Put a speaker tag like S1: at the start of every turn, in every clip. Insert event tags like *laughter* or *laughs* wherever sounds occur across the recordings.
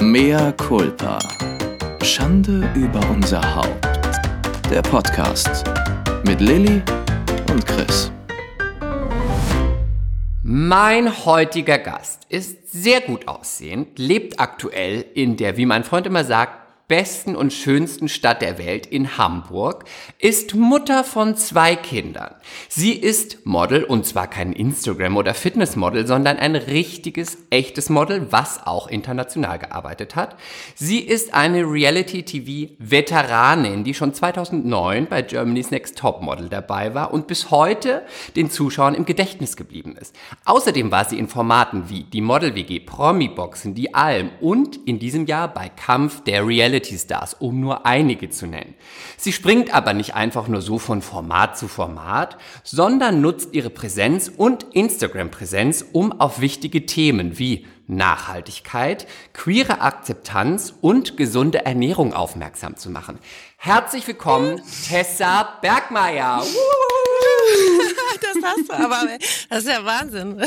S1: Mea culpa. Schande über unser Haupt. Der Podcast mit Lilly und Chris.
S2: Mein heutiger Gast ist sehr gut aussehend, lebt aktuell in der, wie mein Freund immer sagt, besten und schönsten Stadt der Welt in Hamburg, ist Mutter von zwei Kindern. Sie ist Model und zwar kein Instagram- oder Fitnessmodel, sondern ein richtiges, echtes Model, was auch international gearbeitet hat. Sie ist eine Reality-TV-Veteranin, die schon 2009 bei Germany's Next Top Model dabei war und bis heute den Zuschauern im Gedächtnis geblieben ist. Außerdem war sie in Formaten wie die Model-WG, Promi-Boxen, die Alm und in diesem Jahr bei Kampf der Reality Reality-Stars, um nur einige zu nennen. Sie springt aber nicht einfach nur so von Format zu Format, sondern nutzt ihre Präsenz und Instagram-Präsenz, um auf wichtige Themen wie Nachhaltigkeit, queere Akzeptanz und gesunde Ernährung aufmerksam zu machen. Herzlich willkommen, Tessa Bergmeier. *laughs*
S3: das hast du, aber das ist ja Wahnsinn. *laughs*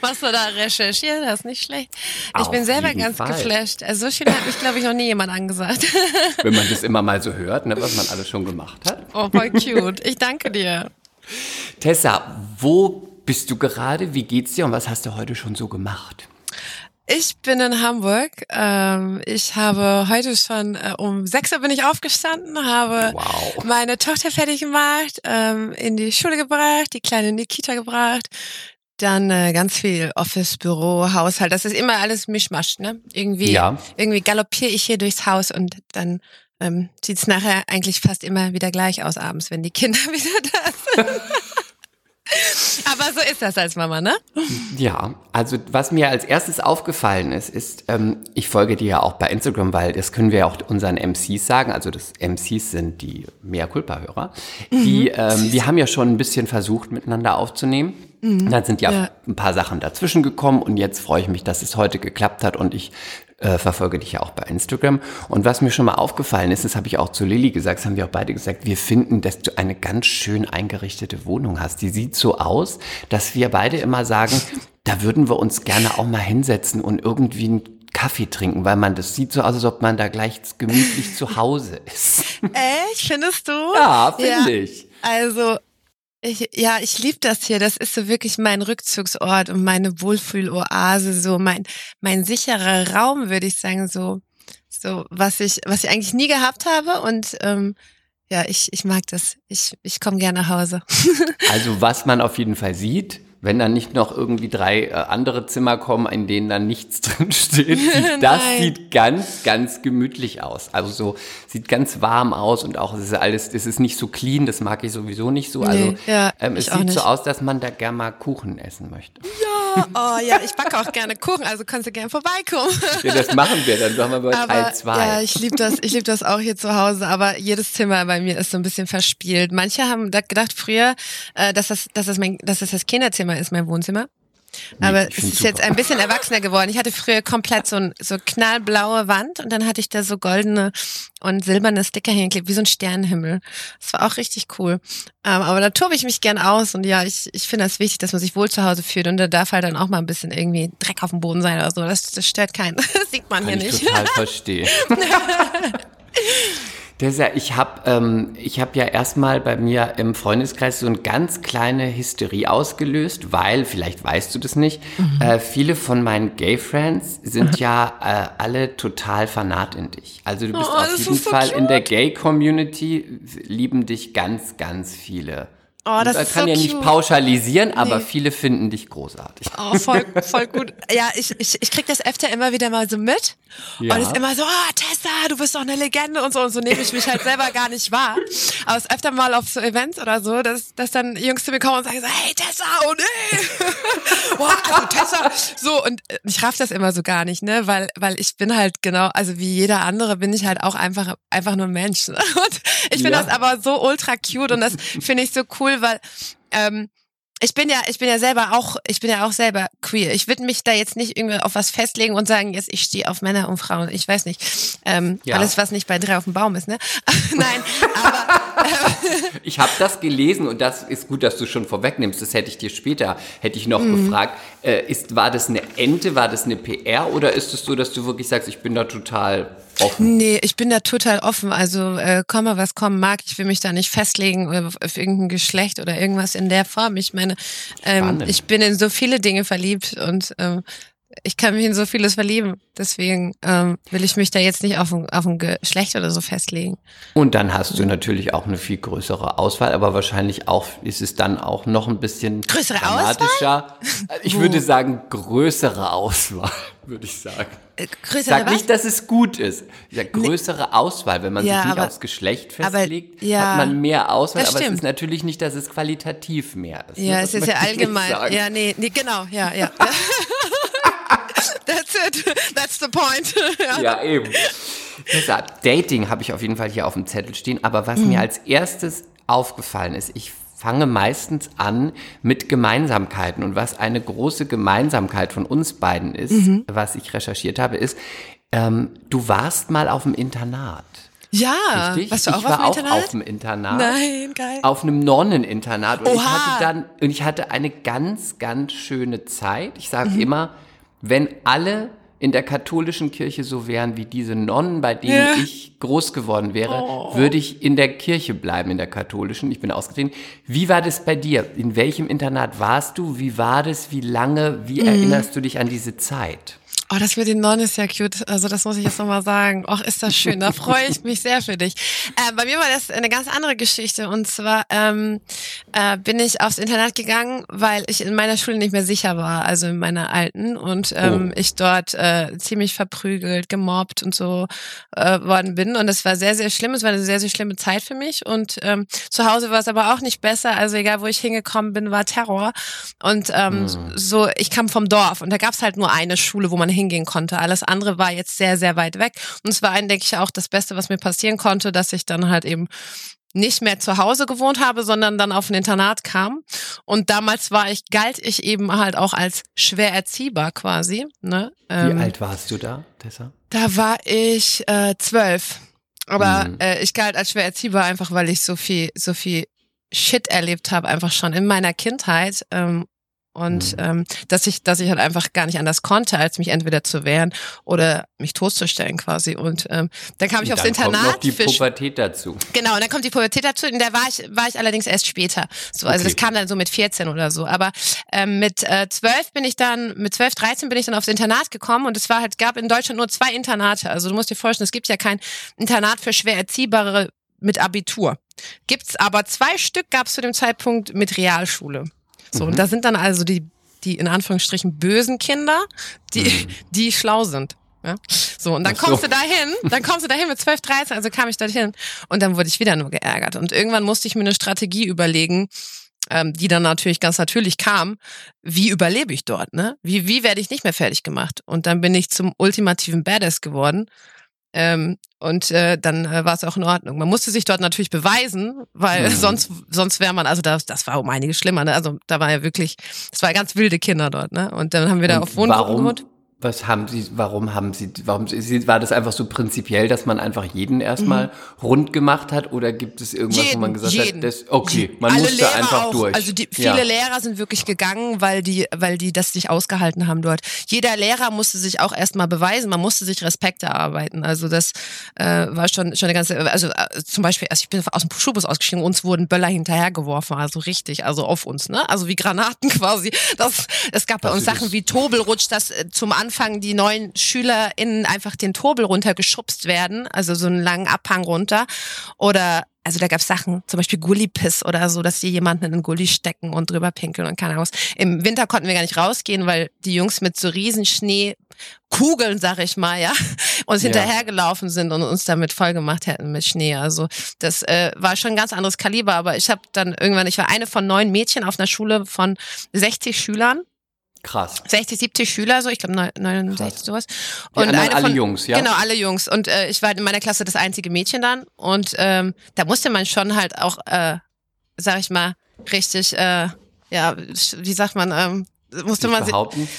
S3: Was du da recherchiert hast, nicht schlecht. Ich
S2: Auf
S3: bin selber ganz
S2: Fall.
S3: geflasht. Also so schön hat mich, glaube ich, noch nie jemand angesagt. *laughs*
S2: Wenn man das immer mal so hört, ne, was man alles schon gemacht hat.
S3: Oh, voll cute. Ich danke dir.
S2: Tessa, wo bist du gerade? Wie geht's dir und was hast du heute schon so gemacht?
S3: Ich bin in Hamburg. Ähm, ich habe heute schon äh, um 6 Uhr bin ich aufgestanden, habe
S2: Wow.
S3: meine Tochter fertig gemacht, ähm, in die Schule gebracht, die Kleine in die Kita gebracht. Dann äh, ganz viel Office, Büro, Haushalt. Das ist immer alles Mischmasch, ne? Irgendwie,
S2: Ja.
S3: irgendwie galoppiere ich hier durchs Haus und dann ähm, sieht's nachher eigentlich fast immer wieder gleich aus abends, wenn die Kinder *laughs* wieder da sind. Aber so ist das als Mama, ne?
S2: Ja, also was mir als erstes aufgefallen ist, ist, ähm, ich folge dir ja auch bei Instagram, weil das können wir ja auch unseren MCs sagen, also das MCs sind die Mea Culpa-Hörer, die, ähm, die haben ja schon ein bisschen versucht, miteinander aufzunehmen. Dann sind ja,
S3: Ja.
S2: ein paar Sachen dazwischen gekommen und jetzt freue ich mich, dass es heute geklappt hat und ich äh, verfolge dich ja auch bei Instagram. Und was mir schon mal aufgefallen ist, das habe ich auch zu Lilly gesagt, das haben wir auch beide gesagt, wir finden, dass du eine ganz schön eingerichtete Wohnung hast. Die sieht so aus, dass wir beide immer sagen, *laughs* da würden wir uns gerne auch mal hinsetzen und irgendwie einen Kaffee trinken, weil man das sieht so aus, als ob man da gleich gemütlich zu Hause ist. *laughs*
S3: Echt, findest du?
S2: Ja, finde ich.
S3: Also, ich, ja, ich liebe das hier. Das ist so wirklich mein Rückzugsort und meine Wohlfühloase, so mein, mein sicherer Raum, würde ich sagen, so, so, was ich, was ich eigentlich nie gehabt habe und, ähm, ja, ich, ich mag das. Ich, ich komme gerne nach Hause. *laughs*
S2: Also was man auf jeden Fall sieht, wenn dann nicht noch irgendwie drei äh, andere Zimmer kommen, in denen dann nichts *laughs* drin steht, *laughs* das sieht ganz, ganz gemütlich aus. Also so sieht ganz warm aus und auch es ist alles, es ist nicht so clean, das mag ich sowieso nicht so. Also
S3: Nee, ja,
S2: ähm, es sieht so aus, dass man da gerne mal Kuchen essen möchte.
S3: Oh ja, ich backe auch gerne Kuchen, also kannst du gerne vorbeikommen. *laughs*
S2: Ja, das machen wir, dann machen wir bei Teil
S3: Aber
S2: zwei.
S3: ja, ich liebe das, ich liebe das auch hier zu Hause, aber jedes Zimmer bei mir ist so ein bisschen verspielt. Manche haben da gedacht früher, äh, dass das, dass das mein, dass das das Kinderzimmer ist, mein Wohnzimmer. Aber es ist jetzt
S2: super.
S3: ein bisschen erwachsener geworden. Ich hatte früher komplett so, ein, so knallblaue Wand und dann hatte ich da so goldene und silberne Sticker hingeklebt, wie so ein Sternenhimmel. Das war auch richtig cool. Ähm, aber da tobe ich mich gern aus und ja, ich, ich finde das wichtig, dass man sich wohl zu Hause fühlt und da darf halt dann auch mal ein bisschen irgendwie Dreck auf dem Boden sein oder so. Das, das stört keinen. *laughs* Das sieht man
S2: Kann
S3: hier
S2: ich
S3: nicht.
S2: total verstehen. *laughs* *laughs* Das ja, ich habe ähm, ich hab ja erstmal bei mir im Freundeskreis so eine ganz kleine Hysterie ausgelöst, weil, vielleicht weißt du das nicht, äh, viele von meinen Gay-Friends sind ja äh, alle total fanat in dich. Also du bist
S3: Oh,
S2: auf jeden
S3: so
S2: Fall in der Gay-Community, lieben dich ganz, ganz viele.
S3: Oh, das
S2: Man kann
S3: so
S2: ja nicht
S3: cute.
S2: pauschalisieren, aber
S3: Nee.
S2: viele finden dich großartig.
S3: Oh, voll, *laughs* voll gut. Ja, ich, ich, ich krieg das öfter immer wieder mal so mit.
S2: Ja.
S3: Und es ist immer so, ah, Tessa, du bist doch eine Legende und so. Und so nehme ich mich halt selber gar nicht wahr. Aber es ist öfter mal auf so Events oder so, dass, dass dann Jungs zu mir kommen und sagen so, hey Tessa, oh nee. *laughs* Boah, also Tessa. So, und ich raff das immer so gar nicht, ne? Weil, weil ich bin halt genau, also wie jeder andere bin ich halt auch einfach, einfach nur ein Mensch. Ne? *laughs* Und ich finde
S2: Ja.
S3: das aber so ultra cute und das finde ich so cool, weil ähm, ich bin ja, ich bin ja selber auch, ich bin ja auch selber queer. Ich würde mich da jetzt nicht irgendwie auf was festlegen und sagen, jetzt ich stehe auf Männer und Frauen. Ich weiß nicht. Ähm,
S2: Ja.
S3: Alles, was nicht bei drei auf dem Baum ist, ne? *laughs* Nein, aber
S2: Ich habe das gelesen und das ist gut, dass du schon vorwegnimmst. Das hätte ich dir später, hätte ich noch
S3: Mhm.
S2: gefragt. Äh, ist, war das eine Ente, war das eine PR oder ist es so, dass du wirklich sagst, ich bin da total offen?
S3: Nee, ich bin da total offen. Also äh, komme, was kommen mag. Ich will mich da nicht festlegen auf, auf irgendein Geschlecht oder irgendwas in der Form. Ich meine, ähm, ich bin in so viele Dinge verliebt und ähm, ich kann mich in so vieles verlieben. Deswegen ähm, will ich mich da jetzt nicht auf ein, auf ein Geschlecht oder so festlegen.
S2: Und dann hast du natürlich auch eine viel größere Auswahl, aber wahrscheinlich auch ist es dann auch noch ein bisschen
S3: Größere
S2: dramatischer. Ich würde sagen, größere Auswahl, *laughs* würde ich sagen.
S3: Äh, größere
S2: sag
S3: was?
S2: nicht, dass es gut ist. Ich sag größere Auswahl. Wenn man
S3: Ja,
S2: sich nicht
S3: aber-
S2: aufs Geschlecht
S3: aber-
S2: festlegt,
S3: ja,
S2: hat man mehr Auswahl. Aber es
S3: stimmt.
S2: ist natürlich nicht, dass es qualitativ mehr ist.
S3: Ja,
S2: ne?
S3: es ist ja allgemein. Ja, nee, nee, genau, ja, ja. *laughs* That's it. That's the point. *laughs* ja.
S2: Ja, eben. Deshalb, Dating habe ich auf jeden Fall hier auf dem Zettel stehen. Aber was
S3: Mhm.
S2: mir als erstes aufgefallen ist, ich fange meistens an mit Gemeinsamkeiten. Und was eine große Gemeinsamkeit von uns beiden ist,
S3: Mhm.
S2: was ich recherchiert habe, ist, ähm, du warst mal auf dem Internat.
S3: Ja,
S2: Richtig?
S3: warst du auch
S2: ich
S3: auf
S2: war
S3: dem
S2: auch
S3: Internat?
S2: auf dem Internat.
S3: Nein, geil.
S2: Auf einem Nonneninternat. Und ich
S3: Oha.
S2: hatte dann, und ich hatte eine ganz, ganz schöne Zeit. Ich sage
S3: Mhm.
S2: immer, wenn alle in der katholischen Kirche so wären wie diese Nonnen, bei denen
S3: Ja.
S2: ich groß geworden wäre,
S3: Oh.
S2: würde ich in der Kirche bleiben, in der katholischen. Ich bin ausgetreten. Wie war das bei dir? In welchem Internat warst du? Wie war das? Wie lange? Wie
S3: Mhm.
S2: erinnerst du dich an diese Zeit?
S3: Oh, das mit den Nonnen ist ja cute. Also das muss ich jetzt nochmal sagen. Och, ist das schön. Da freue ich mich sehr für dich. Äh, bei mir war das eine ganz andere Geschichte. Und zwar ähm, äh, bin ich aufs Internat gegangen, weil ich in meiner Schule nicht mehr sicher war, also in meiner alten. Und ähm,
S2: Oh.
S3: ich dort äh, ziemlich verprügelt, gemobbt und so äh, worden bin. Und das war sehr, sehr schlimm. Es war eine sehr, sehr schlimme Zeit für mich. Und ähm, zu Hause war es aber auch nicht besser. Also egal, wo ich hingekommen bin, war Terror. Und ähm, so, ich kam vom Dorf und da gab es halt nur eine Schule, wo man hingehen konnte. Alles andere war jetzt sehr, sehr weit weg. Und es war denke ich, auch das Beste, was mir passieren konnte, dass ich dann halt eben nicht mehr zu Hause gewohnt habe, sondern dann auf ein Internat kam. Und damals war ich, galt ich eben halt auch als schwer erziehbar quasi. Ne?
S2: Wie
S3: Ähm,
S2: alt warst du da, Tessa?
S3: Da war ich äh, zwölf. Aber
S2: Mhm.
S3: äh, ich galt als schwer erziehbar einfach, weil ich so viel, so viel Shit erlebt habe, einfach schon in meiner Kindheit. Ähm, und
S2: Mhm.
S3: ähm, dass ich, dass ich halt einfach gar nicht anders konnte, als mich entweder zu wehren oder mich totzustellen quasi. Und ähm, dann kam ich aufs
S2: dann kommt
S3: Internat.
S2: noch die Pubertät dazu.
S3: Genau, und dann kommt die Pubertät dazu, in der war ich, war ich allerdings erst später. So, also
S2: Okay.
S3: das kam dann so mit 14 oder so. Aber ähm, mit äh, 12 bin ich dann, mit 12, 13 bin ich dann aufs Internat gekommen und es war halt, gab in Deutschland nur zwei Internate. Also du musst dir vorstellen, es gibt ja kein Internat für schwer Erziehbare mit Abitur. Gibt's aber zwei Stück gab's zu dem Zeitpunkt mit Realschule. So,
S2: Mhm.
S3: und da sind dann also die, die in Anführungsstrichen bösen Kinder, die, die schlau sind. Ja? So, und dann
S2: Mhm. So.
S3: kommst du dahin, dann kommst du dahin mit 12, 13, also kam ich dorthin und dann wurde ich wieder nur geärgert. Und irgendwann musste ich mir eine Strategie überlegen, ähm, die dann natürlich ganz natürlich kam. Wie überlebe ich dort, ne? Wie, wie werde ich nicht mehr fertig gemacht? Und dann bin ich zum ultimativen Badass geworden. Ähm, und äh, dann äh, war es auch in Ordnung. Man musste sich dort natürlich beweisen, weil
S2: Mhm.
S3: sonst sonst wäre man, also das, das war um einiges schlimmer. Ne? Also da war ja wirklich, das war ja ganz wilde Kinder dort. Ne? Und dann haben wir da
S2: Und
S3: auf
S2: warum,
S3: gewohnt.
S2: Was haben Sie, warum haben Sie, warum war das einfach so prinzipiell, dass man einfach jeden erstmal rund gemacht hat oder gibt es irgendwas, wo man gesagt
S3: jeden.
S2: hat, das, okay, man
S3: Alle
S2: musste
S3: Lehrer
S2: einfach
S3: auch.
S2: durch.
S3: Also die, viele
S2: ja.
S3: Lehrer sind wirklich gegangen, weil die, weil die das nicht ausgehalten haben dort. Jeder Lehrer musste sich auch erstmal beweisen, man musste sich Respekt erarbeiten. Also das äh, war schon schon eine ganze, also äh, zum Beispiel, also ich bin aus dem Schulbus ausgestiegen, uns wurden Böller hinterhergeworfen, also richtig, also auf uns, ne? Also wie Granaten *laughs* quasi. Das, es gab bei uns
S2: das-
S3: Sachen wie Tobelrutsch, dass äh, zum Anfang die neuen SchülerInnen einfach den Tobel runtergeschubst werden, also so einen langen Abhang runter. Oder also da gab's Sachen, zum Beispiel Gullipiss oder so, dass die jemanden in den Gully stecken und drüber pinkeln und keine Ahnung was. Im Winter konnten wir gar nicht rausgehen, weil die Jungs mit so riesen Schneekugeln, sag ich mal, ja, uns
S2: Ja.
S3: hinterhergelaufen sind und uns damit vollgemacht hätten mit Schnee. Also das äh, war schon ein ganz anderes Kaliber, aber ich habe dann irgendwann, ich war eine von neun Mädchen auf einer Schule von 60 Schülern.
S2: Krass.
S3: 60, 70 Schüler, so ich glaube 69
S2: Krass.
S3: sowas.
S2: Die anderen alle Jungs, ja?
S3: Genau, alle Jungs. Und äh, ich war in meiner Klasse das einzige Mädchen dann. Und ähm, da musste man schon halt auch, äh, sag ich mal, richtig, äh, ja, wie sagt man, ähm, musste man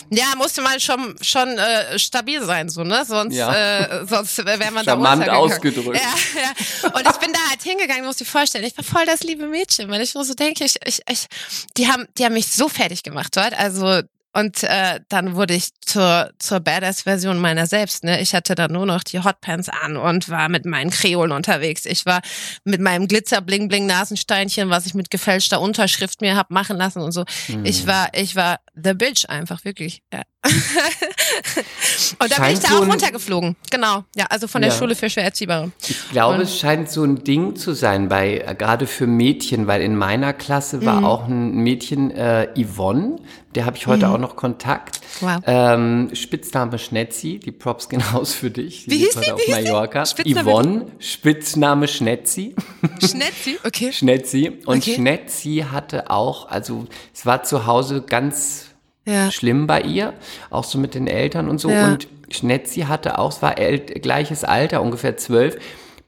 S3: ja musste man schon schon äh, stabil sein so ne sonst
S2: Ja.
S3: äh, sonst wäre man
S2: Charmant
S3: da
S2: ausgedrückt.
S3: ja, ja. und ich bin da halt hingegangen musst dir vorstellen ich war voll das liebe Mädchen weil ich nur so denke ich, ich, ich die haben die haben mich so fertig gemacht dort also und äh, dann wurde ich zur, zur Badass-Version meiner selbst. Ne? Ich hatte dann nur noch die Hotpants an und war mit meinen Kreolen unterwegs. Ich war mit meinem Glitzer-Bling-Bling-Nasensteinchen, was ich mit gefälschter Unterschrift mir hab machen lassen und so.
S2: Mhm.
S3: Ich war, ich war the bitch einfach, wirklich. Ja. *laughs* und da bin ich da
S2: so
S3: auch runtergeflogen. Genau. Ja, also von der
S2: Ja.
S3: Schule für schwer Erziehbare.
S2: Ich glaube,
S3: Und-
S2: es scheint so ein Ding zu sein bei äh, gerade für Mädchen, weil in meiner Klasse
S3: Mhm.
S2: war auch ein Mädchen äh, Yvonne, der habe ich heute auch noch Kontakt.
S3: Mhm. Wow.
S2: Ähm, Spitzname Schnetzi, die Props gehen *laughs* aus für dich.
S3: Wie hieß die?
S2: auf
S3: hieß?
S2: Mallorca.
S3: Spitzname?
S2: Yvonne, Spitzname Schnetzi. *laughs*
S3: Schnetzi, okay.
S2: Schnetzi. Und
S3: Okay.
S2: Schnetzi hatte auch, also es war zu Hause ganz
S3: Ja.
S2: schlimm bei ihr, auch so mit den Eltern und so.
S3: Ja.
S2: Und Schnetzi hatte auch, es war gleiches Alter, ungefähr zwölf.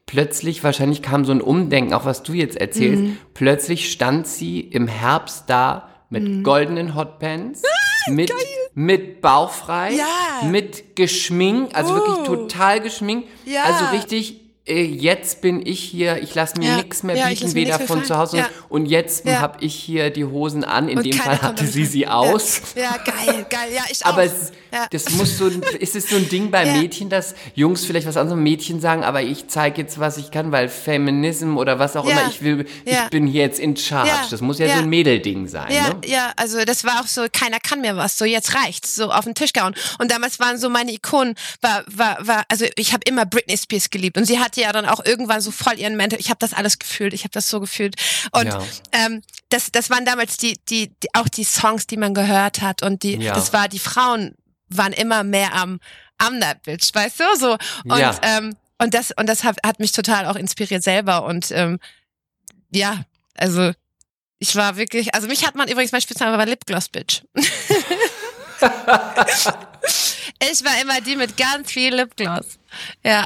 S2: Plötzlich, wahrscheinlich kam so ein Umdenken, auch was du jetzt erzählst.
S3: Mhm.
S2: Plötzlich stand sie im Herbst da mit
S3: Mhm.
S2: goldenen Hotpants, mit, mit bauchfrei,
S3: Ja.
S2: mit geschminkt, also wirklich
S3: Oh.
S2: total geschminkt. Also richtig, jetzt bin ich hier, ich lasse mir
S3: Ja.
S2: nichts mehr
S3: Ja,
S2: bieten, weder von
S3: fallen.
S2: zu Hause
S3: Ja.
S2: und jetzt
S3: Ja.
S2: habe ich hier die Hosen an. In
S3: Und
S2: dem Fall hatte sie sie aus.
S3: Ja, geil, geil. Ja, ich
S2: Aber
S3: auch.
S2: es,
S3: ja.
S2: das muss so, ist es so ein Ding bei
S3: Ja.
S2: Mädchen, dass Jungs vielleicht was anderes Mädchen sagen, aber ich zeige jetzt, was ich kann, weil Feminism oder was auch
S3: Ja.
S2: immer, ich will, ich bin hier jetzt in charge. Das muss ja, so ein Mädelding sein.
S3: Ja,
S2: ne?
S3: ja, also das war auch so, keiner kann mir was, so jetzt reicht's, so auf den Tisch gehauen. Und damals waren so meine Ikonen, war, war, war, also ich habe immer Britney Spears geliebt und sie hatte ja dann auch irgendwann so voll ihren Mentor. Ich habe das alles gefühlt, ich habe das so gefühlt. Und ähm, das, das waren damals die, die, die, auch die Songs, die man gehört hat und die, das war, die Frauen waren immer mehr am, am that bitch, weißt du, so. Und,
S2: Ja.
S3: ähm, und das, und das hat, hat mich total auch inspiriert selber und ähm, ja, also ich war wirklich, also mich hat man übrigens, mein Spitzname war Lipgloss Bitch. *laughs* ich war immer die mit ganz viel Lipgloss. Ja.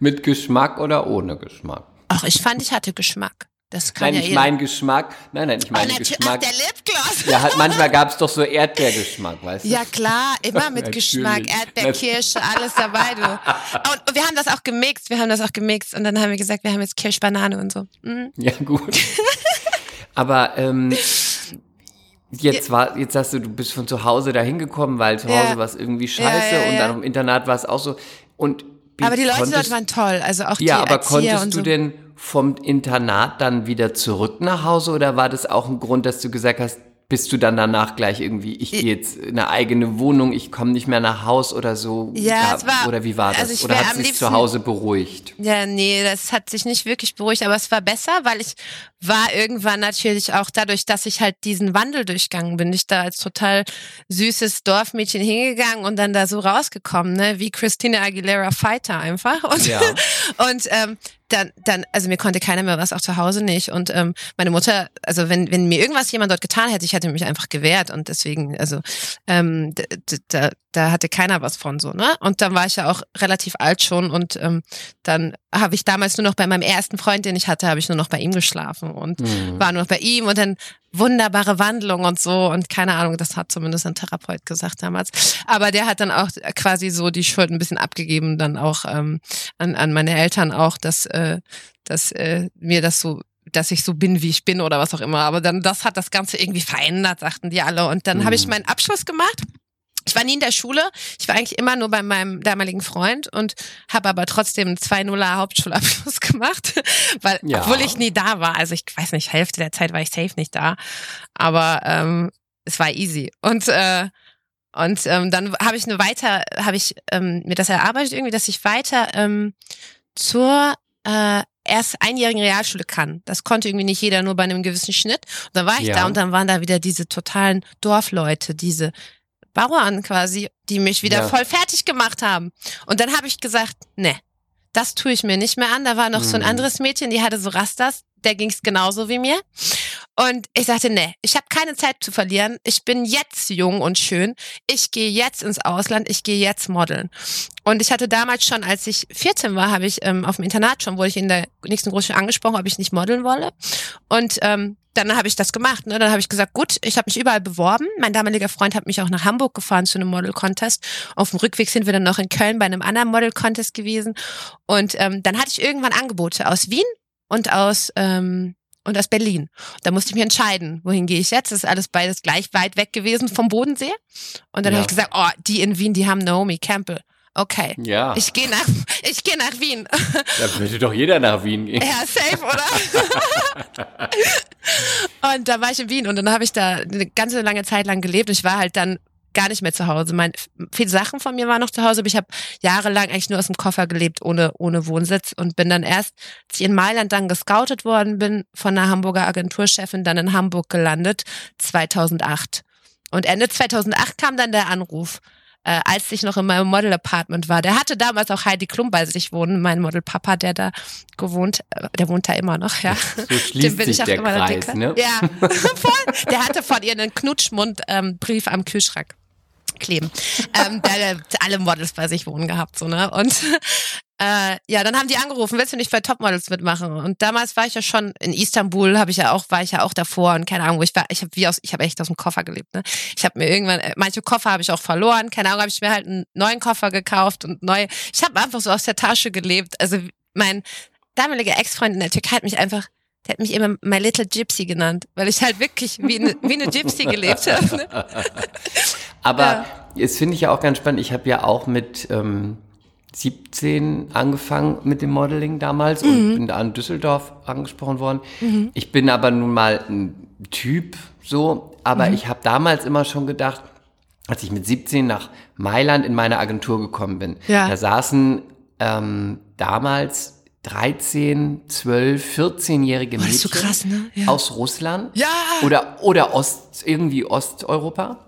S2: Mit Geschmack oder ohne Geschmack?
S3: Ach, ich fand, ich hatte Geschmack. Das kann
S2: Nein,
S3: ja
S2: ich
S3: jeder.
S2: meine Geschmack. Nein, nein, ich
S3: oh,
S2: meine
S3: natürlich, ach,
S2: Geschmack.
S3: der Lipgloss.
S2: Ja, halt, manchmal *laughs* gab es doch so Erdbeergeschmack, weißt du?
S3: Ja klar, immer mit. Geschmack, Erdbeer, Kirsche, alles dabei, du. Und, wir haben das auch gemixt, wir haben das auch gemixt und dann haben wir gesagt, wir haben jetzt Kirsch, Banane und so. Mhm.
S2: Ja, gut. *laughs* Aber ähm, jetzt war, jetzt sagst du, du bist von zu Hause dahin gekommen, weil zu Hause
S3: Ja.
S2: war es irgendwie scheiße
S3: Ja, ja,
S2: und dann im Internat war es auch so. Und
S3: Aber die Leute
S2: konntest,
S3: dort waren toll, also auch die
S2: Ja, aber
S3: Erzieher
S2: konntest du
S3: so.
S2: denn vom Internat dann wieder zurück nach Hause oder war das auch ein Grund, dass du gesagt hast, bist du dann danach gleich irgendwie, ich gehe jetzt in eine eigene Wohnung, ich komme nicht mehr nach Haus oder so?
S3: Ja, es war-
S2: oder wie war das?
S3: also ich
S2: oder hat
S3: am
S2: sich
S3: liebsten-
S2: zu Hause beruhigt?
S3: Ja, nee, das hat sich nicht wirklich beruhigt, aber es war besser, weil ich war irgendwann natürlich auch dadurch, dass ich halt diesen Wandel durchgegangen bin, ich da als total süßes Dorfmädchen hingegangen und dann da so rausgekommen, ne, wie Christina Aguilera Fighter einfach. Und,
S2: Ja. *laughs*
S3: und ähm, dann, dann, also mir konnte keiner mehr was, auch zu Hause nicht. Und ähm, meine Mutter, also wenn, wenn mir irgendwas jemand dort getan hätte, ich hätte mich einfach gewehrt und deswegen, also ähm, da, da hatte keiner was von so, ne? Und dann war ich ja auch relativ alt schon und ähm, dann habe ich damals nur noch bei meinem ersten Freund, den ich hatte, habe ich nur noch bei ihm geschlafen und
S2: Mhm.
S3: war nur noch bei ihm und dann wunderbare Wandlung und so und keine Ahnung, das hat zumindest ein Therapeut gesagt damals. Aber der hat dann auch quasi so die Schuld ein bisschen abgegeben, dann auch ähm, an, an meine Eltern auch, dass, äh, dass äh, mir das so dass ich so bin, wie ich bin oder was auch immer. Aber dann, das hat das Ganze irgendwie verändert, sagten die alle. Und dann habe ich
S2: Mhm.
S3: meinen Abschluss gemacht. Ich war nie in der Schule. Ich war eigentlich immer nur bei meinem damaligen Freund und habe aber trotzdem einen 2-0er Hauptschulabschluss *laughs* gemacht, weil
S2: Ja.
S3: obwohl ich nie da war. Also ich weiß nicht, Hälfte der Zeit war ich safe nicht da, aber ähm, es war easy und äh, und ähm, dann habe ich eine weiter, habe ich ähm, mir das erarbeitet irgendwie, dass ich weiter ähm, zur äh, erst einjährigen Realschule kann. Das konnte irgendwie nicht jeder, nur bei einem gewissen Schnitt. Und dann war ich
S2: Ja.
S3: da und dann waren da wieder diese totalen Dorfleute, diese Bauern quasi, die mich wieder
S2: Ja.
S3: voll fertig gemacht haben. Und dann habe ich gesagt, ne, das tue ich mir nicht mehr an. Da war noch so ein
S2: Mhm.
S3: anderes Mädchen, die hatte so Rastas, der ging's genauso wie mir. Und ich sagte, ne, ich habe keine Zeit zu verlieren. Ich bin jetzt jung und schön. Ich gehe jetzt ins Ausland. Ich gehe jetzt modeln. Und ich hatte damals schon, als ich 14 war, habe ich ähm, auf dem Internat schon, wurde ich in der nächsten Großschule angesprochen, ob ich nicht modeln wolle. Und ähm, dann habe ich das gemacht. Ne? Dann habe ich gesagt, gut, ich habe mich überall beworben. Mein damaliger Freund hat mich auch nach Hamburg gefahren zu einem Model Contest. Auf dem Rückweg sind wir dann noch in Köln bei einem anderen Model Contest gewesen. Und ähm, dann hatte ich irgendwann Angebote aus Wien und aus ähm, und aus Berlin. Da musste ich mich entscheiden, wohin gehe ich jetzt? Das ist alles beides gleich weit weg gewesen vom Bodensee. Und dann
S2: Ja.
S3: habe ich gesagt, oh, die in Wien, die haben Naomi Campbell. Okay.
S2: Ja.
S3: Ich gehe nach, ich gehe nach Wien. *laughs*
S2: Da würde doch jeder nach Wien gehen.
S3: Ja, safe, oder? *laughs* und da war ich in Wien und dann habe ich da eine ganze lange Zeit lang gelebt. Ich war halt dann gar nicht mehr zu Hause. Mein, viele Sachen von mir waren noch zu Hause, aber ich habe jahrelang eigentlich nur aus dem Koffer gelebt, ohne, ohne Wohnsitz und bin dann erst, als ich in Mailand dann gescoutet worden bin, von einer Hamburger Agenturchefin dann in Hamburg gelandet, 2008. Und Ende 2008 kam dann der Anruf, äh, als ich noch in meinem Model-Apartment war. Der hatte damals auch Heidi Klum bei sich wohnen, mein Model-Papa, der da gewohnt, äh, der wohnt da immer noch, ja.
S2: So
S3: Dem *laughs*
S2: schließt
S3: bin
S2: sich
S3: ich auch
S2: der
S3: immer noch
S2: Kreis,
S3: dicke.
S2: ne?
S3: Ja, *laughs* voll. Der hatte von ihr einen Knutschmund-Brief am Kühlschrank kleben. ähm, der hat alle Models bei sich wohnen gehabt, so, ne? Und äh, ja, dann haben die angerufen, willst du nicht bei Topmodels mitmachen? Und damals war ich ja schon in Istanbul, habe ich ja auch, war ich ja auch davor und keine Ahnung, wo ich war, ich habe wie aus, ich habe echt aus dem Koffer gelebt, ne? Ich habe mir irgendwann, äh, manche Koffer habe ich auch verloren, keine Ahnung, habe ich mir halt einen neuen Koffer gekauft und neu. Ich habe einfach so aus der Tasche gelebt. Also mein damaliger Ex-Freund in der Türkei hat mich einfach der hat mich immer My Little Gypsy genannt, weil ich halt wirklich wie eine, wie eine Gypsy gelebt habe. Ne? *laughs*
S2: Aber das finde ich ja auch ganz spannend. Ich habe ja auch mit ähm, 17 angefangen mit dem Modeling damals
S3: Mhm.
S2: und bin da in Düsseldorf angesprochen worden. Ich bin aber nun mal ein Typ so, aber
S3: Mhm.
S2: ich habe damals immer schon gedacht, als ich mit 17 nach Mailand in meine Agentur gekommen bin,
S3: Ja.
S2: da saßen ähm, damals 13, 12, 14-jährige
S3: Boah,
S2: Mädchen
S3: so krass, ne? Ja.
S2: aus Russland
S3: Ja.
S2: oder, oder Ost, irgendwie Osteuropa.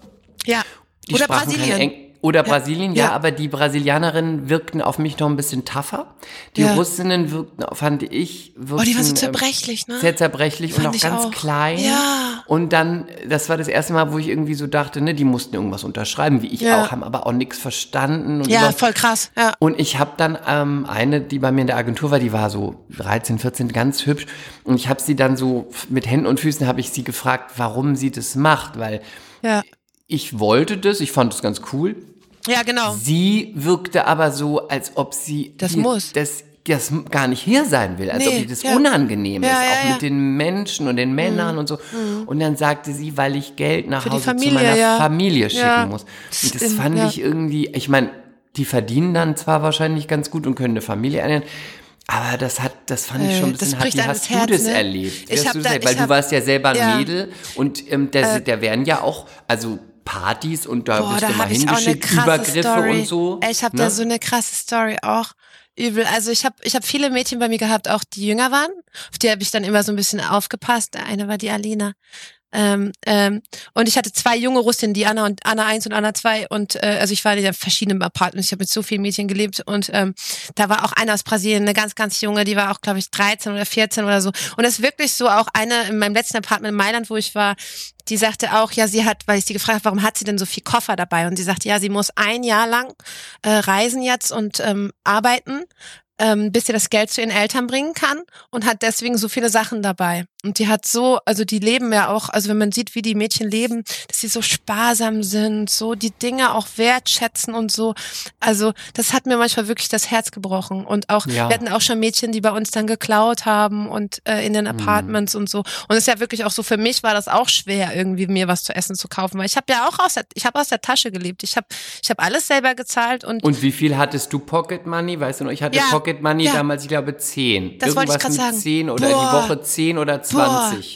S3: Ja.
S2: Die
S3: Oder Brasilien.
S2: Oder Brasilien, ja,
S3: Ja.
S2: aber die Brasilianerinnen wirkten auf mich noch ein bisschen tougher. Die
S3: Ja.
S2: Russinnen wirkten, fand ich, wirkten,
S3: Oh, die war so
S2: ähm,
S3: zerbrechlich, ne?
S2: Sehr zerbrechlich und
S3: Fand
S2: auch
S3: ich
S2: ganz
S3: auch.
S2: klein.
S3: Ja.
S2: Und dann, das war das erste Mal, wo ich irgendwie so dachte, ne, die mussten irgendwas unterschreiben, wie ich
S3: Ja.
S2: auch, haben aber auch nichts verstanden. Und
S3: Ja,
S2: überhaupt-
S3: voll krass. Ja.
S2: und ich habe dann ähm, eine, die bei mir in der Agentur war, die war so 13, 14, ganz hübsch. Und ich habe sie dann so mit Händen und Füßen habe ich sie gefragt, warum sie das macht, weil
S3: Ja.
S2: ich wollte das, ich fand das ganz cool.
S3: Ja, genau.
S2: Sie wirkte aber so, als ob sie
S3: Das
S2: hier-
S3: muss.
S2: das, das gar nicht hier sein will, als
S3: Nee,
S2: ob ihr das
S3: ja.
S2: unangenehm
S3: Ja,
S2: ist,
S3: ja,
S2: auch.
S3: Mhm.
S2: mit den Menschen und den Männern und so. Und dann sagte sie, weil ich Geld nach
S3: Für
S2: Hause zu
S3: Familie,
S2: meiner
S3: ja.
S2: Familie schicken muss. Und das
S3: Stimmt,
S2: fand ich irgendwie, ich meine, die verdienen dann zwar wahrscheinlich ganz gut und können eine Familie ernähren, aber das hat, das fand ich
S3: Äh,
S2: schon ein
S3: das
S2: bisschen hart. Wie hast
S3: das
S2: du
S3: Herz,
S2: das
S3: ne?
S2: erlebt?
S3: Ich hab
S2: du
S3: da-
S2: das, weil
S3: ich
S2: du
S3: hab-
S2: warst ja selber ein.
S3: Äh,
S2: Mädel und ähm, der, der werden ja auch, also Partys und da
S3: Boah,
S2: du
S3: da
S2: mal
S3: habe ich auch eine
S2: hingeschickt, Übergriffe
S3: Story.
S2: und so.
S3: Ich habe
S2: ne?
S3: da so eine krasse Story auch. Übel. Also ich habe ich hab viele Mädchen bei mir gehabt, auch die jünger waren. Auf die habe ich dann immer so ein bisschen aufgepasst. Eine war die Alina. Ähm, ähm, und ich hatte zwei junge Russinnen, die Anna und Anna 1 und Anna 2 und äh, also ich war in verschiedenen Apartments, ich habe mit so vielen Mädchen gelebt und ähm, da war auch eine aus Brasilien, eine ganz, ganz junge, die war auch, glaube ich, 13 oder 14 oder so. Und das ist wirklich so auch eine in meinem letzten Apartment in Mailand, wo ich war, die sagte auch, ja, sie hat, weil ich sie gefragt habe, warum hat sie denn so viel Koffer dabei? Und sie sagte, ja, sie muss ein Jahr lang äh, reisen jetzt und ähm, arbeiten, ähm, bis sie das Geld zu ihren Eltern bringen kann und hat deswegen so viele Sachen dabei. Und die hat so, also die leben ja auch, also wenn man sieht, wie die Mädchen leben, dass sie so sparsam sind, so die Dinge auch wertschätzen und so. Also das hat mir manchmal wirklich das Herz gebrochen. Und auch,
S2: Ja.
S3: wir hatten auch schon Mädchen, die bei uns dann geklaut haben und äh, in den
S2: Mhm.
S3: Apartments und so. Und es ist ja wirklich auch so, für mich war das auch schwer, irgendwie mir was zu essen zu kaufen, weil ich habe ja auch aus der, ich habe aus der Tasche gelebt. Ich habe ich hab alles selber gezahlt und
S2: Und wie viel hattest du Pocket Money? Weißt du noch, ich hatte
S3: Ja,
S2: Pocket Money
S3: ja.
S2: damals, ich glaube, 10.
S3: Das wollte ich
S2: Irgendwas mit
S3: sagen.
S2: 10 oder
S3: Boah.
S2: die Woche 10 oder 20,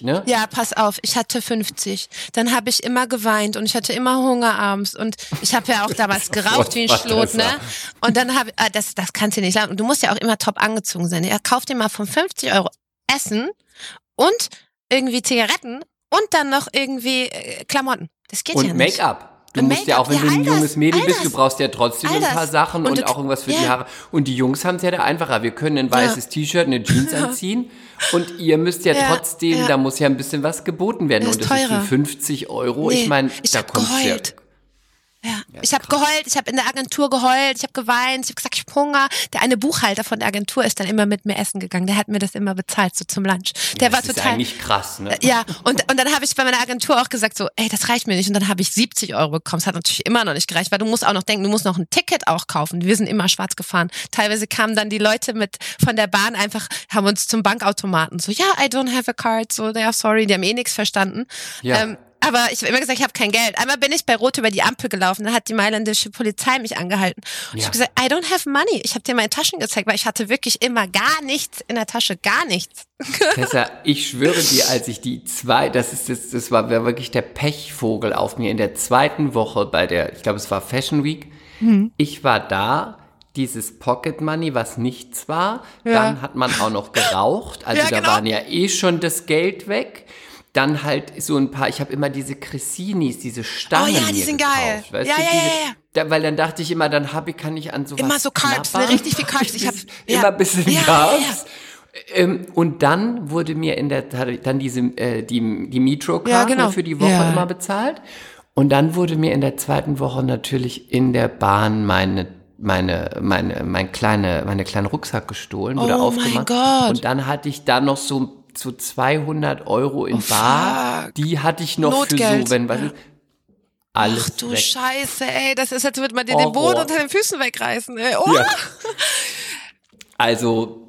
S2: ne?
S3: Ja, pass auf, ich hatte 50. Dann habe ich immer geweint und ich hatte immer Hunger abends und ich habe ja auch damals *laughs* geraucht wie ein Schlot, ne? Und dann habe ah, das das kannst du nicht sagen. Und du musst ja auch immer top angezogen sein. Er kauft dir mal von 50 Euro Essen und irgendwie Zigaretten und dann noch irgendwie äh, Klamotten. Das geht ja
S2: Und
S3: nicht.
S2: Make-up. Du
S3: Und
S2: musst ja auch, wenn
S3: ja,
S2: du ein
S3: das,
S2: junges Mädel bist, du brauchst ja trotzdem ein paar. Sachen und,
S3: Und du-
S2: auch irgendwas für die
S3: ja.
S2: Haare. Und die Jungs haben es ja da einfacher. Wir können ein weißes T-Shirt, eine Jeans *laughs* anziehen und ihr müsst ja,
S3: Ja,
S2: trotzdem,
S3: ja.
S2: da muss ja ein bisschen was geboten werden.
S3: Das
S2: und
S3: ist
S2: das ist
S3: teurer.
S2: für 50 Euro.
S3: Nee,
S2: ich meine, da du ja.
S3: Ja.
S2: Ja,
S3: ich habe geheult, ich habe in der Agentur geheult, ich habe geweint, ich habe gesagt, ich hab Hunger. Der eine Buchhalter von der Agentur ist dann immer mit mir essen gegangen. Der hat mir das immer bezahlt, so zum Lunch. Der
S2: das
S3: war
S2: ist
S3: total.
S2: eigentlich krass, ne?
S3: Ja, und, und dann habe ich bei meiner Agentur auch gesagt, so, ey, das reicht mir nicht. Und dann habe ich 70 Euro bekommen. Das hat natürlich immer noch nicht gereicht, weil du musst auch noch denken, du musst noch ein Ticket auch kaufen. Wir sind immer schwarz gefahren. Teilweise kamen dann die Leute mit von der Bahn einfach, haben uns zum Bankautomaten so, ja, I don't have a card. So, ja, sorry, die haben eh nichts verstanden.
S2: Ja.
S3: Ähm, aber ich habe immer gesagt, ich habe kein Geld. Einmal bin ich bei Rot über die Ampel gelaufen, dann hat die mailändische Polizei mich angehalten. Und ich
S2: Ja.
S3: habe gesagt, I don't have money. Ich habe dir meine Taschen gezeigt, weil ich hatte wirklich immer gar nichts in der Tasche, gar nichts. *laughs*
S2: Tessa, ich schwöre dir, als ich die zwei, das ist das, das war wirklich der Pechvogel auf mir in der zweiten Woche bei der, ich glaube, es war Fashion Week.
S3: Mhm.
S2: Ich war da, dieses Pocket Money, was nichts war.
S3: Ja.
S2: Dann hat man auch noch geraucht. Also
S3: Ja,
S2: da
S3: genau.
S2: waren ja eh schon das Geld weg. Dann halt so ein paar, ich habe immer diese Cressinis, diese Stangen
S3: Oh ja, die sind
S2: gekauft,
S3: geil.
S2: Weißt
S3: Ja,
S2: du,
S3: ja,
S2: diese,
S3: ja, ja.
S2: Da, weil dann dachte ich immer, dann habe ich, kann ich an sowas
S3: Immer so
S2: knabbern.
S3: ne, richtig viel *laughs* Carbs. Ich hab- ja.
S2: immer ein bisschen
S3: Ja,
S2: Carbs. Ähm, und dann wurde mir in der dann diese äh, die die Metro
S3: Ja, genau.
S2: für die Woche
S3: Ja.
S2: immer bezahlt und dann wurde mir in der zweiten Woche natürlich in der Bahn meine meine meine mein kleine meine kleinen Rucksack gestohlen
S3: Oh mein
S2: aufgemacht
S3: Gott.
S2: und dann hatte ich da noch so so 200 Euro in Bar
S3: Oh, fuck.
S2: die hatte ich noch für
S3: Notgeld.
S2: so wenn was ist alles
S3: Ach du
S2: weg.
S3: Scheiße, ey, das ist, als würde man dir
S2: Horror.
S3: den Boden unter den Füßen wegreißen, ey. Oh.
S2: Ja. *laughs* Also,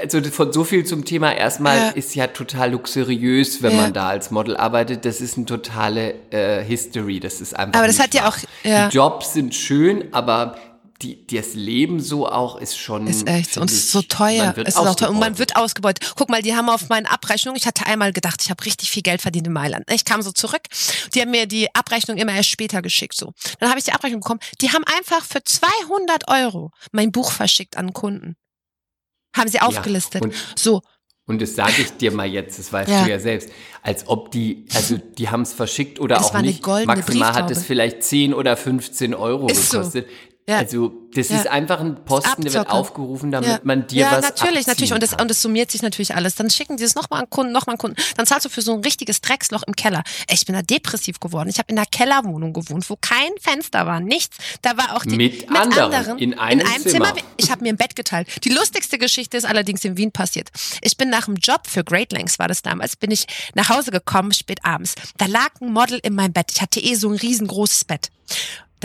S2: also von so viel zum Thema. Erstmal
S3: Ja.
S2: ist ja total luxuriös, wenn
S3: Ja.
S2: man da als Model arbeitet. Das ist eine totale äh, History. Das ist einfach.
S3: Aber das hat ja
S2: wahr.
S3: auch- ja.
S2: Die Jobs sind schön, aber die, das Leben so auch ist schon.
S3: Ist echt so. Und es ist so teuer. es ist auch teuer. Und man wird ausgebeutet. Guck mal, die haben auf meinen Abrechnungen, ich hatte einmal gedacht, ich habe richtig viel Geld verdient in Mailand. Ich kam so zurück. Die haben mir die Abrechnung immer erst später geschickt. So. Dann habe ich die Abrechnung bekommen. Die haben einfach für 200 Euro mein Buch verschickt an Kunden. Haben sie aufgelistet.
S2: und-
S3: so.
S2: Und das sage ich dir mal jetzt, das weißt
S3: Ja.
S2: du ja selbst, als ob die, also die haben es verschickt oder
S3: Das
S2: auch
S3: war eine
S2: nicht. Maximal hat
S3: Brieftaube.
S2: es vielleicht 10 oder 15 Euro
S3: Ist so. Ja.
S2: Also das
S3: Ja.
S2: ist einfach ein Posten, der wird aufgerufen, damit
S3: Ja.
S2: man dir
S3: ja,
S2: was
S3: natürlich,
S2: abziehen
S3: natürlich. Und das,
S2: kann.
S3: und das summiert sich natürlich alles. Dann schicken die es nochmal an Kunden, nochmal an Kunden. Dann zahlst du für so ein richtiges Drecksloch im Keller. Ey, Ich bin da depressiv geworden. Ich habe in einer Kellerwohnung gewohnt, wo kein Fenster war, nichts. Da war auch die
S2: Mit anderen, in einem Zimmer.
S3: Ich habe mir ein Bett geteilt. Die lustigste Geschichte ist allerdings in Wien passiert. Ich bin nach dem Job für Great Lengths war das damals, bin ich nach Hause gekommen, spät abends. Da lag ein Model in meinem Bett. Ich hatte eh so ein riesengroßes Bett.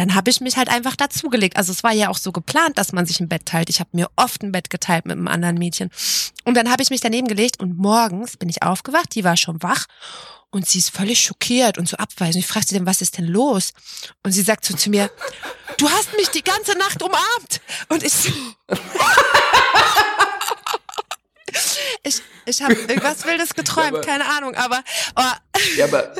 S3: Dann habe ich mich halt einfach dazugelegt. Also es war ja auch so geplant, dass man sich ein Bett teilt. Ich habe mir oft ein Bett geteilt mit einem anderen Mädchen. Und dann habe ich mich daneben gelegt und morgens bin ich aufgewacht, die war schon wach und sie ist völlig schockiert und so abweisend. Ich fragte sie dann, was ist denn los? Und sie sagt so zu mir, du hast mich die ganze Nacht umarmt. Und ich so, *laughs* ich, ich habe irgendwas Wildes geträumt,
S2: aber-
S3: keine Ahnung, aber oh,
S2: Ja, aber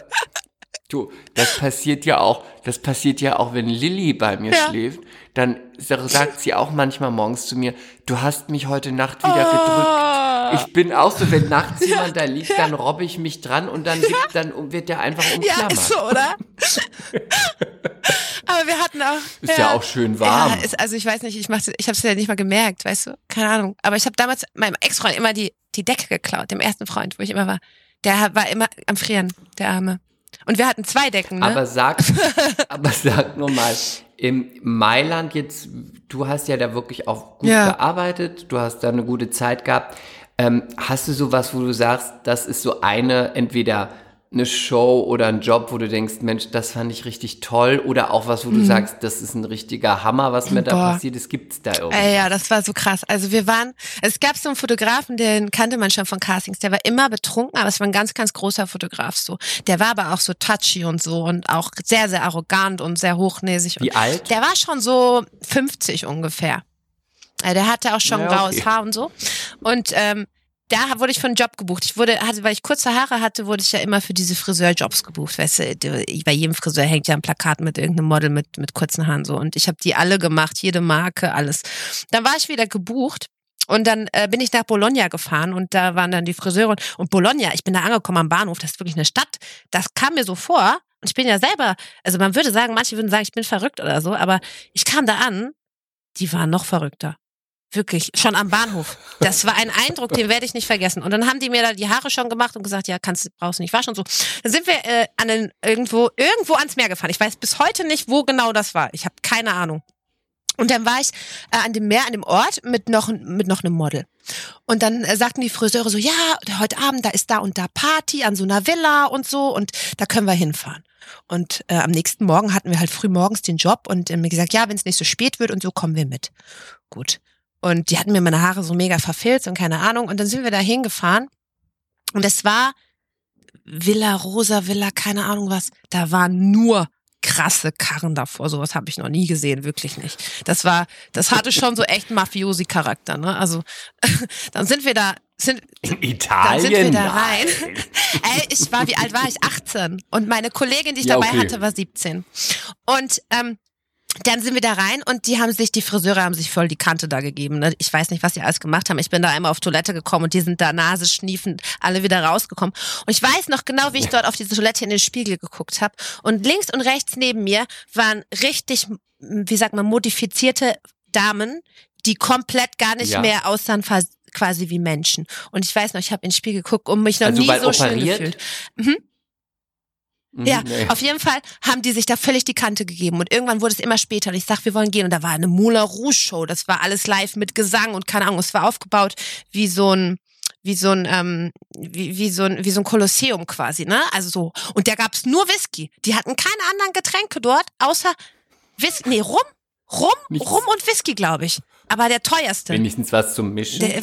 S2: du, das passiert ja auch, das passiert ja auch, wenn Lilly bei mir
S3: Ja.
S2: schläft, dann sa- sagt sie auch manchmal morgens zu mir, du hast mich heute Nacht wieder
S3: Oh.
S2: gedrückt. Ich bin auch so, wenn nachts *laughs* jemand da liegt, dann robbe ich mich dran und dann, gibt, dann wird der einfach
S3: ja,
S2: umklammert.
S3: ist so, oder? *laughs* aber wir hatten auch.
S2: Ist ja auch schön warm.
S3: Ja, ist, also ich weiß nicht, ich mach's, ich habe es ja nicht mal gemerkt, weißt du? Keine Ahnung. Aber ich habe damals meinem Ex-Freund immer die, die Decke geklaut, dem ersten Freund, wo ich immer war. Der war immer am Frieren, der Arme. Und wir hatten zwei Decken, ne?
S2: Aber sag, *laughs* aber sag nur mal, im Mailand jetzt, du hast ja da wirklich auch gut
S3: Ja.
S2: gearbeitet, du hast da eine gute Zeit gehabt. Ähm, hast du sowas, wo du sagst, das ist so eine, entweder eine Show oder ein Job, wo du denkst, Mensch, das fand ich richtig toll, oder auch was, wo du sagst, das ist ein richtiger Hammer, was mir da
S3: Mhm. Boah.
S2: passiert ist, gibt's da irgendwie?
S3: Ey, ja, das war so krass. Also wir waren, es gab so einen Fotografen, den kannte man schon von Castings, der war immer betrunken, aber es war ein ganz, ganz großer Fotograf so. Der war aber auch so touchy und so und auch sehr, sehr arrogant und sehr hochnäsig.
S2: Wie
S3: und
S2: alt?
S3: Der war schon so 50 ungefähr. Äh, Der hatte auch schon
S2: Ja,
S3: graues
S2: okay.
S3: Haar und so. Und ähm, da wurde ich einen Job gebucht. Ich wurde, hatte, weil ich kurze Haare hatte, wurde ich ja immer für diese Friseurjobs gebucht. Weißt du, du, bei jedem Friseur hängt ja ein Plakat mit irgendeinem Model mit, mit kurzen Haaren so. Und ich habe die alle gemacht, jede Marke, alles. Dann war ich wieder gebucht. Und dann äh, bin ich nach Bologna gefahren und da waren dann die Friseure. Und Bologna, ich bin da angekommen am Bahnhof, das ist wirklich eine Stadt. Das kam mir so vor. Und ich bin ja selber, also man würde sagen, manche würden sagen, ich bin verrückt oder so, aber ich kam da an, die waren noch verrückter. Wirklich, schon am Bahnhof. Das war ein Eindruck, den werde ich nicht vergessen. Und dann haben die mir da die Haare schon gemacht und gesagt, ja, kannst, brauchst nicht waschen und so. Dann sind wir äh, an den, irgendwo, irgendwo ans Meer gefahren. Ich weiß bis heute nicht, wo genau das war. Ich habe keine Ahnung. Und dann war ich äh, an dem Meer, an dem Ort mit noch, mit noch einem Model. Und dann äh, sagten die Friseure so, ja, heute Abend, da ist da und da Party an so einer Villa und so und da können wir hinfahren. Und äh, am nächsten Morgen hatten wir halt früh morgens den Job und äh, mir gesagt, ja, wenn es nicht so spät wird und so kommen wir mit. Gut. Und die hatten mir meine Haare so mega verfilzt und keine Ahnung. Und dann sind wir da hingefahren und es war Villa Rosa, Villa, keine Ahnung was. Da waren nur krasse Karren davor. Sowas habe ich noch nie gesehen, wirklich nicht. Das war, das hatte schon so echt Mafiosi-Charakter. Ne? Also *laughs* dann sind wir da. Sind,
S2: In Italien?
S3: Dann sind wir da rein. *laughs* Ey, ich war, wie alt war ich? 18. Und meine Kollegin, die ich
S2: Ja,
S3: dabei
S2: okay.
S3: hatte, war 17. Und ähm, dann sind wir da rein und die haben sich, die Friseure haben sich voll die Kante da gegeben. Ne? Ich weiß nicht, was die alles gemacht haben. Ich bin da einmal auf Toilette gekommen und die sind da Nase schniefend alle wieder rausgekommen. Und ich weiß noch genau, wie ich dort auf diese Toilette in den Spiegel geguckt habe. Und links und rechts neben mir waren richtig, wie sagt man, modifizierte Damen, die komplett gar nicht
S2: Ja.
S3: mehr aussahen quasi wie Menschen. Und ich weiß noch, ich habe in den Spiegel geguckt und mich noch
S2: Also
S3: nie so schön
S2: operiert?
S3: gefühlt.
S2: Mhm,
S3: Ja,
S2: nee.
S3: auf jeden Fall haben die sich da völlig die Kante gegeben und irgendwann wurde es immer später und ich sag, wir wollen gehen und da war eine Moulin Rouge Show, das war alles live mit Gesang und keine Ahnung, es war aufgebaut wie so ein wie so ein ähm, wie, wie so ein wie so ein Kolosseum quasi, ne? Also so und da gab's nur Whisky. Die hatten keine anderen Getränke dort außer Whisky, nee, Rum, Rum,
S2: Nichts.
S3: Rum und Whisky, glaube ich. Aber der teuerste.
S2: Wenigstens was zum Mischen.
S3: Der,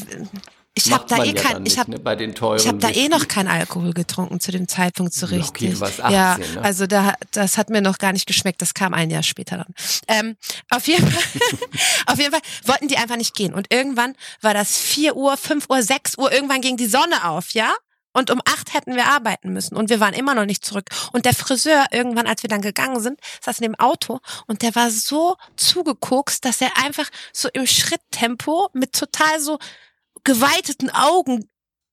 S3: ich habe da eh
S2: ja
S3: kein
S2: dann
S3: ich
S2: nicht,
S3: habe
S2: ne, bei den teuren
S3: ich habe da eh noch keinen Alkohol getrunken zu dem Zeitpunkt so richtig.
S2: okay, du warst
S3: ja,
S2: 18, ne?
S3: also da, das hat mir noch gar nicht geschmeckt. Das kam ein Jahr später dann. Ähm, auf jeden Fall, *laughs* *laughs* auf jeden Fall wollten die einfach nicht gehen. Und irgendwann war das 4 Uhr, 5 Uhr, 6 Uhr. Irgendwann ging die Sonne auf, ja? Und um acht hätten wir arbeiten müssen. Und wir waren immer noch nicht zurück. Und der Friseur, irgendwann, als wir dann gegangen sind, saß in dem Auto und der war so zugekokst, dass er einfach so im Schritttempo mit total so geweiteten Augen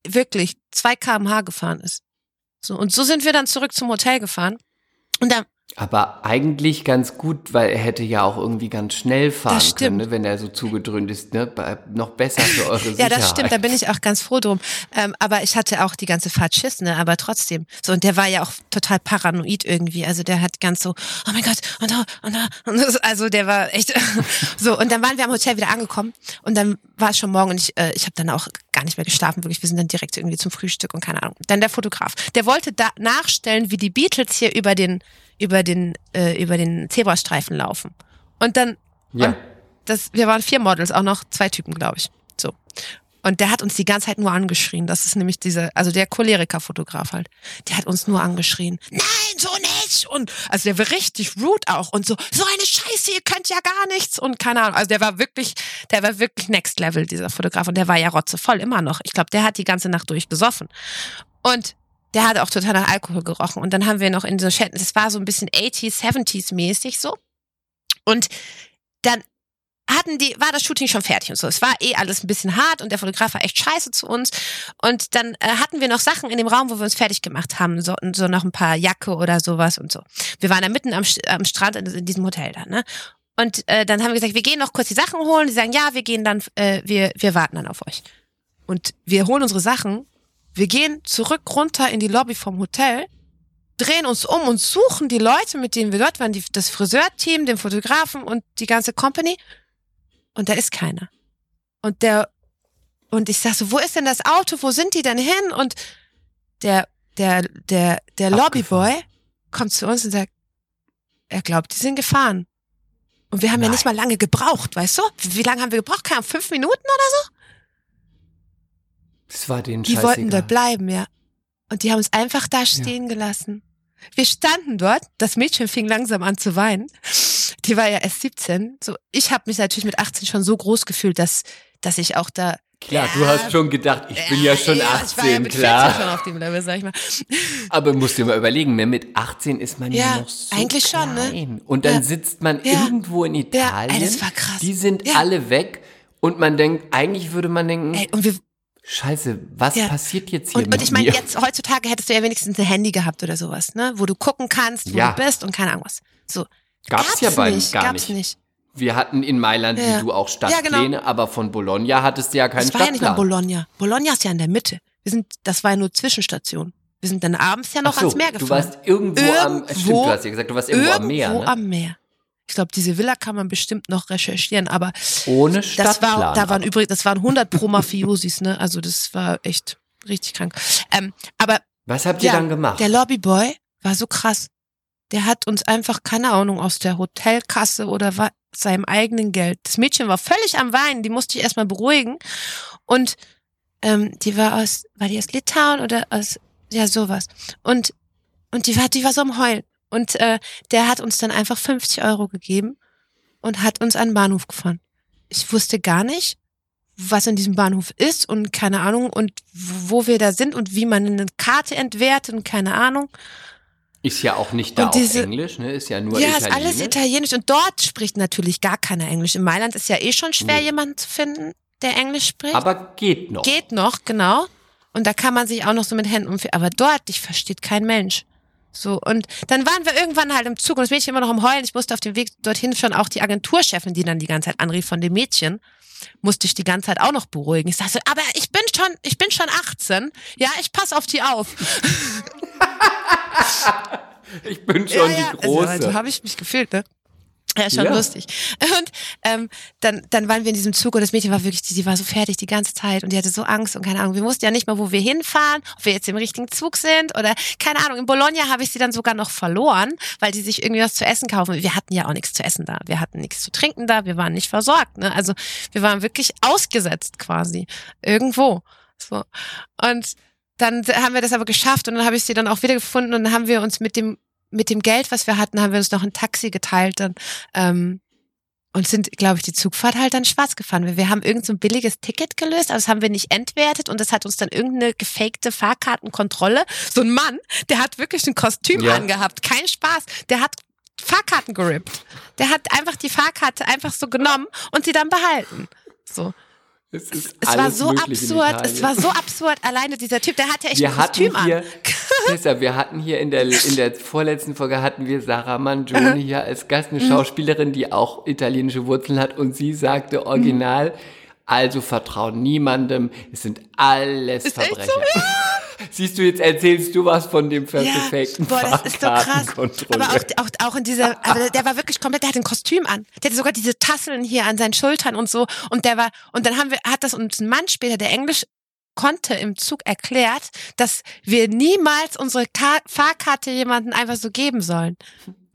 S3: wirklich 2 kmh gefahren ist. So, und so sind wir dann zurück zum Hotel gefahren. Und dann,
S2: Aber eigentlich ganz gut, weil er hätte ja auch irgendwie ganz schnell fahren können, ne, wenn er so zugedröhnt ist. Ne? Noch besser für eure Sicherheit. *laughs*
S3: ja, das stimmt, da bin ich auch ganz froh drum. Ähm, aber ich hatte auch die ganze Fahrt Schiss, ne, aber trotzdem. So, und der war ja auch total paranoid irgendwie. Also der hat ganz so, oh mein Gott, und da, und da, und das, also der war echt, *laughs* so. Und dann waren wir am Hotel wieder angekommen und dann war es schon morgen und ich, äh, ich habe dann auch gar nicht mehr geschlafen, wirklich. Wir sind dann direkt irgendwie zum Frühstück und keine Ahnung. Dann der Fotograf. Der wollte da nachstellen, wie die Beatles hier über den, über den, äh, über den Zebrastreifen laufen. Und dann,
S2: Ja.
S3: und das, wir waren vier Models, auch noch zwei Typen, glaube ich. So. Und der hat uns die ganze Zeit nur angeschrien. Das ist nämlich diese, also der Choleriker-Fotograf halt. Der hat uns nur angeschrien. Nein, so nicht! Und, also der war richtig rude auch und so, so eine Scheiße, ihr könnt ja gar nichts und keine Ahnung. Also der war wirklich, der war wirklich next level, dieser Fotograf. Und der war ja rotzevoll, immer noch. Ich glaube, der hat die ganze Nacht durchgesoffen. Und der hat auch total nach Alkohol gerochen. Und dann haben wir noch in so Chatten, das war so ein bisschen 80s, 70s mäßig so. Und dann hatten die, war das Shooting schon fertig und so. Es war eh alles ein bisschen hart und der Fotograf war echt scheiße zu uns. Und dann äh, hatten wir noch Sachen in dem Raum, wo wir uns fertig gemacht haben, so, so noch ein paar Jacke oder sowas und so. Wir waren da mitten am, am Strand in, in diesem Hotel da, ne? Und äh, dann haben wir gesagt, wir gehen noch kurz die Sachen holen. Die sagen, ja, wir gehen dann, äh, wir, wir warten dann auf euch. Und wir holen unsere Sachen, wir gehen zurück runter in die Lobby vom Hotel, drehen uns um und suchen die Leute, mit denen wir dort waren, die, das Friseurteam, den Fotografen und die ganze Company. Und da ist keiner. Und der, und ich sag so, wo ist denn das Auto? Wo sind die denn hin? Und der, der, der, der. Lobbyboy kommt zu uns und sagt, er glaubt, die sind gefahren. Und wir haben ja
S2: Nein.
S3: nicht mal lange gebraucht, weißt du? Wie lange haben wir gebraucht? Keine Ahnung, fünf Minuten oder
S2: Das war den
S3: Die wollten dort bleiben, ja. Und die haben uns einfach da stehen gelassen. Wir standen dort, das Mädchen fing langsam an zu weinen. Die war ja erst 17. So, ich habe mich natürlich mit 18 schon so groß gefühlt, dass, dass ich auch da.
S2: Klar, du
S3: Ja.
S2: hast schon gedacht, ich bin ja schon
S3: ich war
S2: 18,
S3: ja mit 14
S2: klar.
S3: schon auf dem Level, sag ich mal.
S2: Aber musst dir mal überlegen, ne, mit 18 ist man ja,
S3: Ja,
S2: noch so
S3: eigentlich schon, ne?
S2: klein. Und dann
S3: Ja.
S2: sitzt man
S3: Ja.
S2: irgendwo in Italien.
S3: ey, das war krass.
S2: Die sind
S3: Ja.
S2: alle weg. Und man denkt, eigentlich würde man denken,
S3: Ey, und wir,
S2: scheiße, was
S3: Ja.
S2: passiert jetzt hier
S3: und, und ich meine, jetzt heutzutage hättest du ja wenigstens ein Handy gehabt oder sowas, ne? Wo du gucken kannst, wo
S2: Ja.
S3: du bist und keine Ahnung was. So.
S2: Gab's ja bei
S3: nicht,
S2: gar
S3: gab's
S2: nicht.
S3: nicht.
S2: Wir hatten in Mailand,
S3: Ja.
S2: wie du auch
S3: genau.
S2: Stadtpläne, aber von Bologna hattest du ja keinen
S3: Das war ja nicht mal
S2: Stadtplan.
S3: Bologna. Bologna ist ja in der Mitte. Wir sind, das war ja nur Zwischenstation. Wir sind dann abends ja noch
S2: so,
S3: ans Meer
S2: du
S3: gefahren.
S2: warst irgendwo, am,
S3: Irgendwo-
S2: stimmt, du hast ja gesagt, du warst irgendwo, am Meer,
S3: Irgendwo
S2: ne?
S3: am Meer. Ich glaube, diese Villa kann man bestimmt noch recherchieren, aber
S2: Ohne
S3: das war, da waren übrigens, das waren 100 pro Mafiosis, ne? Also das war echt richtig krank. Ähm, aber
S2: Was habt ihr
S3: ja,
S2: dann gemacht?
S3: der Lobbyboy war so krass. Der hat uns einfach, keine Ahnung, aus der Hotelkasse oder wa- seinem eigenen Geld. Das Mädchen war völlig am Weinen, die musste ich erstmal beruhigen. Und ähm, die war aus, war die aus Litauen oder aus, ja, sowas. Und, und die war, die war so am Heulen. Und äh, der hat uns dann einfach 50 Euro gegeben und hat uns an den Bahnhof gefahren. Ich wusste gar nicht, was in diesem Bahnhof ist und keine Ahnung und wo wir da sind und wie man eine Karte entwertet und keine Ahnung.
S2: Ist ja auch nicht da
S3: Und
S2: auf
S3: diese-
S2: Englisch, ne? Ist ja nur
S3: ja, ist
S2: Italienisch.
S3: alles italienisch und dort spricht natürlich gar keiner Englisch. In Mailand ist ja eh schon schwer,
S2: Nee.
S3: jemanden zu finden, der Englisch spricht.
S2: Aber geht noch.
S3: Geht noch, genau. Und da kann man sich auch noch so mit Händen umführen. Aber dort, dich versteht kein Mensch. So, und dann waren wir irgendwann halt im Zug und das Mädchen immer noch am Heulen. Ich musste auf dem Weg dorthin schon auch die Agenturchefin, die dann die ganze Zeit anrief von dem Mädchen, musste ich die ganze Zeit auch noch beruhigen. Ich sagte, aber ich bin schon, ich bin schon 18. Ja, ich pass auf die auf. *laughs*
S2: Ich bin schon
S3: ja, ja.
S2: die Große.
S3: Also, so habe ich mich gefühlt, ne? Ja, schon
S2: Ja.
S3: lustig. Und ähm, dann, dann waren wir in diesem Zug und das Mädchen war wirklich, die, die war so fertig die ganze Zeit und die hatte so Angst und keine Ahnung. Wir wussten ja nicht mal, wo wir hinfahren, ob wir jetzt im richtigen Zug sind oder keine Ahnung. In Bologna habe ich sie dann sogar noch verloren, weil die sich irgendwie was zu essen kaufen. Wir hatten ja auch nichts zu essen da. Wir hatten nichts zu trinken da. Wir waren nicht versorgt. Ne? Also wir waren wirklich ausgesetzt quasi irgendwo. So und dann haben wir das aber geschafft und dann habe ich sie dann auch wieder gefunden und dann haben wir uns mit dem mit dem Geld, was wir hatten, haben wir uns noch ein Taxi geteilt dann ähm, und sind, glaube ich, die Zugfahrt halt dann schwarz gefahren. Wir, wir haben irgend so ein billiges Ticket gelöst, aber das haben wir nicht entwertet und das hat uns dann irgendeine gefakte Fahrkartenkontrolle. So ein Mann, der hat wirklich ein Kostüm
S2: Ja.
S3: angehabt, kein Spaß. Der hat Fahrkarten gerippt. Der hat einfach die Fahrkarte einfach so genommen und sie dann behalten. So.
S2: Es ist
S3: Es war so absurd, es war so absurd. Alleine dieser Typ, der hatte echt
S2: wir
S3: ein Kostüm
S2: hier,
S3: an.
S2: Tessa, wir hatten hier in der, in der vorletzten Folge hatten wir Sarah Mangione hier als Gast,
S3: Mhm.
S2: eine Schauspielerin, die auch italienische Wurzeln hat und sie sagte original, also vertrauen niemandem, es sind alles
S3: Ist echt so,
S2: Verbrecher. Siehst du, jetzt erzählst du was von dem gefakten
S3: boah, das ist so krass. Aber auch, auch, auch in dieser, aber der, war wirklich komplett, der hatte ein Kostüm an. Der hatte sogar diese Tasseln hier an seinen Schultern und so. Und der war, und dann haben wir, hat das uns ein Mann später, der Englisch konnte im Zug erklärt, dass wir niemals unsere Ka Fahrkarte jemanden einfach so geben sollen.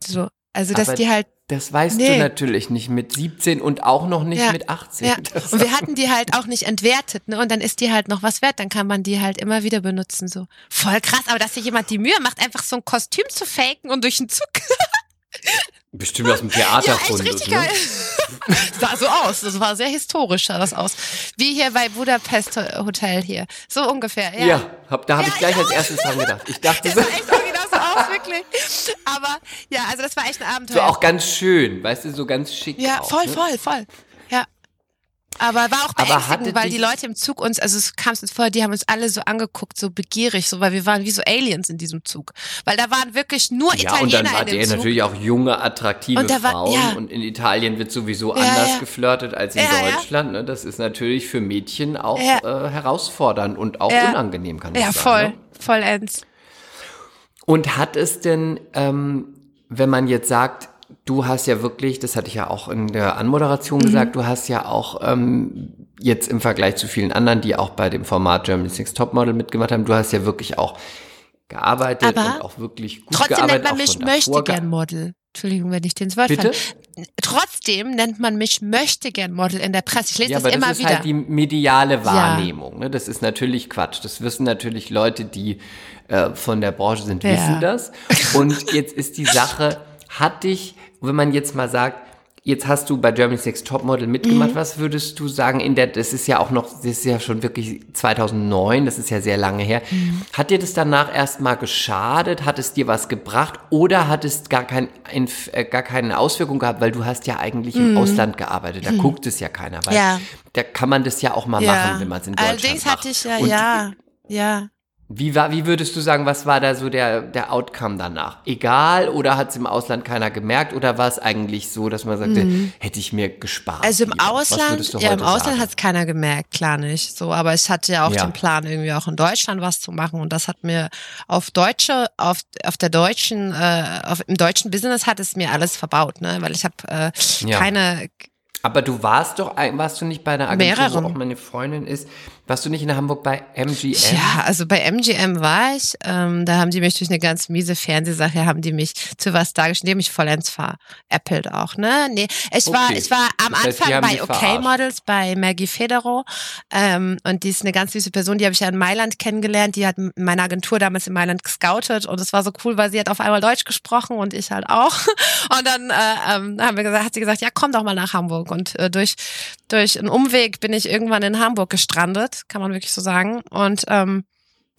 S3: So. Also, dass
S2: Aber
S3: die halt,
S2: Das weißt
S3: Nee.
S2: du natürlich nicht mit 17 und auch noch nicht
S3: Ja,
S2: mit 18.
S3: ja. Und wir hatten die halt auch nicht entwertet, ne? Und dann ist die halt noch was wert, dann kann man die halt immer wieder benutzen, so. Voll krass, aber dass sich jemand die Mühe macht, einfach so ein Kostüm zu faken und durch den Zug *laughs*
S2: Bestimmt aus dem
S3: Ja, echt
S2: Theaterfundus,
S3: richtig
S2: ne?
S3: geil. *laughs* sah so aus. Das war sehr historisch, sah das aus. Wie hier bei Budapest Hotel hier. So ungefähr, ja.
S2: Ja, hab, da habe
S3: Ja,
S2: ich gleich
S3: ich
S2: als erstes dran gedacht. Ich dachte, *laughs*
S3: Das
S2: so,
S3: sah echt original so aus, wirklich. Aber ja, also das war echt ein Abenteuer.
S2: so auch ganz schön, weißt du, so ganz schick
S3: ja,
S2: auch,
S3: voll,
S2: ne?
S3: voll, voll. Ja. Aber war auch beängstigend, weil die Leute im Zug uns, also es kam uns vor, die haben uns alle so angeguckt, so begierig, so, weil wir waren wie so Aliens in diesem Zug. Weil da waren wirklich nur
S2: Ja, und
S3: Italiener
S2: dann
S3: in
S2: ihr
S3: dem Zug.
S2: natürlich auch junge, attraktive
S3: Und war-
S2: Frauen.
S3: ja.
S2: Und in Italien wird sowieso
S3: Ja,
S2: anders
S3: ja.
S2: geflirtet als in
S3: Ja, ja.
S2: Deutschland. Ne? Das ist natürlich für Mädchen auch
S3: Ja.
S2: äh, herausfordernd und auch
S3: Ja.
S2: unangenehm, kann ich
S3: Ja,
S2: sagen.
S3: voll,
S2: Ne?
S3: vollends.
S2: Und hat es denn, ähm, wenn man jetzt sagt, du hast ja wirklich, das hatte ich ja auch in der Anmoderation
S3: Mhm.
S2: gesagt, du hast ja auch ähm, jetzt im Vergleich zu vielen anderen, die auch bei dem Format Germany's Next Topmodel mitgemacht haben, du hast ja wirklich auch gearbeitet
S3: Aber
S2: und auch wirklich gut
S3: Trotzdem
S2: gearbeitet.
S3: nennt man mich möchte
S2: ge-
S3: gern Model. Entschuldigung, wenn ich ins Wort
S2: Bitte?
S3: falle. Trotzdem nennt man mich möchte gern Model in der Presse. Ich lese
S2: Ja,
S3: das
S2: aber
S3: immer
S2: das ist
S3: wieder.
S2: halt die mediale Wahrnehmung. Ne? Das ist natürlich Quatsch. Das wissen natürlich Leute, die äh, von der Branche sind,
S3: Ja.
S2: wissen das. Und jetzt ist die Sache, hat dich, wenn man jetzt mal sagt, jetzt hast du bei Germany's Next Topmodel mitgemacht,
S3: Mhm.
S2: was würdest du sagen, in der, das ist ja auch noch, das ist ja schon wirklich 2009, das ist ja sehr lange her.
S3: Mhm.
S2: Hat dir das danach erstmal geschadet? Hat es dir was gebracht? Oder hat es gar, kein, ein, äh, gar keine Auswirkung gehabt, weil du hast ja eigentlich im Ausland gearbeitet, da guckt es ja keiner, weil
S3: Mhm. Ja.
S2: da kann man das ja auch mal machen, wenn man es in Deutschland
S3: Allerdings
S2: macht.
S3: hatte ich ja,
S2: Und
S3: ja, ja.
S2: Wie, war, wie würdest du sagen, was war da so der, der Outcome danach? Egal oder hat es im Ausland keiner gemerkt oder war es eigentlich so, dass man sagte, hätte ich mir gespart?
S3: Also im
S2: lieber?
S3: Ausland, ja, im Ausland hat es keiner gemerkt, klar nicht. So, aber ich hatte ja auch
S2: Ja.
S3: den Plan, irgendwie auch in Deutschland was zu machen. Und das hat mir auf Deutsche, auf, auf der deutschen, äh, auf, im deutschen Business hat es mir alles verbaut, ne? Weil ich habe äh,
S2: Ja.
S3: keine,
S2: Aber du warst doch, warst du nicht bei einer Agentur,
S3: Mehreren.
S2: wo auch meine Freundin ist, warst du nicht in Hamburg bei MGM?
S3: Ja, also bei MGM war ich. Ähm, da haben die mich durch eine ganz miese Fernsehsache, haben die mich zu was dargestellt, die haben mich vollends veräppelt auch, ne? Nee, ich war,
S2: Okay.
S3: ich war am
S2: Das heißt,
S3: Anfang bei OK. Models, bei Maggie Federo. Ähm, und die ist eine ganz süße Person, die habe ich ja in Mailand kennengelernt. Die hat in meiner Agentur damals in Mailand gescoutet und es war so cool, weil sie hat auf einmal Deutsch gesprochen und ich halt auch. *laughs* Und dann äh, ähm, haben wir gesagt, hat sie gesagt, ja, komm doch mal nach Hamburg. Und äh, durch, durch einen Umweg bin ich irgendwann in Hamburg gestrandet, kann man wirklich so sagen. Und ähm,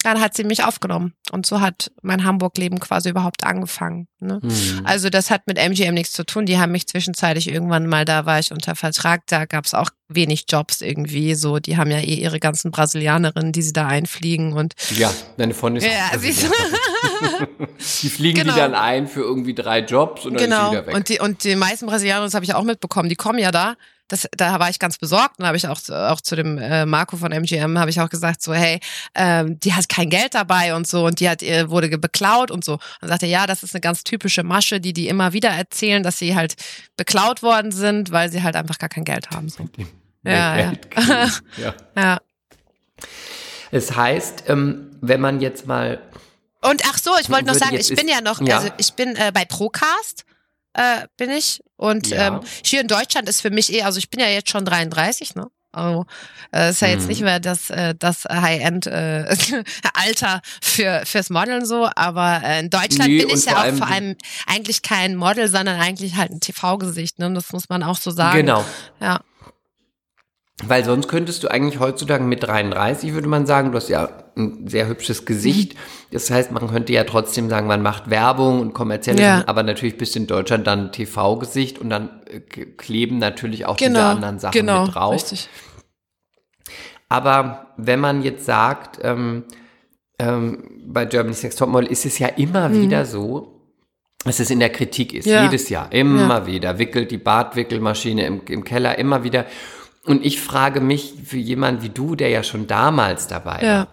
S3: dann hat sie mich aufgenommen. Und so hat mein Hamburg-Leben quasi überhaupt angefangen. Ne?
S2: Hm.
S3: Also das hat mit MGM nichts zu tun. Die haben mich zwischenzeitlich irgendwann mal, da war ich unter Vertrag, da gab es auch wenig Jobs irgendwie. So, die haben ja eh ihre ganzen Brasilianerinnen, die sie da einfliegen und
S2: Ja, deine Freundin ist
S3: ja, siehst du? *laughs*
S2: Die fliegen
S3: Genau.
S2: die dann ein für irgendwie drei Jobs und dann ist
S3: genau.
S2: sie wieder weg.
S3: Und die und die meisten Brasilianer, das habe ich auch mitbekommen, die kommen ja da. Das, da war ich ganz besorgt und habe ich auch, auch zu dem äh, Marco von MGM habe ich auch gesagt so hey ähm, die hat kein Geld dabei und so und die hat äh, wurde beklaut und so und sagte ja das ist eine ganz typische Masche die die immer wieder erzählen dass sie halt beklaut worden sind weil sie halt einfach gar kein Geld haben so Ja, ja. *laughs*
S2: Ja.
S3: ja
S2: Es heißt, ähm, wenn man jetzt mal
S3: Und ach so, ich wollte noch sagen, ich bin ja noch,
S2: ja.
S3: also ich bin äh, bei Procast äh, bin ich und
S2: Ja.
S3: ähm, hier in Deutschland ist für mich eh, also ich bin ja jetzt schon 33, ne? Also äh, ist ja jetzt
S2: Mhm.
S3: nicht mehr das äh, das High-End äh, *laughs* für fürs Modeln so, aber äh, in Deutschland
S2: Nee,
S3: bin ich ja auch vor allem eigentlich kein Model, sondern eigentlich halt ein TV-Gesicht, ne? Das muss man auch so sagen.
S2: genau,
S3: Ja.
S2: Weil sonst könntest du eigentlich heutzutage mit 33 würde man sagen, du hast ja ein sehr hübsches Gesicht.
S3: Mhm.
S2: Das heißt, man könnte ja trotzdem sagen, man macht Werbung und kommerzielle
S3: Ja.
S2: Sachen, aber natürlich bist du in Deutschland dann TV-Gesicht und dann äh, kleben natürlich auch diese
S3: Genau.
S2: anderen Sachen
S3: genau,
S2: mit drauf.
S3: richtig.
S2: Aber wenn man jetzt sagt, ähm, ähm, bei Germany's Next Topmodel ist es ja immer wieder so, dass es in der Kritik ist.
S3: Mhm. Ja.
S2: Jedes Jahr, immer wieder. Wickelt die Bartwickelmaschine im, im Keller, immer wieder. Und ich frage mich, für jemanden wie du, der ja schon damals dabei
S3: Ja.
S2: war,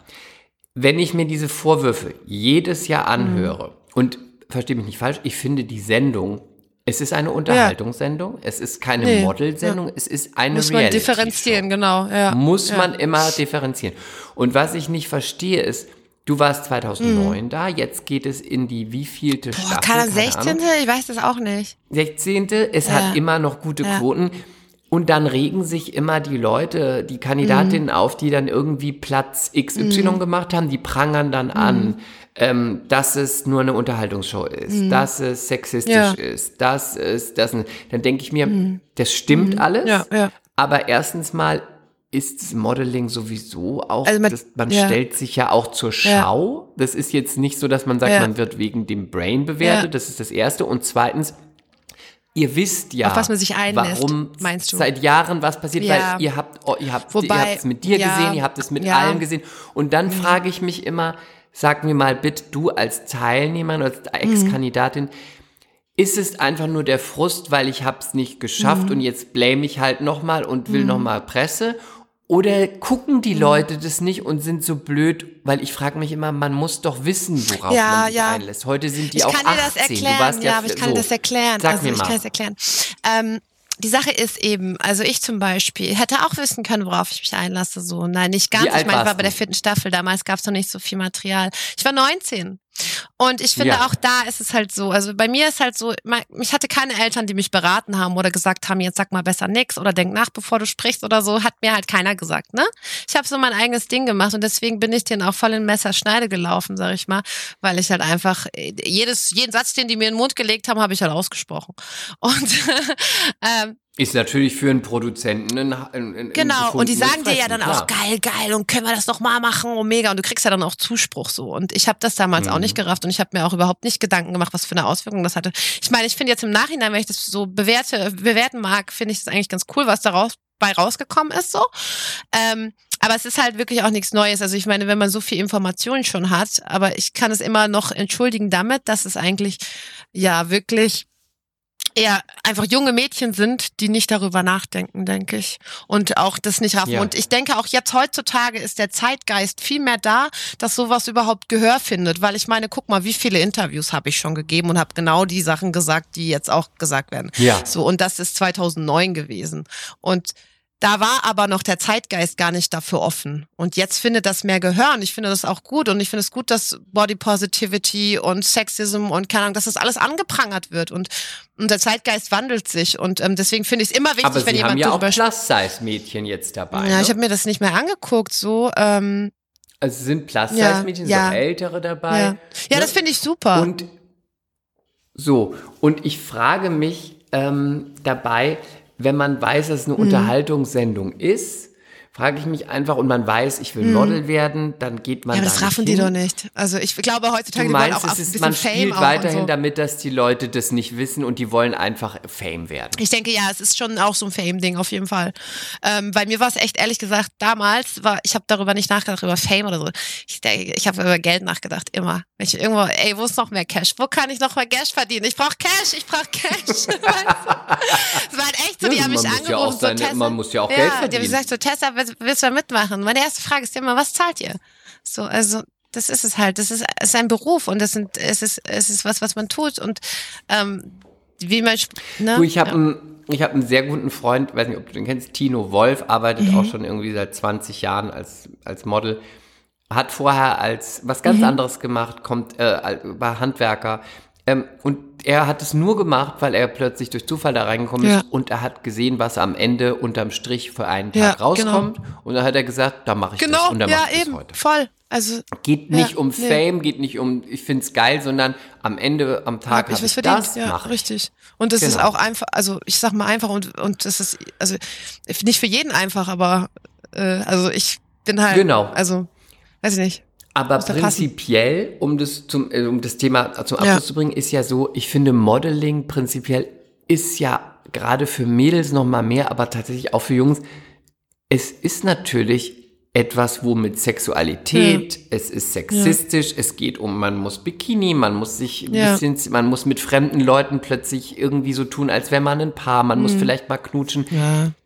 S2: wenn ich mir diese Vorwürfe jedes Jahr
S3: Mhm.
S2: anhöre, und verstehe mich nicht falsch, ich finde die Sendung, es ist eine Unterhaltungssendung, es ist keine
S3: Nee,
S2: Modelsendung, es ist eine
S3: Muss man differenzieren, genau. Ja.
S2: muss
S3: ja.
S2: man immer differenzieren. Und was ich nicht verstehe ist, du warst 2009 da, jetzt geht es in die wievielte
S3: Mhm. Boah,
S2: Staffel? Keine
S3: 16.
S2: Ahnung.
S3: Ich weiß das auch nicht.
S2: 16. Es
S3: Ja.
S2: hat immer noch gute
S3: Ja.
S2: Quoten. Und dann regen sich immer die Leute, die Kandidatinnen
S3: Mhm.
S2: auf, die dann irgendwie Platz XY gemacht haben, die prangern dann an,
S3: Mhm.
S2: ähm, dass es nur eine Unterhaltungsshow ist, dass es sexistisch
S3: Ja.
S2: ist, dass es, das, dann denke ich mir, das stimmt alles.
S3: Mhm. Ja, ja.
S2: Aber erstens mal ist das Modeling sowieso auch,
S3: Also man-
S2: das, man
S3: ja.
S2: stellt sich ja auch zur Schau. Das ist jetzt nicht so, dass man sagt,
S3: Ja.
S2: man wird wegen dem Brain bewertet.
S3: Ja.
S2: Das ist das Erste. Und zweitens, ihr wisst ja,
S3: Auf was man sich einlässt,
S2: warum
S3: meinst du?
S2: seit Jahren was passiert,
S3: Ja.
S2: weil ihr habt, oh, ihr habt,
S3: Wobei,
S2: es mit dir
S3: ja,
S2: gesehen, ihr habt es mit
S3: ja. Mhm.
S2: allen gesehen. Und dann frage ich mich immer, sag mir mal bitte, du als Teilnehmer, als Ex-Kandidatin, ist es einfach nur der Frust, weil ich hab's nicht geschafft
S3: Mhm.
S2: und jetzt blame ich halt nochmal und will nochmal Presse? Oder gucken die
S3: Mhm.
S2: Leute das nicht und sind so blöd? Weil ich frage mich immer, man muss doch wissen, worauf
S3: Ja,
S2: man sich
S3: ja.
S2: einlässt. Heute sind die
S3: ich
S2: auch
S3: kann dir
S2: 18.
S3: das
S2: Du
S3: erklären,
S2: warst
S3: ja,
S2: ja,
S3: aber ich
S2: so.
S3: kann dir das erklären.
S2: Sag
S3: also
S2: mir
S3: ich
S2: mal.
S3: kann es erklären. Ähm, die Sache ist eben, also ich zum Beispiel hätte auch wissen können, worauf ich mich einlasse. So, nein, nicht ganz.
S2: Wie
S3: ich meine, ich war bei der vierten Staffel. Damals gab es noch nicht so viel Material. Ich war 19. Und ich finde
S2: Ja.
S3: auch da ist es halt so. Also bei mir ist halt so, ich hatte keine Eltern, die mich beraten haben oder gesagt haben, jetzt sag mal besser nix oder denk nach, bevor du sprichst oder so. Hat mir halt keiner gesagt, ne? Ich habe so mein eigenes Ding gemacht und deswegen bin ich denen auch voll in Messerschneide gelaufen, sag ich mal, weil ich halt einfach äh, jedes jeden Satz, den die mir in den Mund gelegt haben, habe ich halt ausgesprochen. Und *laughs* ähm,
S2: Ist natürlich für einen Produzenten ein, ein, ein
S3: Genau, und die sagen dir ja dann auch,
S2: klar.
S3: geil, geil, und können wir das noch mal machen, oh mega. Und du kriegst ja dann auch Zuspruch so. Und ich habe das damals
S2: Mhm.
S3: auch nicht gerafft und ich habe mir auch überhaupt nicht Gedanken gemacht, was für eine Auswirkung das hatte. Ich meine, ich finde jetzt im Nachhinein, wenn ich das so bewerte, bewerten mag, finde ich das eigentlich ganz cool, was daraus bei rausgekommen ist so. Ähm, Aber es ist halt wirklich auch nichts Neues. Also ich meine, wenn man so viel Information schon hat, aber ich kann es immer noch entschuldigen damit, dass es eigentlich ja wirklich eher einfach junge Mädchen sind, die nicht darüber nachdenken, denke ich. Und auch das nicht raffen.
S2: Ja.
S3: Und ich denke auch jetzt heutzutage ist der Zeitgeist viel mehr da, dass sowas überhaupt Gehör findet. Weil ich meine, guck mal, wie viele Interviews habe ich schon gegeben und habe genau die Sachen gesagt, die jetzt auch gesagt werden.
S2: Ja.
S3: So, und das ist 2009 gewesen. Und da war aber noch der Zeitgeist gar nicht dafür offen. Und jetzt findet das mehr Gehör und ich finde das auch gut. Und ich finde es gut, dass Body Positivity und Sexism und keine Ahnung, dass das alles angeprangert wird. Und, und der Zeitgeist wandelt sich. Und ähm, deswegen finde ich es immer wichtig,
S2: Aber
S3: wenn
S2: sie haben
S3: jemand
S2: ja auch. Plus-Size-Mädchen jetzt dabei.
S3: Ja,
S2: ne?
S3: ich habe mir das nicht mehr angeguckt. So, ähm,
S2: also sind Plus-Size-Mädchen,
S3: Ja,
S2: sind
S3: ja.
S2: auch ältere dabei.
S3: ja, ja,
S2: Ne?
S3: das finde ich super.
S2: Und so, und ich frage mich ähm, dabei, wenn man weiß, dass es
S3: Mhm.
S2: eine Unterhaltungssendung ist, frage ich mich einfach, und man weiß, ich will Model werden, dann geht man
S3: ja, aber
S2: da
S3: das raffen die
S2: hin.
S3: doch nicht. Also ich glaube heutzutage,
S2: Du
S3: die wollen
S2: meinst,
S3: auch
S2: es
S3: ein
S2: ist,
S3: bisschen
S2: man
S3: Fame
S2: spielt weiterhin
S3: so.
S2: damit, dass die Leute das nicht wissen und die wollen einfach Fame werden.
S3: Ich denke, ja, es ist schon auch so ein Fame-Ding auf jeden Fall. Ähm, bei mir war es echt ehrlich gesagt, damals war, ich habe darüber nicht nachgedacht, über Fame oder so. Ich, denke, ich habe über Geld nachgedacht, immer. Wenn ich irgendwo, ey, wo ist noch mehr Cash? Wo kann ich noch mehr Cash verdienen? Ich brauche Cash, ich brauche Cash. *laughs* weißt du? Es war echt so,
S2: Ja,
S3: die haben mich
S2: muss ja
S3: angerufen, so
S2: seine-
S3: Tessa.
S2: man muss ja auch
S3: ja,
S2: Geld
S3: Die haben
S2: verdienen.
S3: gesagt, so Tessa, willst, willst du mitmachen? Meine erste Frage ist immer, was zahlt ihr? So, also das ist es halt. Das ist, es ist ein Beruf und das sind, es ist, es ist was, was man tut und ähm, wie man, ne?
S2: Du, ich habe
S3: Ja.
S2: einen, ich habe einen sehr guten Freund, weiß nicht, ob du den kennst, Tino Wolf, arbeitet
S3: Mhm.
S2: auch schon irgendwie seit 20 Jahren als, als Model. Hat vorher als was
S3: Mhm.
S2: ganz anderes gemacht, kommt, äh, war Handwerker. Ähm, und er hat es nur gemacht, weil er plötzlich durch Zufall da reingekommen
S3: Ja.
S2: ist und er hat gesehen, was am Ende unterm Strich für einen
S3: Ja,
S2: Tag rauskommt. Und dann hat er gesagt, da mache ich das.
S3: Genau,
S2: Und dann
S3: ja,
S2: ich
S3: eben,
S2: das heute.
S3: voll. Also,
S2: Geht nicht
S3: Ja,
S2: um
S3: nee.
S2: Fame, geht nicht um, ich find's geil, sondern am Ende am Tag
S3: hab
S2: habe
S3: ich
S2: ich,
S3: was verdient.
S2: das,
S3: ja,
S2: ich.
S3: richtig. Und das ist
S2: Genau.
S3: auch einfach, also ich sag mal einfach und, und das ist, also nicht für jeden einfach, aber äh, also ich bin halt,
S2: Genau.
S3: also, weiß ich nicht.
S2: Aber
S3: passen.
S2: prinzipiell, um das, zum, äh, um das Thema zum Abschluss
S3: Ja.
S2: zu bringen, ist ja so, ich finde Modeling prinzipiell ist ja gerade für Mädels noch mal mehr, aber tatsächlich auch für Jungs. Es ist natürlich etwas, wo mit Sexualität, es ist sexistisch, es geht um, man muss Bikini, man muss sich ein
S3: Ja.
S2: bisschen, man muss mit fremden Leuten plötzlich irgendwie so tun, als wäre man ein Paar, man muss vielleicht mal knutschen.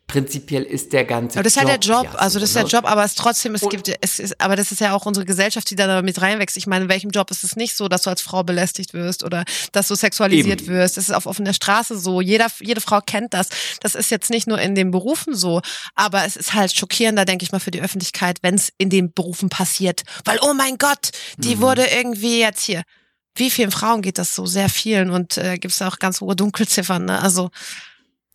S3: Mhm.
S2: Prinzipiell ist der ganze
S3: Aber das ist halt der Job,
S2: ja
S3: also
S2: so,
S3: das ist der
S2: ne?
S3: Job, aber es trotzdem, es
S2: Und-
S3: gibt, es ist, aber das ist ja auch unsere Gesellschaft, die da damit reinwächst. Ich meine, in welchem Job ist es nicht so, dass du als Frau belästigt wirst oder dass du sexualisiert
S2: Eben.
S3: wirst? Das ist auf offener Straße so. Jeder, jede Frau kennt das. Das ist jetzt nicht nur in den Berufen so, aber es ist halt schockierender, denke ich mal, für die Öffentlichkeit, wenn es in den Berufen passiert. Weil, oh mein Gott, die wurde irgendwie jetzt hier. Wie vielen Frauen geht das so? Sehr vielen und äh, gibt es auch ganz hohe Dunkelziffern. Ne? Also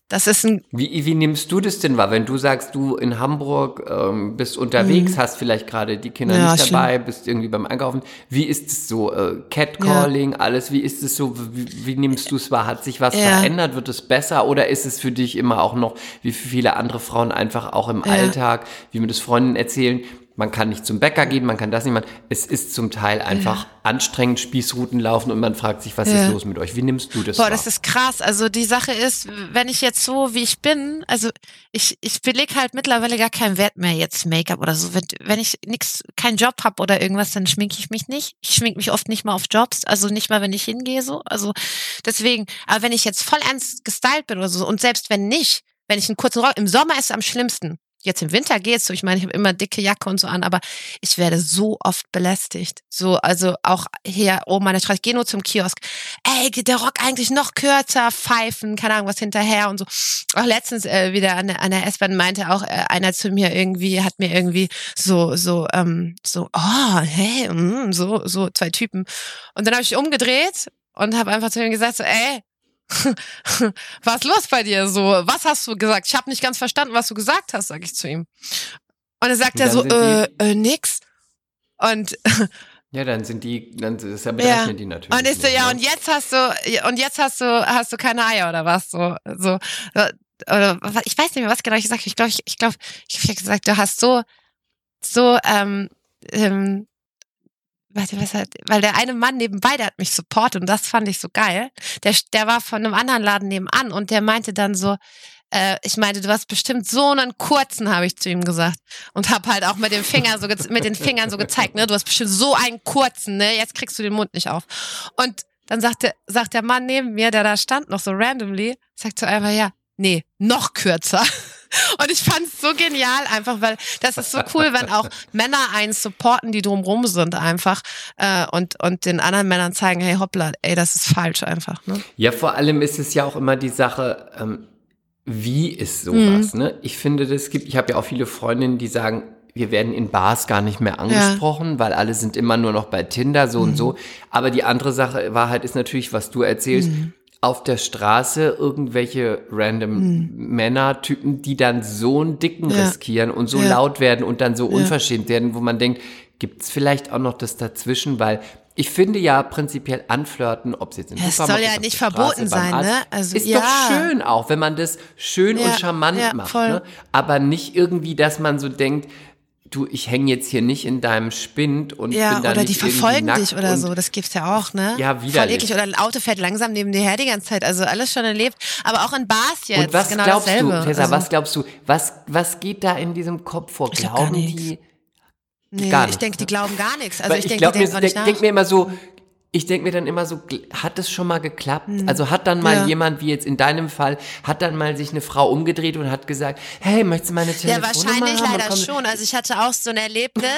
S3: das ist ein
S2: Wie, wie nimmst du das denn wahr, wenn du sagst, du in Hamburg ähm, bist unterwegs, hast vielleicht gerade die Kinder
S3: Mhm. Ja,
S2: nicht dabei, bist irgendwie beim Einkaufen. Wie ist es so? Äh, Catcalling, alles, wie ist es so? Wie, wie nimmst du es wahr? Hat sich was
S3: Ja.
S2: verändert? Wird es besser? Oder ist es für dich immer auch noch, wie für viele andere Frauen, einfach auch im
S3: Ja.
S2: Alltag, wie mir das Freundinnen erzählen, man kann nicht zum Bäcker gehen, man kann das nicht machen. Es ist zum Teil einfach anstrengend, Spießrouten laufen und man fragt sich, was
S3: Ja.
S2: ist los mit euch? Wie nimmst du das
S3: Boah,
S2: wahr?
S3: das ist krass. Also die Sache ist, wenn ich jetzt so wie ich bin, also ich, ich beleg halt mittlerweile gar keinen Wert mehr jetzt Make-up oder so. Wenn, wenn ich nix, keinen Job hab oder irgendwas, dann schminke ich mich nicht. Ich schminke mich oft nicht mal auf Jobs, also nicht mal, wenn ich hingehe so. Also deswegen, aber wenn ich jetzt voll ernst gestylt bin oder so und selbst wenn nicht, wenn ich einen kurzen Rock, im Sommer ist es am schlimmsten. Jetzt im Winter geht's so. Ich meine, ich habe immer dicke Jacke und so an, aber ich werde so oft belästigt. So, also auch hier oben meine Straße. Ich gehe nur zum Kiosk. Ey, geht der Rock eigentlich noch kürzer? Pfeifen, keine Ahnung, was hinterher und so. Auch letztens äh, wieder an der, an der S-Bahn meinte auch äh, einer zu mir irgendwie, hat mir irgendwie so, so, ähm, so, oh, hey, mm, so, so zwei Typen. Und dann habe ich umgedreht und habe einfach zu ihm gesagt, so, ey, *laughs* was ist los bei dir? So, was hast du gesagt? Ich habe nicht ganz verstanden, was du gesagt hast, sag ich zu ihm. Und dann sagt er
S2: dann
S3: so, äh, äh, nix. Und *laughs*
S2: Ja, dann sind die, dann ist ja
S3: Ja.
S2: berechnen die natürlich.
S3: Und ich so, ja,
S2: ne?
S3: und jetzt hast du, und jetzt hast du, hast du keine Eier oder was? So, so, oder was- ich weiß nicht mehr, was genau ich gesagt habe. Ich glaube, ich, ich glaube, ich habe gesagt, du hast so, so, ähm, ähm, warte, was hat, weil der eine Mann nebenbei, der hat mich supportet und das fand ich so geil. Der, der war von einem anderen Laden nebenan und der meinte dann so, äh, ich meinte, du hast bestimmt so einen kurzen, habe ich zu ihm gesagt. Und hab halt auch mit dem Finger so mit den Fingern so gezeigt, ne? Du hast bestimmt so einen kurzen, ne? Jetzt kriegst du den Mund nicht auf. Und dann sagt der, sagt der Mann neben mir, der da stand, noch so randomly, sagt so einfach, ja, nee, noch kürzer. Und ich fand es so genial, einfach, weil das ist so cool, wenn auch *laughs* Männer einen supporten, die drumrum sind, einfach äh, und, und den anderen Männern zeigen, hey hoppla, ey, das ist falsch einfach. Ne?
S2: Ja, vor allem ist es ja auch immer die Sache, ähm, wie ist sowas? Mhm. Ne? Ich finde, das gibt, ich habe ja auch viele Freundinnen, die sagen, wir werden in Bars gar nicht mehr angesprochen, ja. weil alle sind immer nur noch bei Tinder, so mhm. und so. Aber die andere Sache, Wahrheit ist natürlich, was du erzählst. Mhm auf der Straße irgendwelche random hm. Männertypen, die dann so einen Dicken ja. riskieren und so ja. laut werden und dann so unverschämt werden, wo man denkt, gibt's vielleicht auch noch das dazwischen, weil ich finde ja prinzipiell anflirten, ob es jetzt in
S3: Es soll ja nicht verboten sein,
S2: Arzt,
S3: ne?
S2: Also, ist ja. doch schön auch, wenn man das schön und charmant macht, ne? Aber nicht irgendwie, dass man so denkt, du, ich hänge jetzt hier nicht in deinem Spind und
S3: ja,
S2: bin da
S3: oder die verfolgen dich oder so, das gibt's ja auch, ne?
S2: Ja, wieder.
S3: Voll eklig. Oder ein Auto fährt langsam neben dir her die ganze Zeit, also alles schon erlebt, aber auch in Bars jetzt.
S2: Und was
S3: genau
S2: glaubst
S3: dasselbe.
S2: du, Tessa,
S3: also,
S2: was glaubst du, was, was geht da in diesem Kopf vor?
S3: Glaub
S2: Glauben
S3: nichts.
S2: die?
S3: Nee, ich denke, die
S2: ne?
S3: glauben gar nichts. Also
S2: Weil
S3: ich
S2: ich
S3: denke,
S2: glaube
S3: die denken auch nicht
S2: denk,
S3: nach.
S2: denk mir immer so, ich denke mir dann immer so, hat es schon mal geklappt? Also hat dann mal
S3: Hm. Ja.
S2: jemand, wie jetzt in deinem Fall, hat dann mal sich eine Frau umgedreht und hat gesagt, hey, möchtest du meine
S3: Ja,
S2: Telefonnummer
S3: wahrscheinlich
S2: haben?
S3: Leider schon. Also ich hatte auch so ein Erlebnis. *laughs*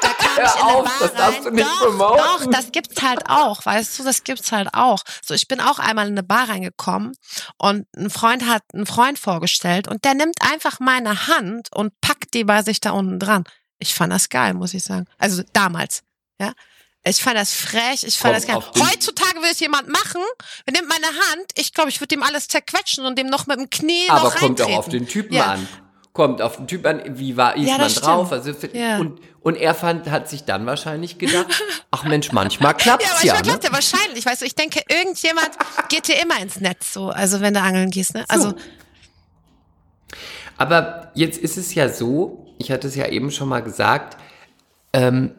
S3: Da kam
S2: Hör
S3: ich in eine
S2: auf,
S3: Bar
S2: das darfst
S3: rein.
S2: du nicht
S3: doch, doch, das gibt's halt auch, weißt du, das gibt's halt auch. So, ich bin auch einmal in eine Bar reingekommen und ein Freund hat einen Freund vorgestellt und der nimmt einfach meine Hand und packt die bei sich da unten dran. Ich fand das geil, muss ich sagen. Also damals, ja. Ich fand das frech, ich fand
S2: Komm,
S3: das geil. Heutzutage will es jemand machen, er nimmt meine Hand, ich glaube, ich würde ihm alles zerquetschen und dem noch mit dem Knie
S2: Aber
S3: noch
S2: kommt auch
S3: reintreten.
S2: auf den Typen
S3: Ja.
S2: an. Kommt auf den Typ an, wie war ist
S3: Ja,
S2: man drauf? Also,
S3: Ja.
S2: und, und er fand, hat sich dann wahrscheinlich gedacht, ach Mensch, manchmal *laughs* klappt's
S3: Ja,
S2: ja.
S3: manchmal
S2: ne?
S3: klappt ja wahrscheinlich. Weißt du, ich denke, irgendjemand *laughs* geht dir immer ins Netz so. Also wenn du angeln gehst, ne? Also
S2: Aber jetzt ist es ja so, ich hatte es ja eben schon mal gesagt, ähm,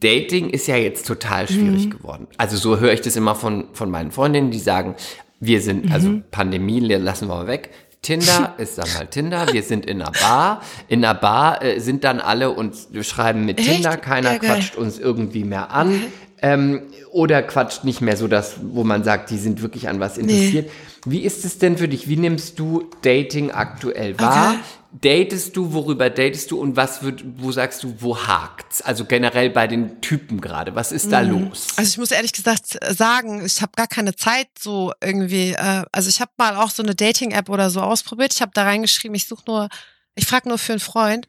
S2: Dating ist ja jetzt total schwierig
S3: Mhm.
S2: geworden. Also so höre ich das immer von, von meinen Freundinnen, die sagen, wir sind,
S3: Mhm.
S2: also Pandemie lassen wir mal weg. Tinder *laughs* ist dann mal Tinder, wir sind in einer Bar. In einer Bar äh, sind dann alle und wir schreiben mit
S3: Echt?
S2: Tinder, keiner
S3: Ja,
S2: quatscht uns irgendwie mehr an. Ähm, oder quatscht nicht mehr so das, wo man sagt, die sind wirklich an was interessiert. Wie ist es denn für dich? Wie nimmst du Dating aktuell wahr?
S3: Okay.
S2: Datest du, worüber datest du und was wird, wo sagst du, wo hakt's? Also generell bei den Typen gerade, was ist da los?
S3: Also ich muss ehrlich gesagt sagen, ich habe gar keine Zeit so irgendwie. Äh, also ich habe mal auch so eine Dating-App oder so ausprobiert. Ich habe da reingeschrieben, ich suche nur, ich frage nur für einen Freund.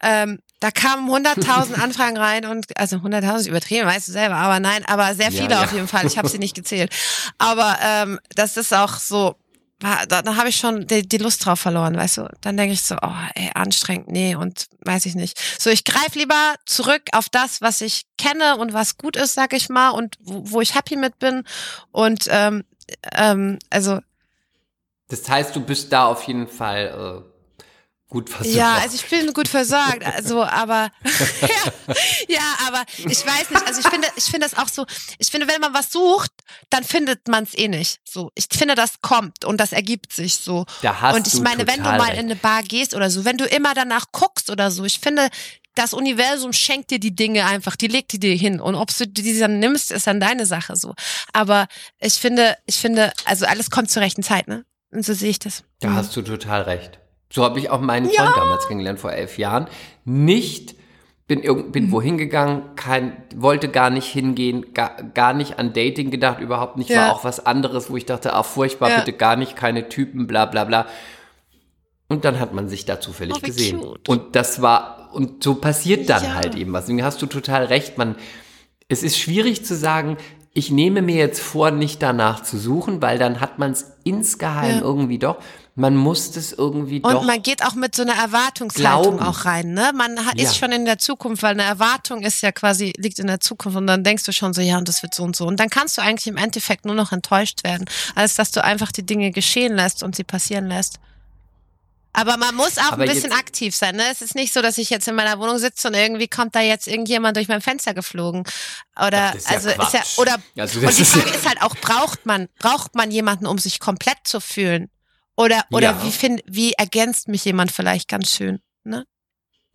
S3: Ähm, da kamen 100.000 *laughs* Anfragen rein und also 100.000 ist übertrieben, weißt du selber, aber nein, aber sehr
S2: Ja,
S3: viele
S2: ja.
S3: auf jeden Fall. Ich habe sie *laughs* nicht gezählt. Aber ähm, das ist auch so. War- Da, da habe ich schon die, die Lust drauf verloren, weißt du. Dann denke ich so, oh, ey, anstrengend, nee, und weiß ich nicht. So, ich greife lieber zurück auf das, was ich kenne und was gut ist, sag ich mal, und wo, wo ich happy mit bin. Und ähm, ähm, also
S2: Das heißt, du bist da auf jeden Fall äh, gut versorgt.
S3: Ja, also ich bin gut versorgt, also aber *laughs* ja, ja, aber ich weiß nicht, also ich finde, ich finde das auch so, ich finde, wenn man was sucht, dann findet man es eh nicht. So, ich finde, das kommt und das ergibt sich so.
S2: Da hast
S3: und ich
S2: du
S3: meine, wenn du mal in eine Bar gehst oder so, wenn du immer danach guckst oder so, ich finde, das Universum schenkt dir die Dinge einfach, die legt die dir hin und ob du die dann nimmst, ist dann deine Sache so. Aber ich finde, ich finde, also alles kommt zur rechten Zeit, ne? Und so sehe ich das.
S2: Da hast du total recht. So habe ich auch meinen Freund damals kennengelernt, vor elf Jahren. Nicht, bin, irgend, bin wohin gegangen, kein, wollte gar nicht hingehen, gar, gar nicht an Dating gedacht, überhaupt nicht.
S3: Ja.
S2: War auch was anderes, wo ich dachte, ah, furchtbar,
S3: Ja.
S2: bitte gar nicht, keine Typen, bla bla bla. Und dann hat man sich da zufällig
S3: Oh,
S2: gesehen.
S3: cute.
S2: Und das war, und so passiert dann
S3: Ja.
S2: halt eben was. Deswegen hast du total recht. Man, es ist schwierig zu sagen, ich nehme mir jetzt vor, nicht danach zu suchen, weil dann hat man es insgeheim
S3: Ja.
S2: irgendwie doch. Man muss es irgendwie
S3: Und man geht auch mit so einer Erwartungshaltung
S2: glauben.
S3: auch rein, ne? Man hat,
S2: Ja.
S3: ist schon in der Zukunft, weil eine Erwartung ist ja quasi, liegt in der Zukunft und dann denkst du schon so, ja, und das wird so und so. Und dann kannst du eigentlich im Endeffekt nur noch enttäuscht werden, als dass du einfach die Dinge geschehen lässt und sie passieren lässt. Aber man muss auch
S2: Aber
S3: ein bisschen aktiv sein, ne? Es ist nicht so, dass ich jetzt in meiner Wohnung sitze und irgendwie kommt da jetzt irgendjemand durch mein Fenster geflogen. Oder,
S2: Das ist ja
S3: also, ist ja,
S2: Quatsch.
S3: oder,
S2: Also
S3: und
S2: das
S3: die
S2: ist-
S3: Frage ist halt auch, braucht man, braucht man jemanden, um sich komplett zu fühlen? Oder, oder
S2: Ja.
S3: wie find, wie ergänzt mich jemand vielleicht ganz schön, ne?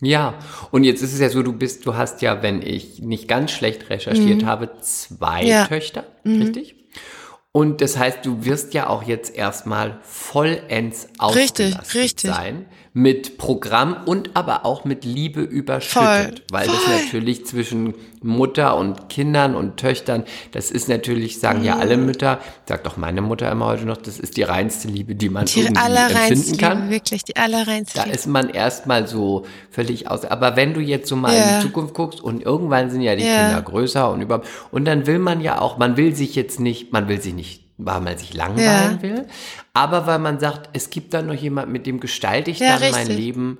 S2: Ja, und jetzt ist es ja so, du bist, du hast ja, wenn ich nicht ganz schlecht recherchiert habe, zwei
S3: Mhm. Ja. Mhm.
S2: Töchter, richtig? Und das heißt, du wirst ja auch jetzt erstmal vollends
S3: Richtig,
S2: ausgelastet
S3: richtig.
S2: sein. Mit Programm und aber auch mit Liebe überschüttet.
S3: Voll,
S2: weil das
S3: voll.
S2: natürlich zwischen Mutter und Kindern und Töchtern, das ist natürlich, sagen ja
S3: Mhm.
S2: alle Mütter, sagt auch meine Mutter immer heute noch, das ist die reinste Liebe, die man
S3: Die
S2: irgendwie
S3: allerreinste
S2: empfinden kann.
S3: Liebe, wirklich, die allerreinste
S2: Da
S3: Liebe.
S2: ist man erstmal so völlig aus. Aber wenn du jetzt so mal
S3: Ja.
S2: in die Zukunft guckst und irgendwann sind ja die
S3: Ja.
S2: Kinder größer und über und dann will man ja auch, man will sich jetzt nicht, man will sich nicht, weil man sich langweilen
S3: Ja.
S2: will, aber weil man sagt, es gibt da noch jemand, mit dem gestalte ich
S3: Ja,
S2: dann mein
S3: richtig.
S2: Leben.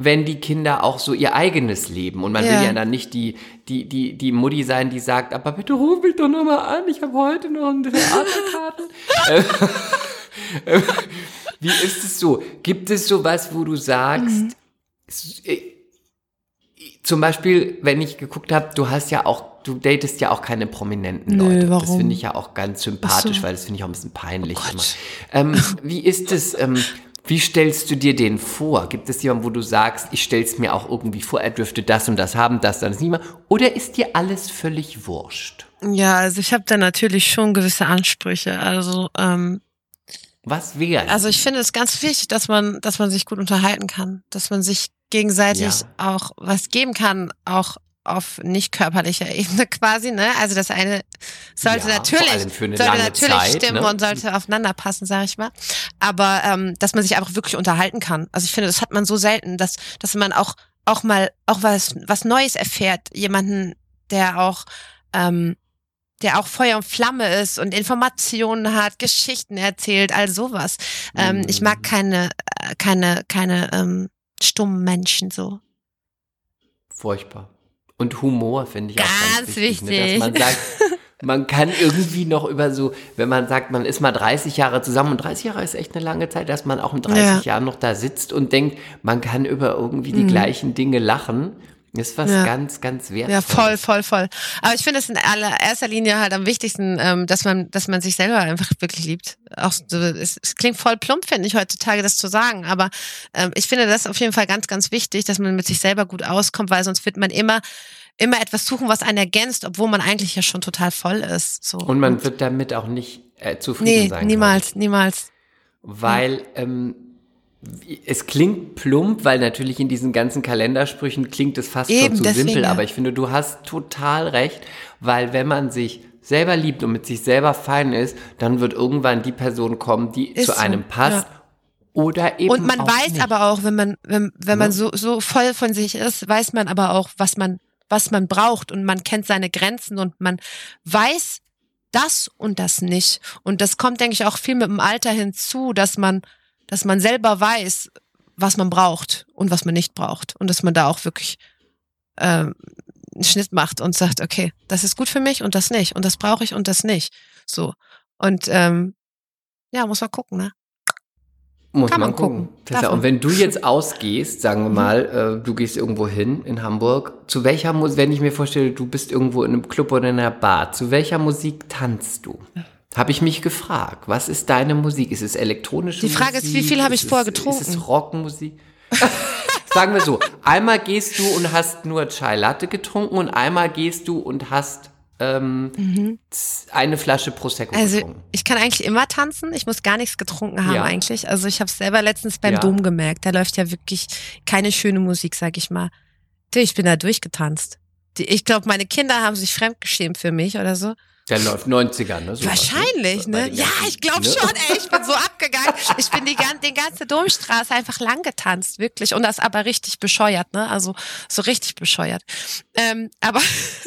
S2: Wenn die Kinder auch so ihr eigenes Leben und man
S3: Ja.
S2: will ja dann nicht die die die die Mutti sein, die sagt, aber bitte ruf mich doch noch mal an, ich habe heute noch ein Theaterkarten. *laughs* Wie ist es so? Gibt es sowas, wo du sagst,
S3: Mhm.
S2: Zum Beispiel, wenn ich geguckt habe, du hast ja auch, du datest ja auch keine prominenten
S3: Nö,
S2: Leute. Das
S3: warum?
S2: finde ich ja auch ganz sympathisch,
S3: so.
S2: weil das finde ich auch ein bisschen peinlich
S3: Oh.
S2: Ähm, wie ist es, ähm, wie stellst du dir den vor? Gibt es jemanden, wo du sagst, ich stelle es mir auch irgendwie vor, er dürfte das und das haben, das dann nicht mehr? Oder ist dir alles völlig wurscht?
S3: Ja, also ich habe da natürlich schon gewisse Ansprüche. Also, ähm,
S2: Was wäre?
S3: also ich finde es ganz wichtig, dass man, dass man sich gut unterhalten kann, dass man sich gegenseitig
S2: Ja.
S3: auch was geben kann, auch auf nicht körperlicher Ebene *laughs* quasi, ne? Also das eine sollte
S2: Ja,
S3: natürlich, sollte natürlich
S2: Zeit,
S3: stimmen
S2: ne?
S3: und sollte aufeinander passen, sage ich mal. Aber ähm, dass man sich einfach wirklich unterhalten kann. Also ich finde, das hat man so selten, dass dass man auch auch mal auch was was Neues erfährt, jemanden, der auch ähm, der auch Feuer und Flamme ist und Informationen hat, Geschichten erzählt, all sowas. Ähm, ich mag keine, äh, keine, keine ähm, stummen Menschen so.
S2: Furchtbar. Und Humor finde ich auch ganz
S3: Ganz
S2: wichtig. Ne?
S3: wichtig.
S2: Dass man sagt, *laughs* man kann irgendwie noch über so, wenn man sagt, man ist mal 30 Jahre zusammen und 30 Jahre ist echt eine lange Zeit, dass man auch in 30
S3: Ja.
S2: Jahren noch da sitzt und denkt, man kann über irgendwie die gleichen Dinge lachen. Ist was.
S3: Ja.
S2: ganz, ganz wertvolles.
S3: Ja, voll, voll, voll. Aber ich finde es in allererster Linie halt am wichtigsten, ähm, dass man, dass man sich selber einfach wirklich liebt. Auch so, es, es klingt voll plump, finde ich heutzutage, das zu sagen. Aber ähm, ich finde das auf jeden Fall ganz, ganz wichtig, dass man mit sich selber gut auskommt, weil sonst wird man immer immer etwas suchen, was einen ergänzt, obwohl man eigentlich ja schon total voll ist. So.
S2: Und man wird damit auch nicht äh, zufrieden
S3: nee,
S2: sein.
S3: niemals, niemals.
S2: Weil ähm, es klingt plump, weil natürlich in diesen ganzen Kalendersprüchen klingt es fast
S3: Eben,
S2: schon zu
S3: deswegen,
S2: simpel,
S3: ja.
S2: aber ich finde, du hast total recht, weil wenn man sich selber liebt und mit sich selber fein ist, dann wird irgendwann die Person kommen, die
S3: Ist
S2: zu
S3: so,
S2: einem passt.
S3: ja.
S2: Oder eben
S3: Und man weiß
S2: nicht.
S3: aber auch, wenn man, wenn, wenn man
S2: Ne?
S3: so, so voll von sich ist, weiß man aber auch, was man, was man braucht und man kennt seine Grenzen und man weiß das und das nicht. Und das kommt, denke ich, auch viel mit dem Alter hinzu, dass man, dass man selber weiß, was man braucht und was man nicht braucht. Und dass man da auch wirklich ähm, einen Schnitt macht und sagt, okay, das ist gut für mich und das nicht. Und das brauche ich und das nicht. So. Und ähm, ja, muss man gucken, ne?
S2: Muss
S3: Kann
S2: man gucken.
S3: gucken.
S2: Und wenn du jetzt ausgehst, sagen wir mal, äh, du gehst irgendwo hin in Hamburg, zu welcher Musik, wenn ich mir vorstelle, du bist irgendwo in einem Club oder in einer Bar, zu welcher Musik tanzt du? Habe ich mich gefragt. Was ist deine Musik? Ist es elektronische
S3: Die Frage
S2: Musik?
S3: ist, wie viel habe ich vorher
S2: Ist
S3: getrunken?
S2: es Rockmusik? *laughs* Sagen wir so, einmal gehst du und hast nur Chai Latte getrunken und einmal gehst du und hast ähm, z- eine Flasche Prosecco
S3: Mhm. Also
S2: getrunken.
S3: ich kann eigentlich immer tanzen. Ich muss gar nichts getrunken haben
S2: Ja.
S3: eigentlich. Also ich habe es selber letztens beim
S2: Ja.
S3: Dom gemerkt. Da läuft ja wirklich keine schöne Musik, sag ich mal. Ich bin da durchgetanzt. Ich glaube, meine Kinder haben sich fremdgeschämt für mich oder so.
S2: Der läuft 90er, ne? Sowas,
S3: Wahrscheinlich,
S2: Bei
S3: ne?
S2: den
S3: Ja, ich glaube
S2: ne?
S3: schon, ey. Ich bin so abgegangen. Ich bin die, gan- die ganze Domstraße einfach lang getanzt, wirklich. Und das aber richtig bescheuert, ne? Also so richtig bescheuert. Ähm, aber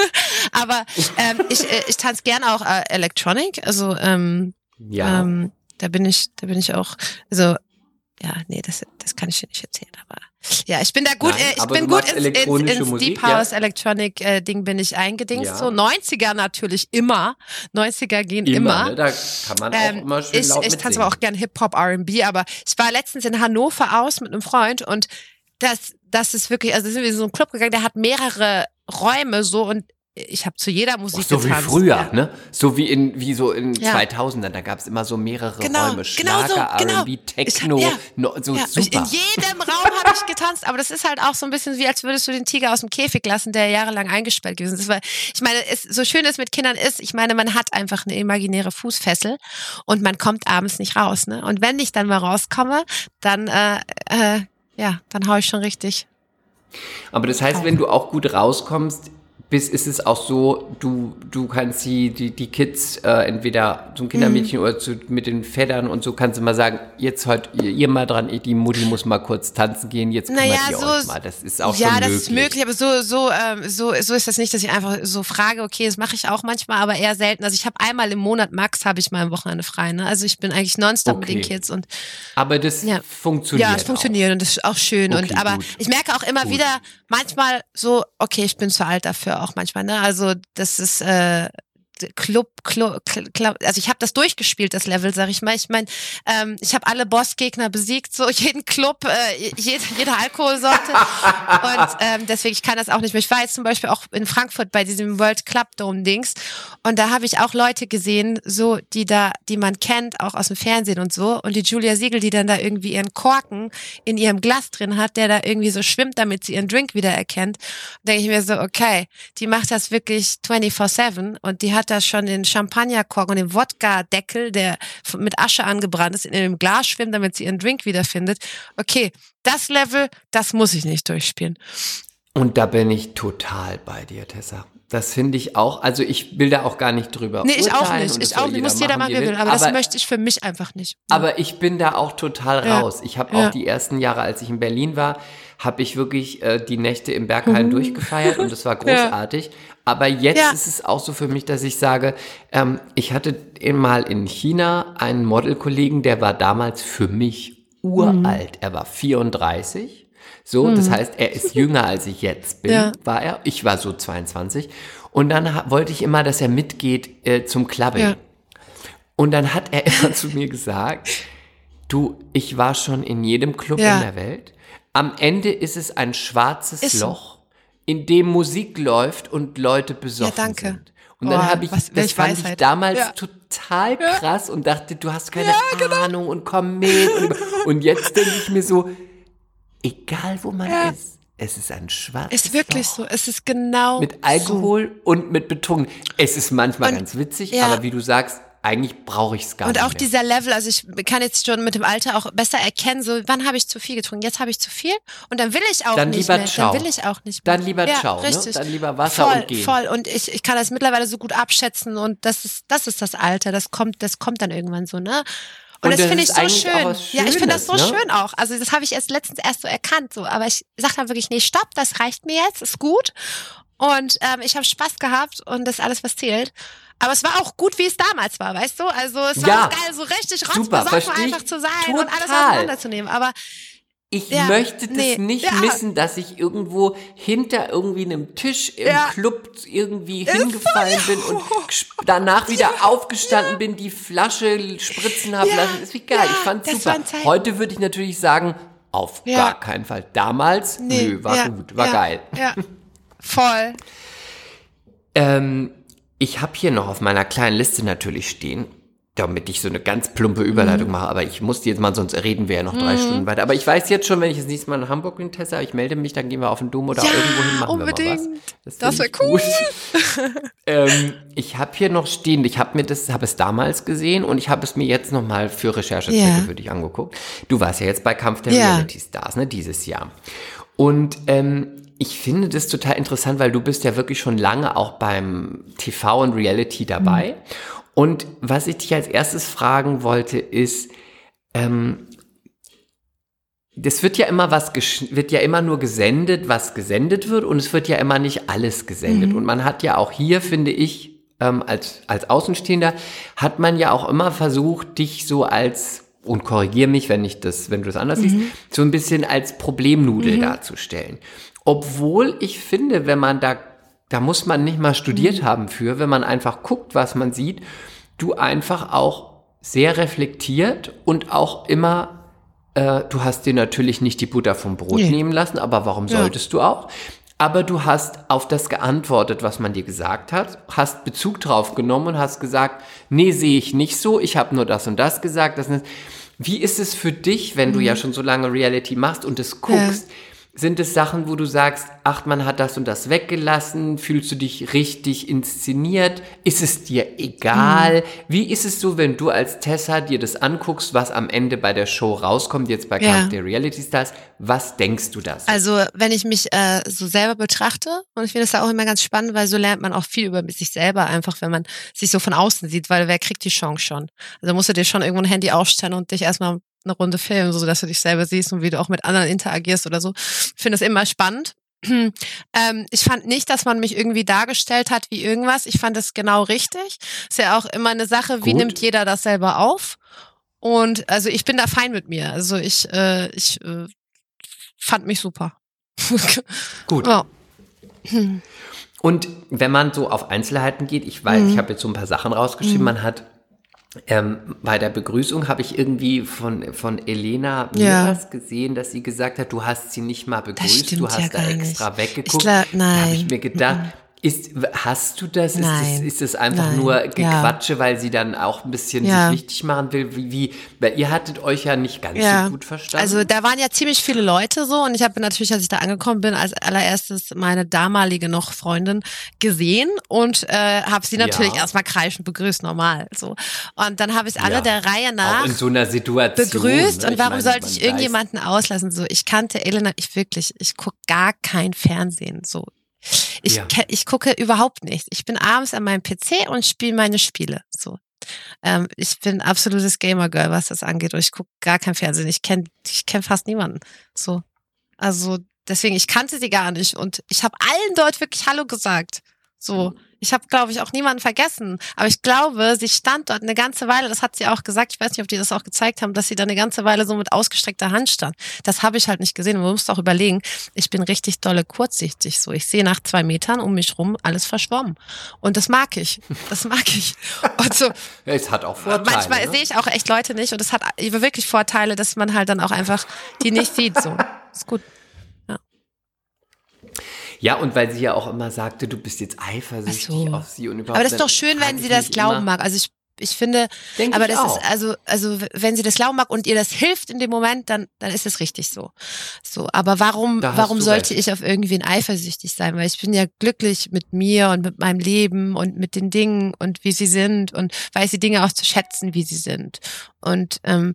S3: *laughs* aber ähm, ich, äh, ich tanze gern auch äh, Electronic. Also ähm,
S2: Ja.
S3: ähm, da bin ich, da bin ich auch, also ja, nee, das, das kann ich dir nicht erzählen, aber ja, ich bin da gut,
S2: Nein,
S3: äh, ich bin gut ins, ins, ins
S2: Musik,
S3: Deep
S2: ja?
S3: House Electronic äh, Ding bin ich eingedingst.
S2: Ja.
S3: So 90er natürlich immer, 90er gehen
S2: immer,
S3: immer.
S2: Ne? Da kann man auch
S3: Ähm,
S2: immer schön
S3: ich
S2: laut
S3: ich tanze aber auch gern Hip-Hop, R&B, aber ich war letztens in Hannover aus mit einem Freund und das, das ist wirklich, also sind wir in so einen Club gegangen, der hat mehrere Räume so und ich habe zu jeder Musik
S2: So wie
S3: getanzt.
S2: früher,
S3: Ja.
S2: ne? So wie in wie so in
S3: Ja.
S2: 2000ern, da gab es immer so mehrere
S3: Genau,
S2: Räume,
S3: genau so,
S2: Schlager,
S3: genau.
S2: R&B,
S3: Ich-
S2: Techno,
S3: ja.
S2: no, so super.
S3: In jedem Raum habe ich getanzt, aber das ist halt auch so ein bisschen wie, als würdest du den Tiger aus dem Käfig lassen, der jahrelang eingesperrt gewesen ist. Weil ich meine, es, so schön es mit Kindern ist, ich meine, man hat einfach eine imaginäre Fußfessel und man kommt abends nicht raus. Ne? Und wenn ich dann mal rauskomme, dann äh, äh, ja, dann hau ich schon richtig.
S2: Aber das heißt, wenn du auch gut rauskommst, bist, ist es auch so, du, du kannst die, die, die Kids äh, entweder zum Kindermädchen
S3: Mhm.
S2: oder zu, mit den Vätern und so kannst du mal sagen, jetzt heute ihr, ihr mal dran, die Mutti muss mal kurz tanzen gehen, jetzt kümmert
S3: Naja,
S2: ihr
S3: so-
S2: euch mal. Das ist auch
S3: ja,
S2: schon
S3: das
S2: möglich.
S3: ist möglich, aber so so ähm, so so ist das nicht, dass ich einfach so frage. Okay, das mache ich auch manchmal, aber eher selten. Also ich habe einmal im Monat max habe ich mal am Wochenende frei. Ne? Also ich bin eigentlich nonstop mit den
S2: Okay.
S3: Kids und
S2: Aber das
S3: Ja.
S2: funktioniert
S3: Ja, es
S2: auch.
S3: funktioniert und das ist auch schön.
S2: Okay,
S3: und aber
S2: gut.
S3: ich merke auch immer
S2: Gut.
S3: wieder, manchmal so, okay, ich bin zu alt dafür auch manchmal, ne? Also das ist äh, Club, Club, Club also ich habe das durchgespielt, das Level, sag ich mal. Ich meine, ähm, ich habe alle Bossgegner besiegt, so *laughs* jeden Club, äh, jede, jede Alkoholsorte. und ähm, deswegen, ich kann das auch nicht mehr. Ich war jetzt zum Beispiel auch in Frankfurt bei diesem World Club Dome Dings und da habe ich auch Leute gesehen, so die da, die man kennt, auch aus dem Fernsehen und so. Und die Julia Siegel, die dann da irgendwie ihren Korken in ihrem Glas drin hat, der da irgendwie so schwimmt, damit sie ihren Drink wieder erkennt, denke ich mir so, okay, die macht das wirklich 24-7 und die hat da schon den Champagnerkorken und den Wodka-Deckel, der mit Asche angebrannt ist, in dem Glas schwimmt, damit sie ihren Drink wiederfindet. Okay, das Level, das muss ich nicht durchspielen.
S2: Und da bin ich total bei dir, Tessa. Das finde ich auch, also ich will da auch gar nicht drüber
S3: Nee, ich auch nicht. Ich auch nicht. Muss jeder machen, wie er will. Aber, das möchte ich für mich einfach nicht.
S2: Aber ich bin da auch total
S3: Ja.
S2: raus. Ich habe
S3: Ja.
S2: auch die ersten Jahre, als ich in Berlin war, habe ich wirklich äh, die Nächte im Berghain durchgefeiert und das war *laughs* großartig. Aber jetzt
S3: Ja.
S2: ist es auch so für mich, dass ich sage, ähm, ich hatte mal in China einen Modelkollegen, der war damals für mich uralt. Er war 34. So, das heißt, er ist jünger als ich jetzt bin,
S3: Ja.
S2: war er. Ich war so 22. Und dann wollte ich immer, dass er mitgeht äh, zum Clubbing.
S3: Ja.
S2: Und dann hat er *laughs* immer zu mir gesagt, du, ich war schon in jedem Club in der Welt. Am Ende ist es ein schwarzes
S3: Ist.
S2: Loch, in dem Musik läuft und Leute besoffen
S3: Ja, danke.
S2: sind. Und dann
S3: Boah,
S2: habe ich,
S3: was-
S2: das fand ich
S3: Weisheit.
S2: damals
S3: Ja.
S2: total krass und dachte, du hast keine Ahnung und komm mit. Und, *laughs* und jetzt denke ich mir so, egal wo man
S3: Ja.
S2: ist, es ist ein schwarzes
S3: Ist wirklich
S2: Loch.
S3: so. Es ist genau
S2: Mit Alkohol und mit Betonung. Es ist manchmal
S3: Und-
S2: ganz witzig,
S3: ja.
S2: aber wie du sagst, eigentlich brauche ich es gar
S3: Und
S2: nicht
S3: auch
S2: mehr.
S3: dieser Level, also ich kann jetzt schon mit dem Alter auch besser erkennen, so wann habe ich zu viel getrunken, jetzt habe ich zu viel und dann will ich auch
S2: Dann
S3: nicht
S2: lieber
S3: mehr.
S2: ciao.
S3: Dann will ich auch nicht mehr.
S2: Dann lieber ciao, ne?
S3: richtig.
S2: Dann lieber Wasser
S3: voll,
S2: und gehen.
S3: Voll und ich, ich kann das mittlerweile so gut abschätzen und das ist das ist das Alter, das kommt das kommt dann irgendwann so, ne? Und,
S2: Und
S3: das
S2: das
S3: finde ich so schön. Ja, ich finde das so
S2: ne?
S3: schön auch. Also das habe ich erst letztens erst so erkannt, so. Aber ich sage dann wirklich, nee, stopp, das reicht mir jetzt, ist gut. Und ähm, ich habe Spaß gehabt und das ist alles, was zählt. Aber es war auch gut, wie es damals war, weißt du? Also es war
S2: Ja.
S3: geil, so richtig rotzbesoffen einfach zu sein und alles
S2: total.
S3: auseinanderzunehmen. Aber
S2: Ich
S3: Ja,
S2: möchte das
S3: nee,
S2: nicht
S3: ja.
S2: missen, dass ich irgendwo hinter irgendwie einem Tisch im
S3: Ja.
S2: Club irgendwie hingefallen bin und danach wieder aufgestanden bin, die Flasche spritzen habe lassen. Ist wie geil.
S3: ja,
S2: ich fand super. Heute würde ich natürlich sagen, auf gar keinen Fall. Damals,
S3: nee,
S2: nö, war gut, war geil.
S3: Ja, voll.
S2: Ähm, ich habe hier noch auf meiner kleinen Liste natürlich stehen, damit ich so eine ganz plumpe Überleitung
S3: Mhm.
S2: mache, aber ich muss die jetzt mal, sonst reden wir ja noch drei Stunden weiter. Aber ich weiß jetzt schon, wenn ich das nächste Mal in Hamburg bin, Tessa, ich melde mich, dann gehen wir auf den Dom oder
S3: Ja,
S2: irgendwo hin, machen wir mal
S3: unbedingt.
S2: was.
S3: Das
S2: find
S3: wär
S2: ich gut. *laughs* ähm, ich habe hier noch stehen, ich habe mir das, habe es damals gesehen und ich habe es mir jetzt noch mal für Recherchezwecke
S3: Ja.
S2: für dich angeguckt. Du warst ja jetzt bei Kampf der
S3: Ja.
S2: Reality Stars, ne, dieses Jahr. Und ähm, ich finde das total interessant, weil du bist ja wirklich schon lange auch beim TV und Reality dabei. Und was ich dich als erstes fragen wollte, ist, ähm, das wird ja immer was, wird ja immer nur gesendet, was gesendet wird und es wird ja immer nicht alles gesendet. Und man hat ja auch hier, finde ich, ähm, als, als Außenstehender, hat man ja auch immer versucht, dich so als, und korrigier mich, wenn ich das, wenn du das anders siehst, so ein bisschen als Problemnudel darzustellen. Obwohl ich finde, wenn man da, da muss man nicht mal studiert haben für, wenn man einfach guckt, was man sieht, du einfach auch sehr reflektiert und auch immer äh, du hast dir natürlich nicht die Butter vom Brot
S3: Nee.
S2: nehmen lassen, aber warum solltest du auch? aber du hast auf das geantwortet, was man dir gesagt hat, hast Bezug drauf genommen und hast gesagt, nee, sehe ich nicht so, ich habe nur das und das gesagt. Das ist, wie ist es für dich, wenn du ja schon so lange Reality machst und es guckst?
S3: Ja.
S2: Sind es Sachen, wo du sagst, ach, man hat das und das weggelassen? Fühlst du dich richtig inszeniert? Ist es dir egal? Wie ist es so, wenn du als Tessa dir das anguckst, was am Ende bei der Show rauskommt, jetzt bei
S3: Ja.
S2: Kampf der Reality Stars? Was denkst du das?
S3: Also, wenn ich mich äh, so selber betrachte, und ich finde das auch immer ganz spannend, weil so lernt man auch viel über sich selber, einfach wenn man sich so von außen sieht, weil wer kriegt die Chance schon? Also musst du dir schon irgendwo ein Handy aufstellen und dich erstmal eine Runde filmen, so dass du dich selber siehst und wie du auch mit anderen interagierst oder so. Ich finde das immer spannend. *clears throat* Ähm, ich fand nicht, dass man mich irgendwie dargestellt hat wie irgendwas. Ich fand das genau richtig. Ist ja auch immer eine Sache, wie
S2: Gut.
S3: nimmt jeder das selber auf? Und also ich bin da fein mit mir. Also ich, äh, ich äh, fand mich super. *laughs*
S2: Gut.
S3: Ja.
S2: Und wenn man so auf Einzelheiten geht, ich weiß,
S3: Mhm.
S2: ich habe jetzt so ein paar Sachen rausgeschrieben, man hat ähm, bei der Begrüßung habe ich irgendwie von, von Elena
S3: Ja.
S2: Miras gesehen, dass sie gesagt hat, du hast sie nicht mal begrüßt, du hast
S3: ja
S2: da extra
S3: nicht.
S2: weggeguckt.
S3: Ich glaub-
S2: Da habe ich
S3: nein.
S2: mir gedacht, ist, hast du das? Ist, das?
S3: Nein.
S2: ist das einfach
S3: Nein.
S2: nur
S3: Ja.
S2: Gequatsche, weil sie dann auch ein bisschen
S3: Ja.
S2: sich wichtig machen will? Wie, wie, weil ihr hattet euch ja nicht ganz
S3: Ja.
S2: so gut verstanden.
S3: Also da waren ja ziemlich viele Leute so und ich habe natürlich, als ich da angekommen bin, als allererstes meine damalige noch Freundin gesehen und äh, habe sie natürlich
S2: Ja.
S3: erstmal kreischend begrüßt, normal so. Und dann habe ich alle
S2: Ja.
S3: der Reihe
S2: auch
S3: nach
S2: in so einer Situation.
S3: begrüßt
S2: ne?
S3: und warum
S2: meine,
S3: sollte ich
S2: weiß-
S3: irgendjemanden auslassen? So, ich kannte Elena, ich wirklich, ich guck gar kein Fernsehen. So, ich,
S2: Ja.
S3: ich gucke überhaupt nichts. Ich bin abends an meinem PC und spiele meine Spiele. So, ähm, ich bin absolutes Gamer-Girl, was das angeht und ich gucke gar kein Fernsehen. Ich kenne, ich kenne fast niemanden. So, also deswegen, ich kannte sie gar nicht und ich habe allen dort wirklich Hallo gesagt. So, ich habe, glaube ich, auch niemanden vergessen. Aber ich glaube, sie stand dort eine ganze Weile, das hat sie auch gesagt, ich weiß nicht, ob die das auch gezeigt haben, dass sie da eine ganze Weile so mit ausgestreckter Hand stand. Das habe ich halt nicht gesehen. Und man muss auch überlegen, ich bin richtig dolle kurzsichtig. So, ich sehe nach zwei Metern um mich rum alles verschwommen. Und das mag ich. Das mag ich. Und so, *laughs*
S2: Ja, es hat auch Vorteile.
S3: manchmal
S2: ne?
S3: sehe ich auch echt Leute nicht und es hat wirklich Vorteile, dass man halt dann auch einfach die nicht sieht. So, ist gut.
S2: Ja, und weil sie ja auch immer sagte, du bist jetzt eifersüchtig
S3: so.
S2: auf sie und überhaupt.
S3: Aber das ist doch schön, wenn sie das glauben
S2: immer,
S3: mag. Also ich, ich finde,
S2: Denk
S3: aber
S2: ich
S3: das
S2: auch.
S3: ist, also, also wenn sie das glauben mag und ihr das hilft in dem Moment, dann, dann ist es richtig so. So, aber warum, warum sollte
S2: recht.
S3: ich auf irgendwen eifersüchtig sein? Weil ich bin ja glücklich mit mir und mit meinem Leben und mit den Dingen und wie sie sind und weiß die Dinge auch zu schätzen, wie sie sind. Und ähm,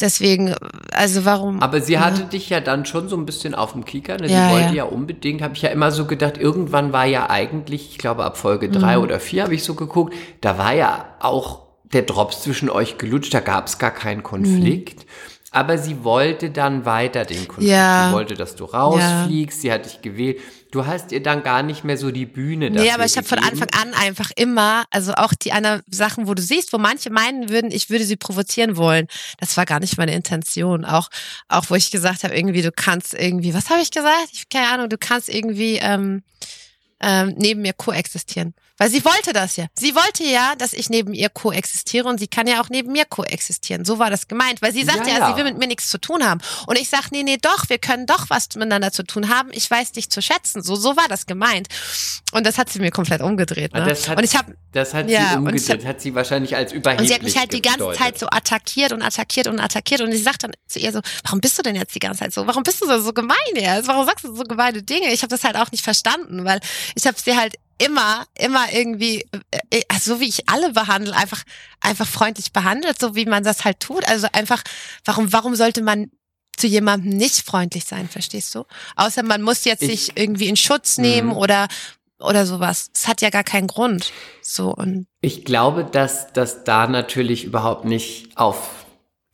S3: deswegen, also warum?
S2: Aber sie
S3: ja.
S2: hatte dich ja dann schon so ein bisschen auf dem Kicker. Ne? Sie
S3: Ja,
S2: wollte
S3: ja.
S2: ja, unbedingt, habe ich ja immer so gedacht, irgendwann war ja eigentlich, ich glaube ab Folge drei
S3: Mhm.
S2: oder vier habe ich so geguckt, da war ja auch der Drops zwischen euch gelutscht, da gab es gar keinen Konflikt. Aber sie wollte dann weiter den Konflikt.
S3: Mhm. Ja.
S2: Sie wollte, dass du rausfliegst, sie hat dich gewählt. Du hast ihr dann gar nicht mehr so die Bühne
S3: Nee,
S2: dafür
S3: aber ich habe von. Anfang an einfach immer, also auch die anderen Sachen, wo du siehst, wo manche meinen würden, ich würde sie provozieren wollen. Das war gar nicht meine Intention. Auch, auch wo ich gesagt habe, irgendwie, du kannst irgendwie, was habe ich gesagt? Ich keine Ahnung, du kannst irgendwie ähm, ähm, neben mir koexistieren. Weil sie wollte das ja. Sie wollte ja, dass ich neben ihr koexistiere und sie kann ja auch neben mir koexistieren. So war das gemeint. Weil sie sagt
S2: Ja,
S3: ja, sie will mit mir nichts zu tun haben. Und ich sag, nee, nee, doch, wir können doch was miteinander zu tun haben. Ich weiß dich zu schätzen. So, so war das gemeint. Und das hat sie mir komplett umgedreht. Ne?
S2: Ah, Das hat,
S3: und ich habe
S2: das hat
S3: ja,
S2: sie umgedreht, hat sie wahrscheinlich als überheblich
S3: und sie hat mich halt die ganze
S2: gedeutet.
S3: Zeit so attackiert und attackiert und attackiert. Und ich sag dann zu ihr so, warum bist du denn jetzt die ganze Zeit so? Warum bist du so, so gemein jetzt? Warum sagst du so gemeine Dinge? Ich habe das halt auch nicht verstanden, weil ich habe sie halt immer, immer irgendwie, äh, also so wie ich alle behandle, einfach, einfach freundlich behandelt, so wie man das halt tut. Also einfach, warum, warum sollte man zu jemandem nicht freundlich sein, verstehst du? Außer man muss jetzt
S2: Ich-
S3: sich irgendwie in Schutz nehmen
S2: Mhm.
S3: oder, oder sowas. Es hat ja gar keinen Grund. So und
S2: Ich glaube, dass das da natürlich überhaupt nicht auf,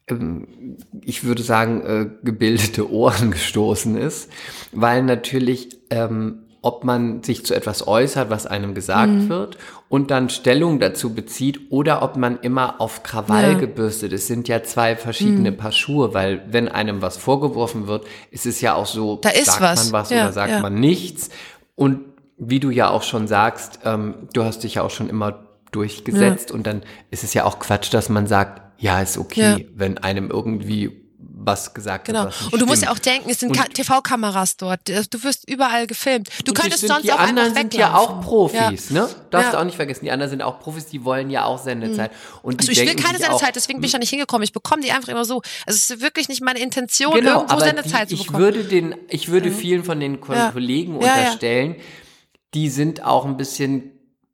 S2: ähm, ich würde sagen, äh, gebildete Ohren *laughs* gestoßen ist, weil natürlich, ähm, ob man sich zu etwas äußert, was einem gesagt
S3: Mhm.
S2: wird und dann Stellung dazu bezieht oder ob man immer auf Krawall
S3: Ja. Mhm.
S2: gebürstet ist, sind ja zwei verschiedene Paar Schuhe, weil wenn einem was vorgeworfen wird, ist es ja auch so,
S3: Da ist
S2: sagt
S3: was.
S2: man was
S3: Ja,
S2: oder sagt
S3: ja.
S2: man nichts und wie du ja auch schon sagst, ähm, du hast dich ja auch schon immer durchgesetzt und dann ist es ja auch Quatsch, dass man sagt, ja, ist okay, wenn einem irgendwie was gesagt
S3: Genau.
S2: hat. nicht
S3: Und du musst ja auch denken, es sind
S2: Und-
S3: Ka- TV-Kameras dort. Du wirst überall gefilmt. Du
S2: Und es
S3: könntest
S2: sind,
S3: sonst
S2: die
S3: auch
S2: anderen
S3: einfach
S2: sind ja auch. Profis, ne? Darfst
S3: Ja.
S2: du auch nicht vergessen. Die anderen sind auch Profis, die wollen ja auch Sendezeit. Und die
S3: Also ich will keine Sendezeit, deswegen bin ich ja nicht hingekommen. Ich bekomme die einfach immer so. Also es ist wirklich nicht meine Intention,
S2: Genau,
S3: irgendwo
S2: aber
S3: Sendezeit
S2: die,
S3: zu
S2: ich
S3: bekommen.
S2: würde den, ich würde vielen von den Ko
S3: Ja.
S2: Kollegen
S3: Ja, ja.
S2: unterstellen, die sind auch ein bisschen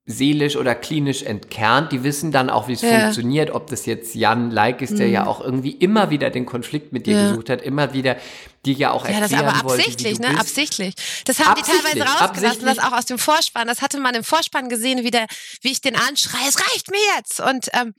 S2: seelisch oder klinisch entkernt. Die wissen dann auch, wie es
S3: Ja. Mhm.
S2: funktioniert, ob das jetzt Jan Like ist, der ja auch irgendwie immer wieder den Konflikt mit dir
S3: Ja.
S2: gesucht hat, immer wieder dir ja auch
S3: Ja,
S2: erklären
S3: das aber
S2: wollte,
S3: absichtlich,
S2: du
S3: ne? Absichtlich. Das haben die
S2: Absichtlich,
S3: teilweise rausgelassen, das auch aus dem Vorspann. Das hatte man im Vorspann gesehen, wie, der, wie ich den anschreie, es reicht mir jetzt. Und ähm,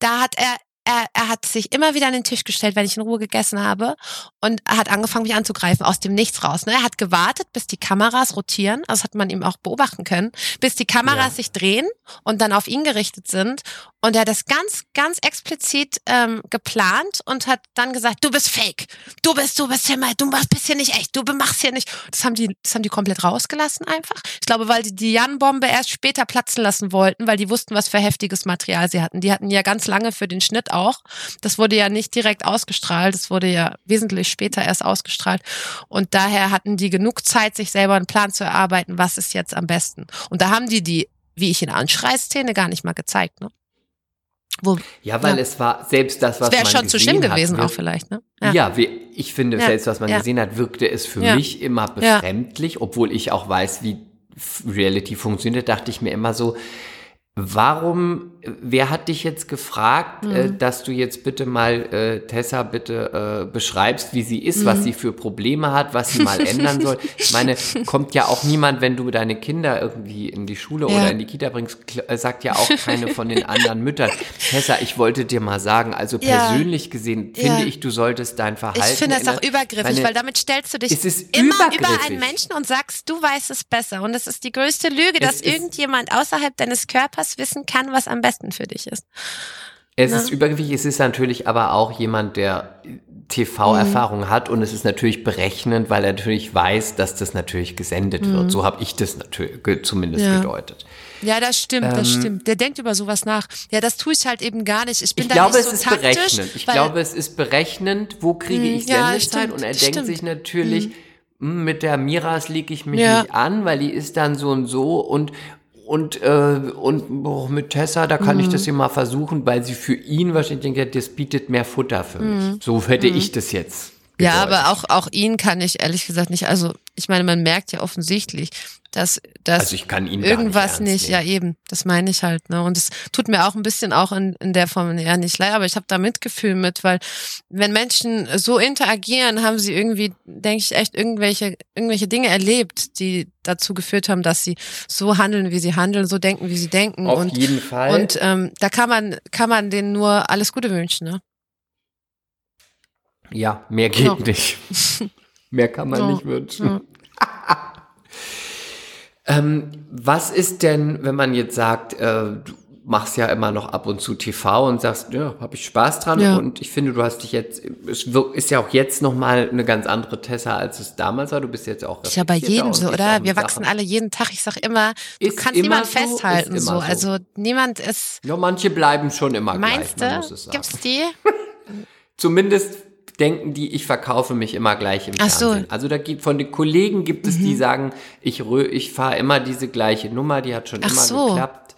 S3: da hat er, er, er hat sich immer wieder an den Tisch gestellt, wenn ich in Ruhe gegessen habe und er hat angefangen, mich anzugreifen, aus dem Nichts raus. Ne? Er hat gewartet, bis die Kameras rotieren, also das hat man ihm auch beobachten können, bis die Kameras
S2: Ja.
S3: sich drehen und dann auf ihn gerichtet sind. Und er hat das ganz, ganz explizit ähm, geplant und hat dann gesagt, du bist fake, du bist, du bist hier mal, du bist hier nicht echt, du machst hier nicht. Das haben die, das haben die komplett rausgelassen einfach. Ich glaube, weil die die Jan-Bombe erst später platzen lassen wollten, weil die wussten, was für heftiges Material sie hatten. Die hatten ja ganz lange für den Schnitt auch. Das wurde ja nicht direkt ausgestrahlt, das wurde ja wesentlich später erst ausgestrahlt. Und daher hatten die genug Zeit, sich selber einen Plan zu erarbeiten, was ist jetzt am besten. Und da haben die die, wie ich in Anschrei-Szene, gar nicht mal gezeigt. Ne? Wo,
S2: Ja, weil
S3: Ja.
S2: es war selbst das, was
S3: das wäre
S2: man
S3: schon zu
S2: gesehen
S3: schlimm
S2: hat,
S3: gewesen auch vielleicht. Ne?
S2: Ja, wie, ich finde,
S3: Ja,
S2: selbst was man
S3: ja.
S2: gesehen hat, wirkte es für
S3: Ja.
S2: mich immer
S3: Ja.
S2: befremdlich, obwohl ich auch weiß, wie Reality funktioniert, dachte ich mir immer so, warum, wer hat dich jetzt gefragt, äh,
S3: Mhm.
S2: dass du jetzt bitte mal äh, Tessa bitte äh, beschreibst, wie sie ist,
S3: Mhm.
S2: was sie für Probleme hat, was sie mal ändern soll? Ich meine, *laughs* kommt ja auch niemand, wenn du deine Kinder irgendwie in die Schule
S3: Ja.
S2: oder in die Kita bringst, äh, sagt ja auch keine von den anderen Müttern. Tessa, ich wollte dir mal sagen, also
S3: Ja.
S2: persönlich gesehen finde
S3: Ja.
S2: ich, du solltest dein Verhalten
S3: Ich finde das auch übergriffig,
S2: Meine-
S3: weil damit stellst du dich immer über einen Menschen und sagst, du weißt es besser. Und es ist die größte Lüge,
S2: Es
S3: dass irgendjemand außerhalb deines Körpers wissen kann, was am besten für dich ist.
S2: Es
S3: Ne?
S2: ist übergriffig, es ist natürlich aber auch jemand, der TV-Erfahrung
S3: Mhm.
S2: hat und es ist natürlich berechnend, weil er natürlich weiß, dass das natürlich gesendet wird. So habe ich das natürlich zumindest
S3: Mhm. Ja.
S2: gedeutet.
S3: Ja, das stimmt, das stimmt. Der denkt über sowas nach. Ja, das tue ich halt eben gar nicht. Ich bin
S2: Ich
S3: da
S2: glaube,
S3: nicht
S2: es
S3: so
S2: ist
S3: taktisch.
S2: berechnend. Ich glaube, es ist berechnend, wo kriege ich
S3: ja,
S2: Sendezeit
S3: stimmt,
S2: und er denkt sich natürlich, "Hm, mit der Miras lege ich mich
S3: Ja.
S2: nicht an, weil die ist dann so und so und und, äh, und boah, mit Tessa, da kann ich
S3: Mhm.
S2: das ja mal versuchen, weil sie für ihn wahrscheinlich denkt, das bietet mehr Futter für
S3: Mhm.
S2: mich. So hätte ich das jetzt.
S3: Ja, aber auch, auch ihn kann ich ehrlich gesagt nicht. Also, ich meine, man merkt ja offensichtlich, dass, dass
S2: Also ich kann ihn
S3: irgendwas
S2: nicht,
S3: nicht, ja eben, das meine ich halt. Ne? Und es tut mir auch ein bisschen auch in, in der Form ja nicht leid, aber ich habe da Mitgefühl mit, weil wenn Menschen so interagieren, haben sie irgendwie, denke ich, echt irgendwelche, irgendwelche Dinge erlebt, die dazu geführt haben, dass sie so handeln, wie sie handeln, so denken, wie sie denken.
S2: Auf
S3: und
S2: jeden Fall.
S3: und ähm, da kann man, kann man denen nur alles Gute wünschen. Ne?
S2: Ja, mehr geht
S3: Ja.
S2: nicht. *laughs* mehr kann man
S3: Ja.
S2: nicht wünschen. *laughs* ähm, was ist denn, wenn man jetzt sagt, äh, du machst ja immer noch ab und zu TV und sagst, ja, habe ich Spaß dran
S3: Ja.
S2: und ich finde, du hast dich jetzt, es ist ja auch jetzt noch mal eine ganz andere Tessa, als es damals war. Du bist jetzt auch
S3: Ist ja bei jedem so, oder? Wir wachsen
S2: Sachen-
S3: alle jeden Tag. Ich sag immer, du
S2: Ist
S3: kannst niemand
S2: so,
S3: festhalten. So.
S2: so.
S3: Also niemand ist.
S2: Ja, manche bleiben schon immer
S3: Meinst
S2: gleich, muss
S3: du? Gibt's die? *laughs*
S2: Zumindest denken die, ich verkaufe mich immer gleich im
S3: Ach so. Mhm.
S2: Fernsehen. Also da gibt von den Kollegen gibt es, die sagen, ich rö- ich fahre immer diese gleiche Nummer, die hat schon
S3: Ach
S2: immer
S3: so.
S2: geklappt.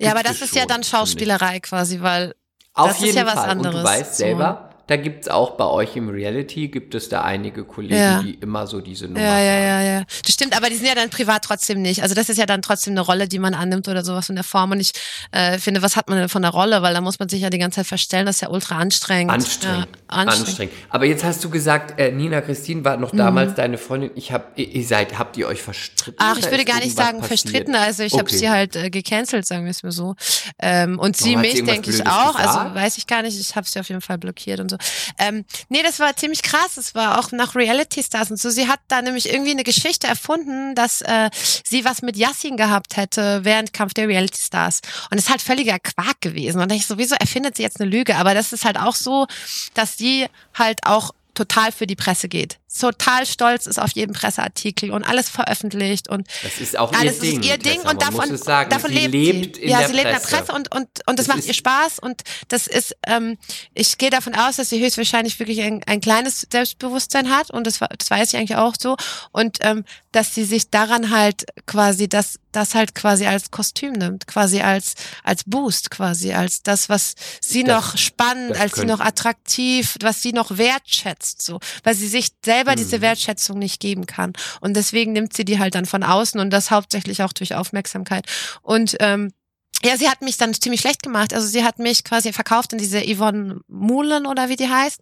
S3: Ja, aber
S2: Gibt
S3: das ist ja
S2: schon,
S3: dann
S2: finde ich.
S3: Schauspielerei quasi, weil
S2: Auf
S3: das ist
S2: jeden
S3: ja was
S2: Fall.
S3: anderes.
S2: Und du weißt
S3: So.
S2: selber, da gibt's auch bei euch im Reality, gibt es da einige Kollegen,
S3: Ja.
S2: die immer so diese Nummer
S3: Ja, ja, ja, ja. Das stimmt, aber die sind ja dann privat trotzdem nicht. Also das ist ja dann trotzdem eine Rolle, die man annimmt oder sowas in der Form. Und ich äh, finde, was hat man denn von der Rolle? Weil da muss man sich ja die ganze Zeit verstellen, das ist ja ultra anstrengend.
S2: Anstrengend.
S3: Ja, anstrengend.
S2: anstrengend. Aber jetzt hast du gesagt, äh, Nina Christine war noch damals deine Freundin. Ich hab, ihr, seid, habt ihr euch verstritten?
S3: Mhm. Ach, ich würde gar nicht sagen
S2: passiert?
S3: verstritten, also ich habe
S2: Okay.
S3: sie halt äh, gecancelt, sagen wir es mir so. Ähm, und sie
S2: Warum,
S3: mich, denke ich auch. Also
S2: gesagt?
S3: weiß ich gar nicht, ich habe sie auf jeden Fall blockiert und so. Ähm, nee, das war ziemlich krass. Es war auch nach Reality Stars und so. Sie hat da nämlich irgendwie eine Geschichte erfunden, dass äh, sie was mit Yassin gehabt hätte während Kampf der Reality Stars. Und es ist halt völliger Quark gewesen. Und ich sowieso erfindet sie jetzt eine Lüge. Aber das ist halt auch so, dass sie halt auch total für die Presse geht. Total stolz ist auf jeden Presseartikel und alles veröffentlicht und
S2: Das ist auch ihr
S3: alles
S2: Ding.
S3: ist ihr Ding
S2: Tessa,
S3: und davon,
S2: sagen.
S3: davon lebt,
S2: lebt
S3: sie. ja, sie lebt in der
S2: Presse.
S3: Und, und, und das,
S2: Das
S3: macht ihr Spaß und das ist, ähm, ich gehe davon aus, dass sie höchstwahrscheinlich wirklich ein, ein kleines Selbstbewusstsein hat und das, war- das weiß ich eigentlich auch so und ähm, dass sie sich daran halt quasi das, das halt quasi als Kostüm nimmt, quasi als, als Boost quasi, als das, was sie
S2: Das-
S3: noch spannend, als sie noch attraktiv, was sie noch wertschätzt, so, weil sie sich selber
S2: Mhm.
S3: diese Wertschätzung nicht geben kann. Und deswegen nimmt sie die halt dann von außen und das hauptsächlich auch durch Aufmerksamkeit. Und ähm, ja, sie hat mich dann ziemlich schlecht gemacht. Also sie hat mich quasi verkauft in diese Yvonne Mullen oder wie die heißt.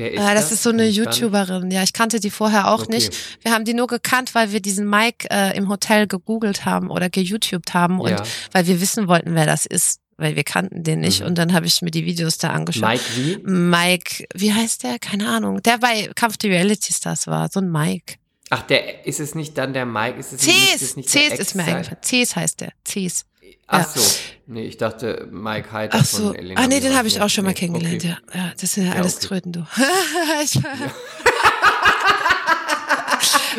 S2: Wer ist
S3: Äh, das ist so eine. YouTuberin. Ja, ich kannte die vorher auch
S2: Okay.
S3: nicht. Wir haben die nur gekannt, weil wir diesen Mike äh, im Hotel gegoogelt haben oder geYouTubed haben und
S2: Ja.
S3: weil wir wissen wollten, wer das ist, weil wir kannten den nicht.
S2: Mhm.
S3: Und dann habe ich mir die Videos da angeschaut.
S2: Mike wie?
S3: Mike, wie heißt der? Keine Ahnung. Der bei Kampf der Reality Stars war, so ein Mike.
S2: Ach, der ist es nicht dann der Mike? Ist es nicht,
S3: Cies,
S2: es nicht
S3: Cies ist mir eingefallen. Cies heißt der. Cies.
S2: Ach so. Nee, ich dachte Mike Heiter
S3: Ach so.
S2: von Elena
S3: Ah nee, den habe ich auch schon mal
S2: Nee,
S3: kennengelernt,
S2: okay.
S3: ja. ja. Das sind ja
S2: Ja,
S3: alles
S2: okay.
S3: Tröten, du. *laughs* *laughs*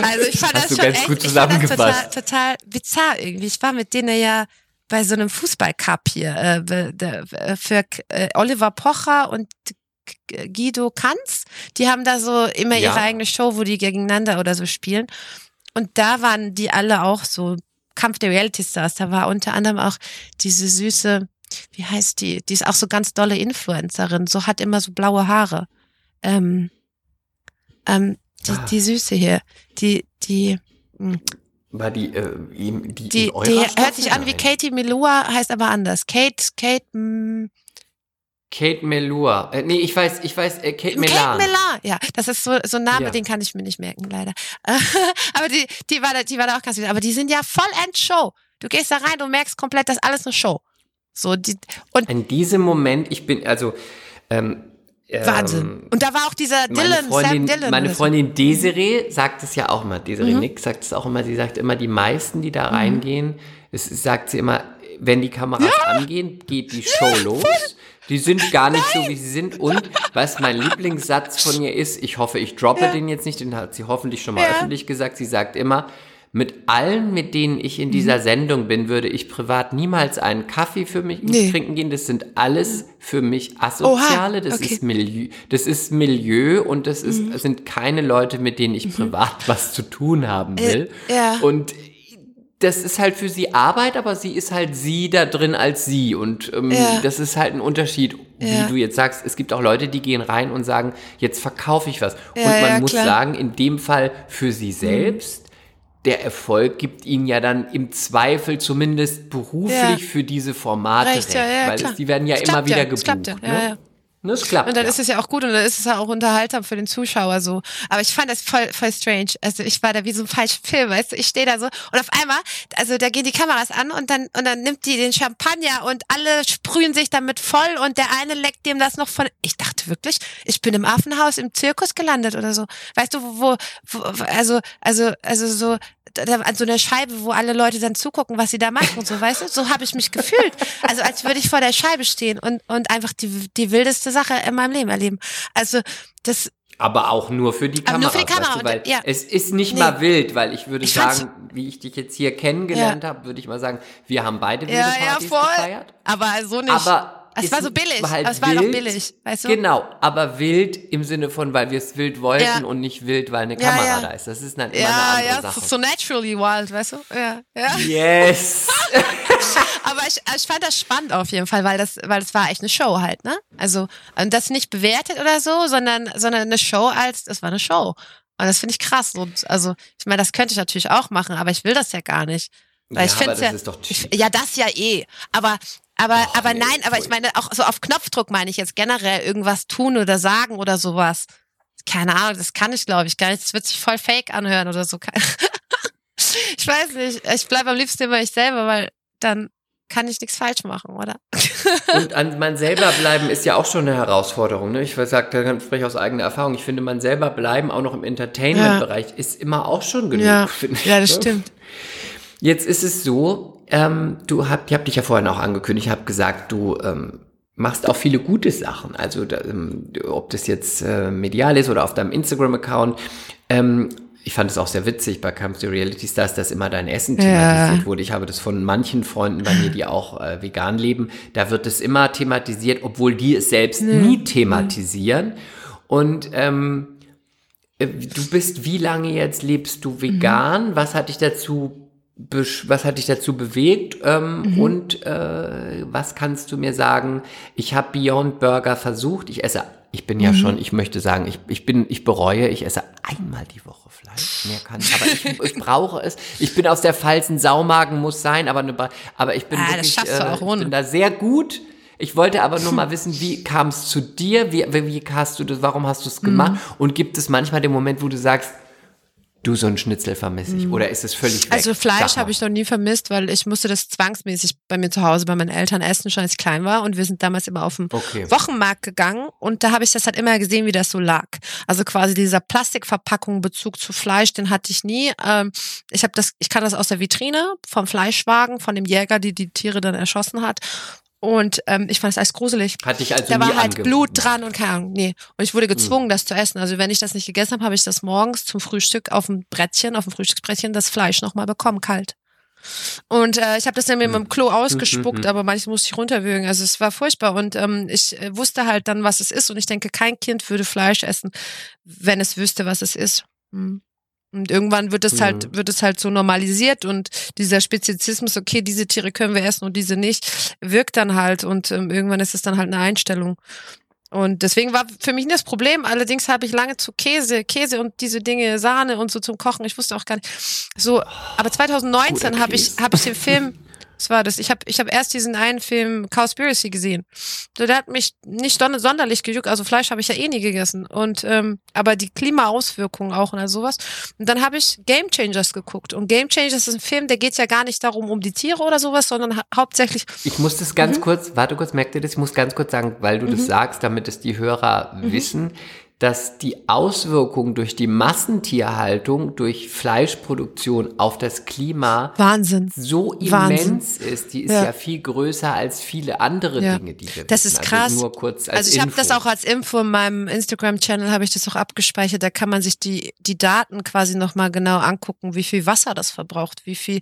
S3: also ich fand
S2: Hast
S3: das schon echt,
S2: gut
S3: ich fand das total, total bizarr irgendwie. Ich war mit denen ja bei so einem Fußballcup hier äh, äh, für äh, Oliver Pocher und Guido Kanz. Die haben da so immer
S2: Ja.
S3: ihre eigene Show, wo die gegeneinander oder so spielen. Und da waren die alle auch so Kampf der Reality Stars. Da war unter anderem auch diese süße, wie heißt die? Die ist auch so ganz dolle Influencerin. So hat immer so blaue Haare. Ähm, ähm, die,
S2: Ah.
S3: die Süße hier. Die, die,
S2: War die, äh, die,
S3: die, die hört sich an wie. Katie Melua, heißt aber anders. Kate, Kate, mm,
S2: Kate Melua. Äh, nee, ich weiß, ich weiß, äh, Kate Melan.
S3: Kate Melan. Ja, das ist so, so ein Name,
S2: Ja.
S3: den kann ich mir nicht merken, leider. *laughs* aber die, die war da, die war da auch ganz süß. Aber die sind ja voll Show. Du gehst da rein, du merkst komplett, das ist alles eine Show. So, die, und
S2: In diesem Moment, ich bin, also, ähm,
S3: Wahnsinn.
S2: Ähm,
S3: Und da war auch dieser
S2: meine
S3: Dylan,
S2: Freundin,
S3: Sam Dylan.
S2: meine. Freundin Desiree sagt es ja auch immer. Desiree
S3: Mhm.
S2: Nick sagt es auch immer. Sie sagt immer, die meisten, die da reingehen, es sagt sie immer, wenn die Kameras angehen, geht die Show los. Die sind gar nicht so, wie sie sind. Und was mein Lieblingssatz von ihr ist, ich hoffe, ich droppe den jetzt nicht, den hat sie hoffentlich schon mal
S3: Ja.
S2: öffentlich gesagt. Sie sagt immer, mit allen, mit denen ich in dieser
S3: Mhm.
S2: Sendung bin, würde ich privat niemals einen Kaffee für mich
S3: Nee.
S2: trinken gehen. Das sind alles für mich Asoziale. das
S3: okay. Mhm.
S2: ist Milieu, das ist Milieu und das ist, sind keine Leute, mit denen ich privat was zu tun haben will.
S3: Äh, ja.
S2: Und das ist halt für sie Arbeit, aber sie ist halt sie da drin als sie. Und ähm,
S3: Ja.
S2: das ist halt ein Unterschied,
S3: Ja.
S2: wie du jetzt sagst. Es gibt auch Leute, die gehen rein und sagen, jetzt verkaufe ich was.
S3: Ja,
S2: und man
S3: ja,
S2: muss
S3: klar. Mhm.
S2: sagen, in dem Fall für sie selbst, der Erfolg gibt ihnen ja dann im Zweifel zumindest beruflich
S3: Ja.
S2: für diese Formate
S3: Recht,
S2: recht.
S3: ja, ja,
S2: weil es, die werden ja
S3: Es
S2: immer
S3: klappt
S2: wieder
S3: ja,
S2: gebucht.
S3: klappt ja,
S2: ne? Ne, es klappt.
S3: Und dann
S2: ja.
S3: ist es ja auch gut und dann ist es ja auch unterhaltsam für den Zuschauer so. Aber ich fand das voll, voll strange. Also ich war da wie so ein falscher Film, weißt du, ich stehe da so und auf einmal, also da gehen die Kameras an und dann, und dann nimmt die den Champagner und alle sprühen sich damit voll und der eine leckt dem das noch von, ich dachte wirklich, ich bin im Affenhaus im Zirkus gelandet oder so. Weißt du, wo, wo, also, also, also so, an so einer Scheibe, wo alle Leute dann zugucken, was sie da machen und so, weißt du? So habe ich mich gefühlt. Also als würde ich vor der Scheibe stehen und, und einfach die, die wildeste Sache in meinem Leben erleben. Also das,
S2: Aber auch nur für die
S3: Aber
S2: Kamera.
S3: nur für die Kamera,
S2: Weißt du, weil
S3: ja.
S2: Es ist nicht
S3: Nee.
S2: mal wild, weil ich würde
S3: Ich
S2: sagen, wie ich dich jetzt hier kennengelernt habe, würde ich mal sagen, wir haben beide wilde
S3: ja, ja,
S2: Partys
S3: voll.
S2: gefeiert.
S3: Aber so nicht.
S2: Aber
S3: es war so billig.
S2: halt
S3: es war doch
S2: wild.
S3: billig, weißt du?
S2: Genau, aber wild im Sinne von, weil wir es wild wollten
S3: Ja.
S2: und nicht wild, weil eine
S3: Ja,
S2: Kamera
S3: ja.
S2: da ist. Das ist dann immer
S3: Ja,
S2: eine andere
S3: ja,
S2: Sache.
S3: so naturally wild, weißt du? Ja, ja.
S2: Yes. *laughs*
S3: Aber ich, ich fand das spannend auf jeden Fall, weil das, weil das war echt eine Show halt, ne? Also, und das nicht bewertet oder so, sondern, sondern eine Show als, das war eine Show. Und das finde ich krass. Und also, ich meine, das könnte ich natürlich auch machen, aber ich will das ja gar nicht. Weil
S2: Ja,
S3: ich finde ja,
S2: ist doch
S3: ich,
S2: cheap.
S3: ja, das ja eh. Aber, aber,
S2: Och,
S3: aber
S2: nee,
S3: nein, aber ich meine, auch so auf Knopfdruck meine ich jetzt generell irgendwas tun oder sagen oder sowas. Keine Ahnung, das kann ich glaube ich gar nicht. Das wird sich voll fake anhören oder so. *laughs* Ich weiß nicht. Ich bleibe am liebsten immer ich selber, weil dann kann ich nichts falsch machen, oder? *laughs*
S2: Und an man selber bleiben ist ja auch schon eine Herausforderung. Ne? Ich sage, da spreche ich aus eigener Erfahrung. Ich finde, man selber bleiben, auch noch im Entertainment-Bereich, ist immer auch schon genug. finde ich,
S3: ja, das
S2: ne?
S3: stimmt.
S2: Jetzt ist es so, ähm, du habt, ich habe dich ja vorhin auch angekündigt, ich habe gesagt, du ähm, machst auch viele gute Sachen. Also da, ähm, ob das jetzt äh, medial ist oder auf deinem Instagram-Account. Ähm, ich fand es auch sehr witzig bei Comes to Reality Stars, dass immer dein Essen thematisiert
S3: Ja.
S2: wurde. Ich habe das von manchen Freunden bei mir, die auch äh, vegan leben. Da wird es immer thematisiert, obwohl die es selbst nie thematisieren. Und ähm, äh, du bist, wie lange jetzt lebst du vegan? Was hat dich dazu, was hat dich dazu bewegt? Ähm, Und äh, was kannst du mir sagen? Ich habe Beyond Burger versucht. Ich esse, ich bin ja schon, ich möchte sagen, ich, ich bin, ich bereue, ich esse einmal die Woche Fleisch. Mehr kann ich, aber ich, ich brauche es. Ich bin aus der falschen Saumagen, muss sein, aber, eine, aber ich bin
S3: Ah,
S2: wirklich, äh, ich bin da sehr gut. Ich wollte aber nur mal *laughs* wissen, wie kam es zu dir? Wie, wie wie hast du das, warum hast du es gemacht?
S3: Mhm.
S2: Und gibt es manchmal den Moment, wo du sagst, du so ein Schnitzel vermisse ich? Oder ist es völlig weg?
S3: Mhm. Also Fleisch habe ich noch nie vermisst, weil ich musste das zwangsmäßig bei mir zu Hause bei meinen Eltern essen, schon als ich klein war. Und wir sind damals immer auf den
S2: Okay.
S3: Wochenmarkt gegangen und da habe ich das halt immer gesehen, wie das so lag. Also quasi dieser Plastikverpackung Bezug zu Fleisch, den hatte ich nie. Ähm, ich habe das, ich kann das aus der Vitrine vom Fleischwagen, von dem Jäger, die die Tiere dann erschossen hat. Und ähm, ich fand das alles gruselig.
S2: Hat dich also
S3: da
S2: nie
S3: war halt
S2: ange-
S3: Blut dran und keine Ahnung, nee. Und ich wurde
S2: Hm.
S3: gezwungen, das zu essen. Also wenn ich das nicht gegessen habe, habe ich das morgens zum Frühstück auf dem Brettchen, auf dem Frühstücksbrettchen, das Fleisch nochmal bekommen, kalt. Und äh, ich habe das dann
S2: Hm.
S3: mit dem Klo ausgespuckt, aber manches musste ich runterwürgen. Also es war furchtbar. Und ähm, ich äh, wusste halt dann, was es ist. Und ich denke, kein Kind würde Fleisch essen, wenn es wüsste, was es ist. Hm. Und irgendwann wird es
S2: Mhm.
S3: halt, wird es halt so normalisiert und dieser Spezizismus, okay, diese Tiere können wir essen und diese nicht, wirkt dann halt und ähm, irgendwann ist es dann halt eine Einstellung. Und deswegen war für mich nicht das Problem. Allerdings habe ich lange zu Käse, Käse und diese Dinge, Sahne und so zum Kochen. Ich wusste auch gar nicht. So, aber 2019
S2: Guter
S3: habe ich, habe ich den Film, *laughs* was war das? Ich habe, ich habe erst diesen einen Film Cowspiracy gesehen. So, der hat mich nicht sonderlich gejuckt. Also Fleisch habe ich ja eh nie gegessen. Und ähm, aber die Klimaauswirkungen auch und all sowas. Und dann habe ich Game Changers geguckt. Und Game Changers ist ein Film, der geht ja gar nicht darum um die Tiere oder sowas, sondern ha hauptsächlich
S2: Ich muss das ganz
S3: Mhm.
S2: kurz, warte kurz, merkt ihr das? Ich muss ganz kurz sagen, weil du das sagst, damit es die Hörer
S3: Mhm.
S2: wissen, dass die Auswirkungen durch die Massentierhaltung, durch Fleischproduktion auf das Klima
S3: Wahnsinn.
S2: so
S3: Wahnsinn.
S2: immens ist. Die ist
S3: Ja.
S2: ja, viel größer als viele andere
S3: Ja.
S2: Dinge, die wir
S3: Das
S2: wissen.
S3: ist krass.
S2: Also nur kurz als
S3: also ich habe das auch als Info in meinem Instagram-Channel habe ich das auch abgespeichert. Da kann man sich die die Daten quasi noch mal genau angucken, wie viel Wasser das verbraucht, wie viel,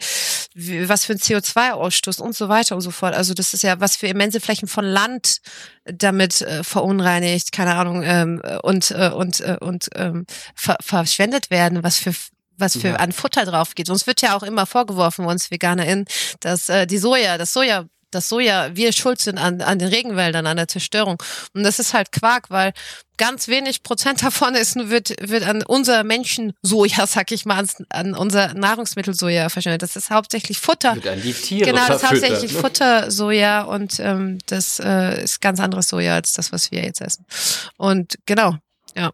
S3: wie, was für ein CO2-Ausstoß und so weiter und so fort. Also das ist ja was für immense Flächen von Land damit äh, verunreinigt, keine Ahnung ähm, und äh, und äh, und ähm, ver verschwendet werden, was für was für
S2: Ja.
S3: an Futter drauf geht. Uns wird ja auch immer vorgeworfen, uns VeganerInnen, dass äh, die Soja, das Soja das Soja, wir schuld sind an, an den Regenwäldern, an der Zerstörung. Und das ist halt Quark, weil ganz wenig Prozent *laughs* davon ist, wird, wird an unser Menschen-Soja, *laughs* sag ich mal, an unser Nahrungsmittel-Soja verschwendet. Das ist hauptsächlich Futter.
S2: Wird an die Tiere
S3: Genau, das ist hauptsächlich
S2: ne?
S3: Futter-Soja und ähm, das äh, ist ganz anderes Soja als das, was wir jetzt essen. Und genau, ja.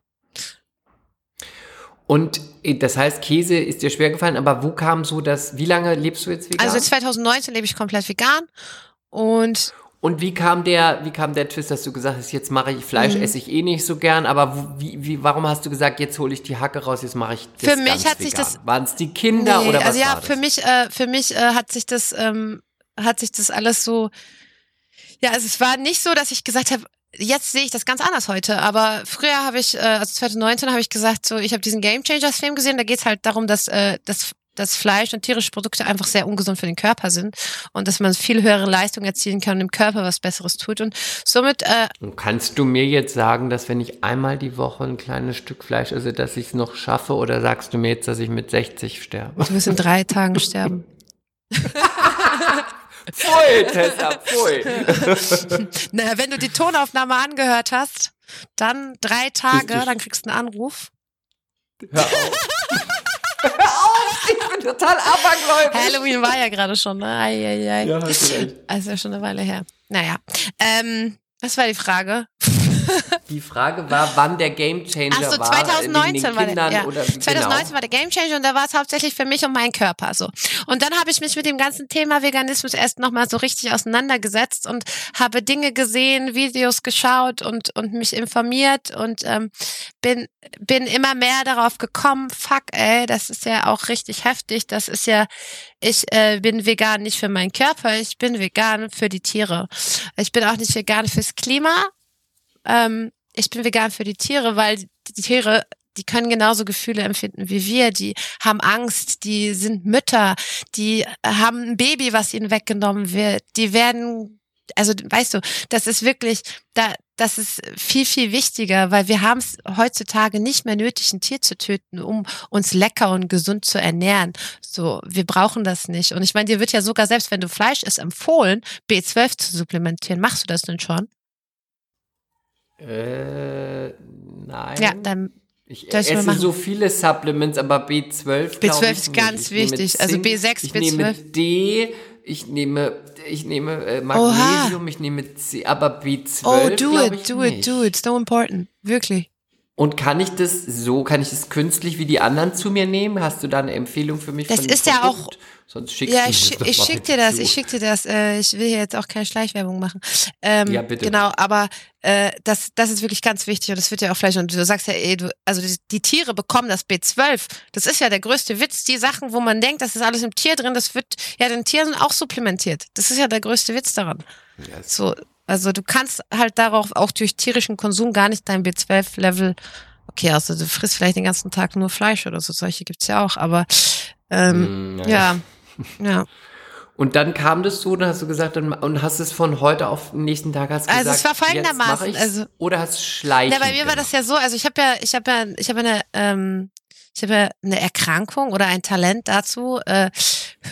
S2: Und äh, das heißt, Käse ist dir schwer gefallen, aber wo kam so das, wie lange lebst du jetzt vegan?
S3: Also 2019 lebe ich komplett vegan und
S2: Und wie kam der, wie kam der Twist, dass du gesagt hast, jetzt mache ich
S3: Mhm.
S2: Fleisch, esse ich eh nicht so gern, aber wie, wie, warum hast du gesagt, jetzt hole ich die Hacke raus, jetzt mache ich das
S3: Für mich
S2: ganz
S3: hat sich
S2: vegan?
S3: das-
S2: Waren es die Kinder
S3: Nee,
S2: oder was
S3: also ja,
S2: war das?
S3: für mich, äh, für mich äh, hat sich das, ähm, hat sich das alles so, ja, also es war nicht so, dass ich gesagt habe, jetzt sehe ich das ganz anders heute, aber früher habe ich, äh, also 2019 habe ich gesagt, so, ich habe diesen Game Changers Film gesehen, da geht es halt darum, dass, äh, dass dass Fleisch und tierische Produkte einfach sehr ungesund für den Körper sind und dass man viel höhere Leistung erzielen kann und dem Körper was Besseres tut. Und somit äh,
S2: Und kannst du mir jetzt sagen, dass wenn ich einmal die Woche ein kleines Stück Fleisch esse, dass ich es noch schaffe oder sagst du mir jetzt, dass ich mit 60 sterbe?
S3: du wirst in drei *laughs* Tagen sterben. *laughs*
S2: Pfui, Tessa, pfui. *laughs*
S3: Na, wenn du die Tonaufnahme angehört hast, dann drei Tage, dann kriegst du einen Anruf.
S2: Hör auf. *laughs* Hör auf, ich bin total abergläubisch.
S3: Halloween war ja gerade schon, ne? Ei, ei, ei.
S2: Ja, hast du recht.
S3: Also ja schon eine Weile her. Naja. Ähm, was war die Frage? *laughs*
S2: Die Frage war, wann der Gamechanger
S3: Ach so,
S2: war.
S3: 2019
S2: wegen den
S3: war
S2: Kindern
S3: der, ja.
S2: oder
S3: 2019
S2: genau.
S3: war der Gamechanger und da war es hauptsächlich für mich um meinen Körper so. Und dann habe ich mich mit dem ganzen Thema Veganismus erst nochmal so richtig auseinandergesetzt und habe Dinge gesehen, Videos geschaut und, und mich informiert und ähm, bin, bin immer mehr darauf gekommen, fuck ey, das ist ja auch richtig heftig, das ist ja, ich äh, bin vegan nicht für meinen Körper, ich bin vegan für die Tiere. Ich bin auch nicht vegan fürs Klima, ähm, ich bin vegan für die Tiere, weil die Tiere, die können genauso Gefühle empfinden wie wir. Die haben Angst, die sind Mütter, die haben ein Baby, was ihnen weggenommen wird. Die werden, also weißt du, das ist wirklich, da, das ist viel, viel wichtiger, weil wir haben es heutzutage nicht mehr nötig, ein Tier zu töten, um uns lecker und gesund zu ernähren. So, wir brauchen das nicht. Und ich meine, dir wird ja sogar, selbst wenn du Fleisch isst, empfohlen, B12 zu supplementieren. Machst du das denn schon?
S2: Äh, nein.
S3: Ja, dann
S2: Ich esse so viele Supplements, aber B12 glaub
S3: B12
S2: ich
S3: ist ganz
S2: Ich
S3: wichtig. Also
S2: Zink,
S3: B6,
S2: ich
S3: B12.
S2: nehme D, ich nehme, ich nehme äh, Magnesium, ich nehme C, aber B12
S3: Oh, do
S2: ich
S3: it, do
S2: nicht.
S3: it, do it. So important. Wirklich.
S2: Und kann ich das so, kann ich das künstlich wie die anderen zu mir nehmen? Hast du da eine Empfehlung für mich?
S3: Das
S2: von
S3: ist ja auch-?
S2: Sonst schickst
S3: Ja,
S2: du
S3: ich, ich schick dir das,
S2: zu.
S3: ich schick dir das. Äh, ich will hier jetzt auch keine Schleichwerbung machen. Ähm,
S2: Ja, bitte.
S3: Genau, aber äh, das, das ist wirklich ganz wichtig und das wird ja auch vielleicht, und du sagst ja, ey, du, also die, die Tiere bekommen das B12. Das ist ja der größte Witz. Die Sachen, wo man denkt, das ist alles im Tier drin, das wird ja den Tieren auch supplementiert. Das ist ja der größte Witz daran.
S2: Ja, es-
S3: So, also du kannst halt darauf auch durch tierischen Konsum gar nicht dein B12-Level, okay, also du frisst vielleicht den ganzen Tag nur Fleisch oder so, solche gibt's ja auch, aber ähm,
S2: Mm,
S3: ja, ja. *laughs*
S2: Und dann kam das so, dann hast du gesagt, dann, und hast es von heute auf den nächsten Tag hast
S3: Also
S2: gesagt,
S3: es war folgendermaßen, also-
S2: oder hast schleichen
S3: Ja, bei mir war das ja so, also ich habe ja, ich habe ja, ich habe eine, ähm, ich habe ja eine Erkrankung oder ein Talent dazu, äh,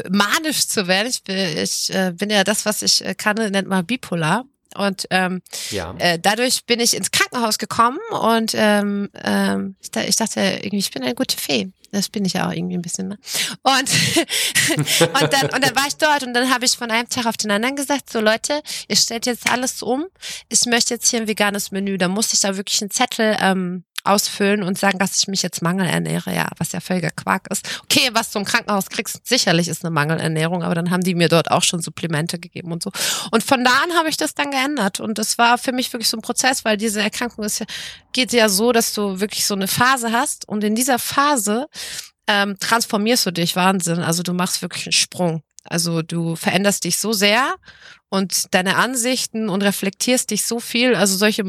S3: manisch zu werden. Ich bin, ich äh, bin ja das, was ich äh, kann, nennt man bipolar. Und ähm,
S2: ja.
S3: äh, dadurch bin ich ins Krankenhaus gekommen und ähm, ähm, ich, da- ich dachte irgendwie, ich bin eine gute Fee. Das bin ich ja auch irgendwie ein bisschen. Ne? Und, *laughs* und, dann, und dann war ich dort und dann habe ich von einem Tag auf den anderen gesagt, so Leute, ihr stellt jetzt alles um. Ich möchte jetzt hier ein veganes Menü. Da musste ich da wirklich einen Zettel ähm, ausfüllen und sagen, dass ich mich jetzt mangelernähre, ja, was ja völliger Quark ist. Okay, was du im Krankenhaus kriegst, sicherlich ist eine Mangelernährung, aber dann haben die mir dort auch schon Supplemente gegeben und so. Und von da an habe ich das dann geändert und das war für mich wirklich so ein Prozess, weil diese Erkrankung ist ja, geht ja so, dass du wirklich so eine Phase hast und in dieser Phase ähm, transformierst du dich Wahnsinn. Also du machst wirklich einen Sprung. Also du veränderst dich so sehr und deine Ansichten und reflektierst dich so viel. Also solche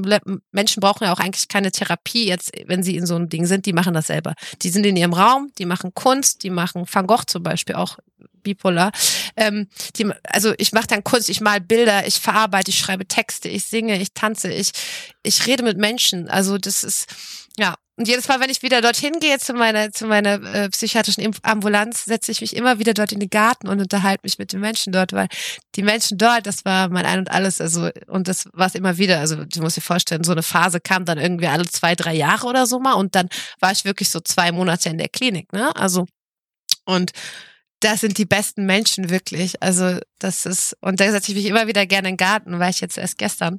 S3: Menschen brauchen ja auch eigentlich keine Therapie jetzt, wenn sie in so einem Ding sind. Die machen das selber. Die sind in ihrem Raum, die machen Kunst, die machen Van Gogh zum Beispiel auch bipolar. Ähm, die, also ich mache dann Kunst, ich mal Bilder, ich verarbeite, ich schreibe Texte, ich singe, ich tanze, ich ich rede mit Menschen. Also das ist ja und jedes Mal, wenn ich wieder dorthin gehe zu meiner zu meiner äh, psychiatrischen Ambulanz, setze ich mich immer wieder dort in den Garten und unterhalte mich mit den Menschen dort, weil die Menschen dort, das war mein Ein und Alles. Also und das war es immer wieder. Also du musst dir vorstellen, so eine Phase kam dann irgendwie alle zwei drei Jahre oder so mal und dann war ich wirklich so zwei Monate in der Klinik. Ne? Also und das sind die besten Menschen wirklich. Also das ist, und da setze ich mich immer wieder gerne in den Garten, weil ich jetzt erst gestern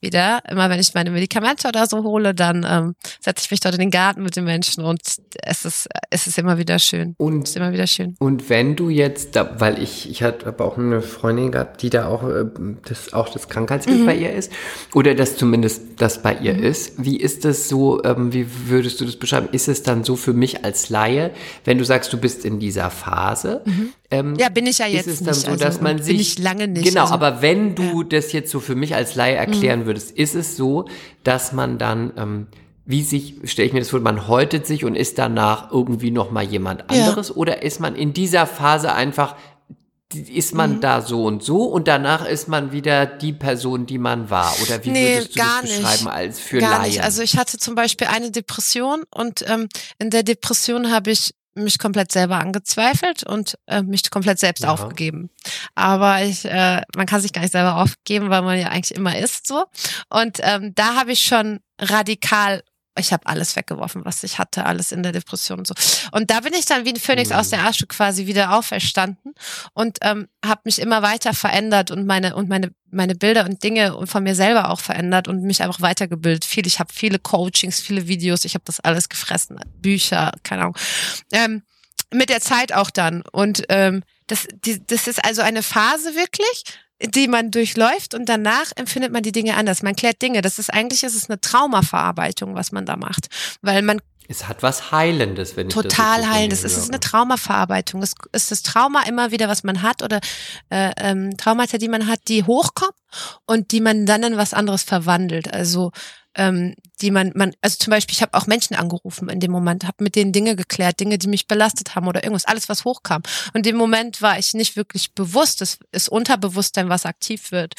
S3: wieder, immer wenn ich meine Medikamente oder so hole, dann ähm, setze ich mich dort in den Garten mit den Menschen und es ist, es ist immer wieder schön.
S2: Und
S3: Es ist immer wieder schön.
S2: Und wenn du jetzt, da, weil ich, ich hatte aber auch eine Freundin gehabt, die da auch äh, das, auch das Krankheitsbild
S3: Mhm.
S2: bei ihr ist, oder das zumindest das bei ihr ist. Wie ist das so, ähm, wie würdest du das beschreiben? Ist es dann so für mich als Laie, wenn du sagst, du bist in dieser Phase? Ähm,
S3: Ja, bin ich ja jetzt
S2: ist es dann
S3: nicht.
S2: so,
S3: also,
S2: dass man
S3: bin
S2: sich
S3: ich lange nicht.
S2: Genau,
S3: also,
S2: aber wenn du das jetzt so für mich als Laie erklären
S3: Mhm.
S2: würdest, ist es so, dass man dann ähm, wie sich stelle ich mir das vor, man häutet sich und ist danach irgendwie noch mal jemand
S3: Ja.
S2: anderes oder ist man in dieser Phase einfach ist man
S3: Mhm.
S2: da so und so und danach ist man wieder die Person, die man war oder wie
S3: Nee,
S2: würdest du
S3: gar
S2: das
S3: nicht.
S2: beschreiben als für
S3: Gar
S2: Laien?
S3: nicht. Also ich hatte zum Beispiel eine Depression und ähm, in der Depression habe ich mich komplett selber angezweifelt und äh, mich komplett selbst
S2: Ja.
S3: aufgegeben. Aber ich, äh, man kann sich gar nicht selber aufgeben, weil man ja eigentlich immer ist so. Und ähm, da habe ich schon radikal ich habe alles weggeworfen, was ich hatte, alles in der Depression und so. Und da bin ich dann wie ein Phönix mhm. aus der Asche quasi wieder auferstanden und ähm, habe mich immer weiter verändert und meine und meine meine Bilder und Dinge von mir selber auch verändert und mich einfach weitergebildet. Viel, ich habe viele Coachings, viele Videos, ich habe das alles gefressen, Bücher, keine Ahnung. Ähm, mit der Zeit auch dann und ähm, das, die, das ist also eine Phase wirklich, die man durchläuft und danach empfindet man die Dinge anders. Man klärt Dinge. Das ist eigentlich, ist es eine Traumaverarbeitung, was man da macht, weil man
S2: es hat was Heilendes, wenn
S3: ich Total das heilendes. Es ist eine Traumaverarbeitung. Es ist das Trauma immer wieder, was man hat oder äh, ähm, Traumata, die man hat, die hochkommen und die man dann in was anderes verwandelt. Also ähm, die man, man, also zum Beispiel, ich habe auch Menschen angerufen in dem Moment, habe mit denen Dinge geklärt, Dinge, die mich belastet haben oder irgendwas, alles, was hochkam. Und in dem Moment war ich nicht wirklich bewusst, es ist Unterbewusstsein, was aktiv wird.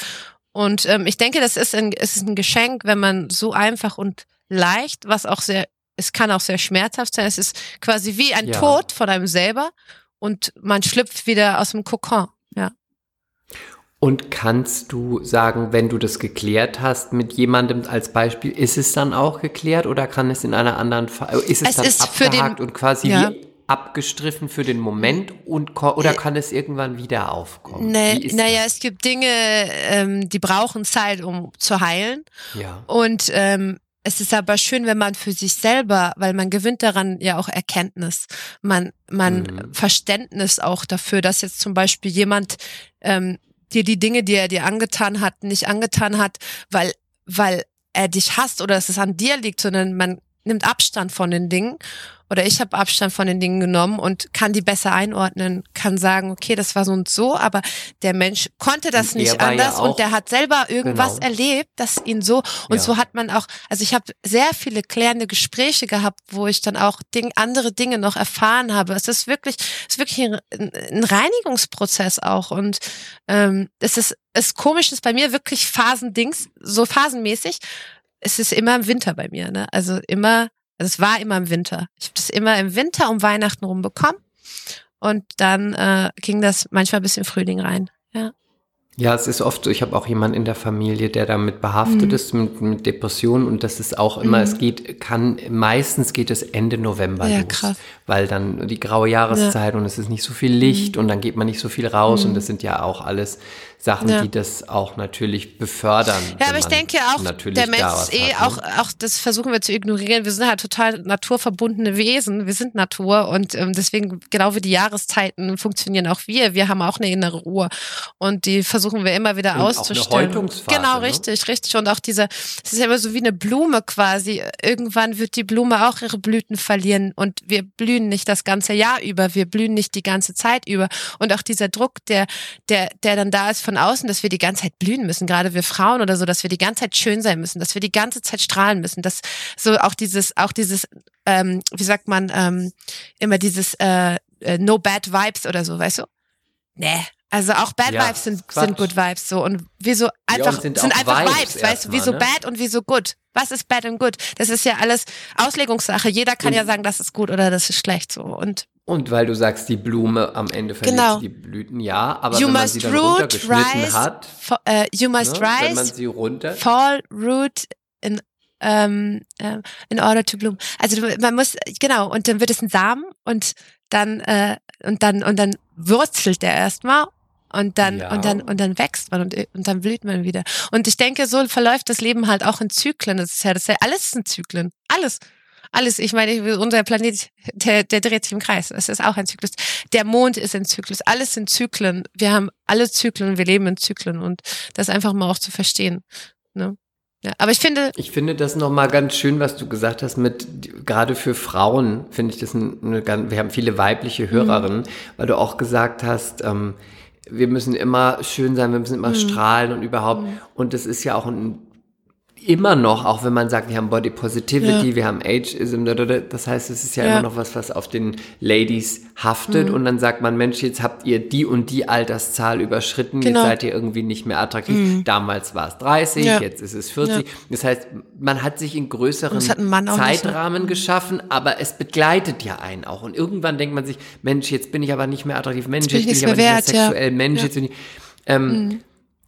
S3: Und ähm, ich denke, das ist ein, es ist ein Geschenk, wenn man so einfach und leicht, was auch sehr es kann auch sehr schmerzhaft sein. Es ist quasi wie ein ja. Tod von einem selber und man schlüpft wieder aus dem Kokon. Ja.
S2: Und kannst du sagen, wenn du das geklärt hast mit jemandem als Beispiel, ist es dann auch geklärt oder kann es in einer anderen Fall, ist es, es dann ist abgehakt und quasi ja. abgestriffen für den Moment und oder kann es irgendwann wieder aufkommen?
S3: Nee, naja, es gibt Dinge, ähm, die brauchen Zeit, um zu heilen. Ja. Und ähm, es ist aber schön, wenn man für sich selber, weil man gewinnt daran ja auch Erkenntnis, man, man mhm. Verständnis auch dafür, dass jetzt zum Beispiel jemand ähm, dir die Dinge, die er dir angetan hat, nicht angetan hat, weil, weil er dich hasst oder dass es an dir liegt, sondern man nimmt Abstand von den Dingen oder ich habe Abstand von den Dingen genommen und kann die besser einordnen, kann sagen, okay, das war so und so, aber der Mensch konnte das und nicht anders ja und der hat selber irgendwas genau. erlebt, das ihn so und ja. so hat man auch, also ich habe sehr viele klärende Gespräche gehabt, wo ich dann auch Ding, andere Dinge noch erfahren habe. Es ist wirklich, es ist wirklich ein, ein Reinigungsprozess auch und ähm, es ist, es komisch ist bei mir wirklich Phasendings, so phasenmäßig. Es ist immer im Winter bei mir, ne? Also immer also es war immer im Winter. Ich habe das immer im Winter um Weihnachten rum bekommen. Und dann äh, ging das manchmal bis in Frühling rein. Ja.
S2: Ja, es ist oft so, ich habe auch jemanden in der Familie, der damit behaftet mhm. ist, mit, mit Depressionen und das ist auch immer, mhm. es geht, kann, meistens geht es Ende November ja, los, krass. weil dann die graue Jahreszeit ja. und es ist nicht so viel Licht mhm. und dann geht man nicht so viel raus und mhm. das sind ja auch alles Sachen, ja. die das auch natürlich befördern.
S3: Ja, aber ich denke auch, der Mensch ist eh hat, ne? auch, auch, das versuchen wir zu ignorieren. Wir sind halt total naturverbundene Wesen. Wir sind Natur und ähm, deswegen, genau wie die Jahreszeiten, funktionieren auch wir. Wir haben auch eine innere Uhr und die versuchen wir immer wieder und auszustellen. Auch eine genau, ne? richtig, richtig. Und auch diese, es ist ja immer so wie eine Blume quasi. Irgendwann wird die Blume auch ihre Blüten verlieren und wir blühen nicht das ganze Jahr über. Wir blühen nicht die ganze Zeit über. Und auch dieser Druck, der, der, der dann da ist von außen, dass wir die ganze Zeit blühen müssen, gerade wir Frauen oder so, dass wir die ganze Zeit schön sein müssen, dass wir die ganze Zeit strahlen müssen, dass so auch dieses, auch dieses, ähm, wie sagt man, ähm, immer dieses äh, äh No Bad Vibes oder so, weißt du? Nee, also auch Bad ja, Vibes sind, sind Good Vibes so und wieso einfach ja, sind, sind einfach Vibes, Vibes weißt du, wieso ne? Bad und wieso Good? Was ist Bad und Good? Das ist ja alles Auslegungssache. Jeder kann und, ja sagen, das ist gut oder das ist schlecht so und
S2: und weil du sagst, die Blume am Ende verliert genau. die Blüten, ja, aber you wenn man sie dann runtergeschnitten rise, hat,
S3: for, uh, you must ne, rise, wenn man sie runter, fall, root in ähm, äh, in order to bloom. Also man muss genau und dann wird es ein Samen und dann äh, und dann und dann wurzelt der erstmal und dann ja. und dann und dann wächst man und, und dann blüht man wieder. Und ich denke, so verläuft das Leben halt auch in Zyklen. Das ist ja das ist ja alles in Zyklen, alles. Alles, ich meine, unser Planet, der, der dreht sich im Kreis. Es ist auch ein Zyklus. Der Mond ist ein Zyklus. Alles sind Zyklen. Wir haben alle Zyklen, wir leben in Zyklen und das einfach mal auch zu verstehen. Ne? Ja, aber ich finde.
S2: Ich finde das nochmal ganz schön, was du gesagt hast, mit, gerade für Frauen finde ich das eine, eine, wir haben viele weibliche Hörerinnen, mhm. weil du auch gesagt hast, ähm, wir müssen immer schön sein, wir müssen immer mhm. strahlen und überhaupt. Mhm. Und das ist ja auch ein immer noch, auch wenn man sagt, wir haben Body Positivity, ja. wir haben Ageism, das heißt, es ist ja, ja, immer noch was, was auf den Ladies haftet mhm. und dann sagt man, Mensch, jetzt habt ihr die und die Alterszahl überschritten, genau. jetzt seid ihr irgendwie nicht mehr attraktiv. Mhm. Damals war es 30, ja. jetzt ist es 40. Das heißt, man hat sich in größeren Zeitrahmen nicht, geschaffen, aber es begleitet ja einen auch und irgendwann denkt man sich, Mensch, jetzt bin ich aber nicht mehr attraktiv, Mensch, jetzt bin ich, aber wert, nicht mehr sexuell, Mensch, jetzt bin ich, ähm, mhm.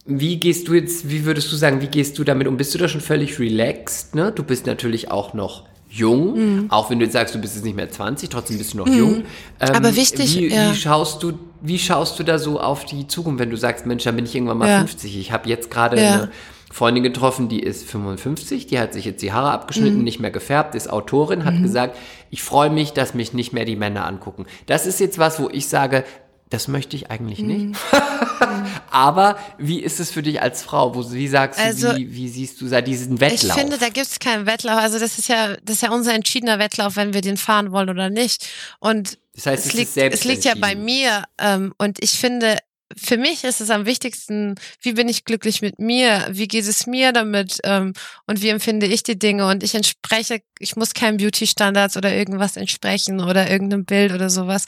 S2: Wie gehst du jetzt, wie würdest du sagen, wie gehst du damit um? Bist du da schon völlig relaxed? Ne? Du bist natürlich auch noch jung, auch wenn du jetzt sagst, du bist jetzt nicht mehr 20, trotzdem bist du noch jung. Ähm,
S3: Aber wichtig,
S2: wie,
S3: ja.
S2: wie schaust du, wie schaust du da so auf die Zukunft, wenn du sagst, Mensch, dann bin ich irgendwann mal
S3: Ja.
S2: 50. Ich habe jetzt gerade
S3: Ja.
S2: eine Freundin getroffen, die ist 55, die hat sich jetzt die Haare
S3: Mhm.
S2: abgeschnitten, nicht mehr gefärbt, ist Autorin, hat gesagt, ich freue mich, dass mich nicht mehr die Männer angucken. Das ist jetzt was, wo ich sage, das möchte ich eigentlich nicht. *laughs* Aber wie ist es für dich als Frau? Wo, wie sagst du,
S3: Also,
S2: wie, wie siehst du da diesen
S3: Ich
S2: Wettlauf?
S3: finde, da gibt's keinen Wettlauf. Also das ist ja, das ist ja unser entschiedener Wettlauf, wenn wir den fahren wollen oder nicht. Und
S2: Das heißt, es
S3: es liegt, es liegt ja bei mir. Ähm, und ich finde, für mich ist es am wichtigsten, wie bin ich glücklich mit mir? Wie geht es mir damit? Ähm, und wie empfinde ich die Dinge? Und ich entspreche, ich muss keinen Beauty-Standards oder irgendwas entsprechen oder irgendeinem Bild oder sowas.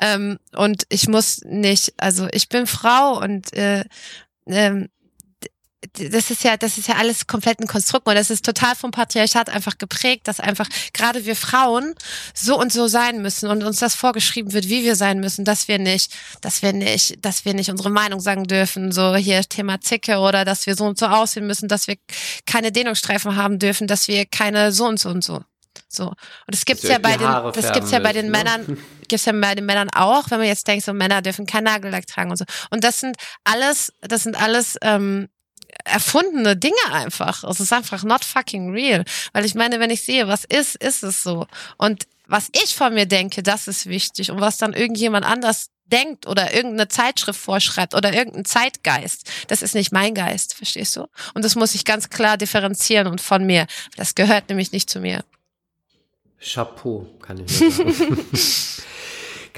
S3: Ähm, und ich muss nicht, also ich bin Frau und äh, ähm, das ist ja, das ist ja alles komplett ein Konstrukt und das ist total vom Patriarchat einfach geprägt, dass einfach gerade wir Frauen so und so sein müssen und uns das vorgeschrieben wird, wie wir sein müssen, dass wir nicht, dass wir nicht, dass wir nicht unsere Meinung sagen dürfen, so hier Thema Zicke oder dass wir so und so aussehen müssen, dass wir keine Dehnungsstreifen haben dürfen, dass wir keine so und so und so. So. Und es gibt's ja bei den, das gibt's ja bei den
S2: ne?
S3: Männern, gibt's ja bei den Männern auch, wenn man jetzt denkt, so Männer dürfen kein Nagellack tragen und so. Und das sind alles, das sind alles ähm, erfundene Dinge einfach. Es ist einfach not fucking real. Weil ich meine, wenn ich sehe, was ist, ist es so. Und was ich von mir denke, das ist wichtig. Und was dann irgendjemand anders denkt oder irgendeine Zeitschrift vorschreibt oder irgendein Zeitgeist, das ist nicht mein Geist, verstehst du? Und das muss ich ganz klar differenzieren und von mir. Das gehört nämlich nicht zu mir.
S2: Chapeau, kann ich nur sagen. *laughs*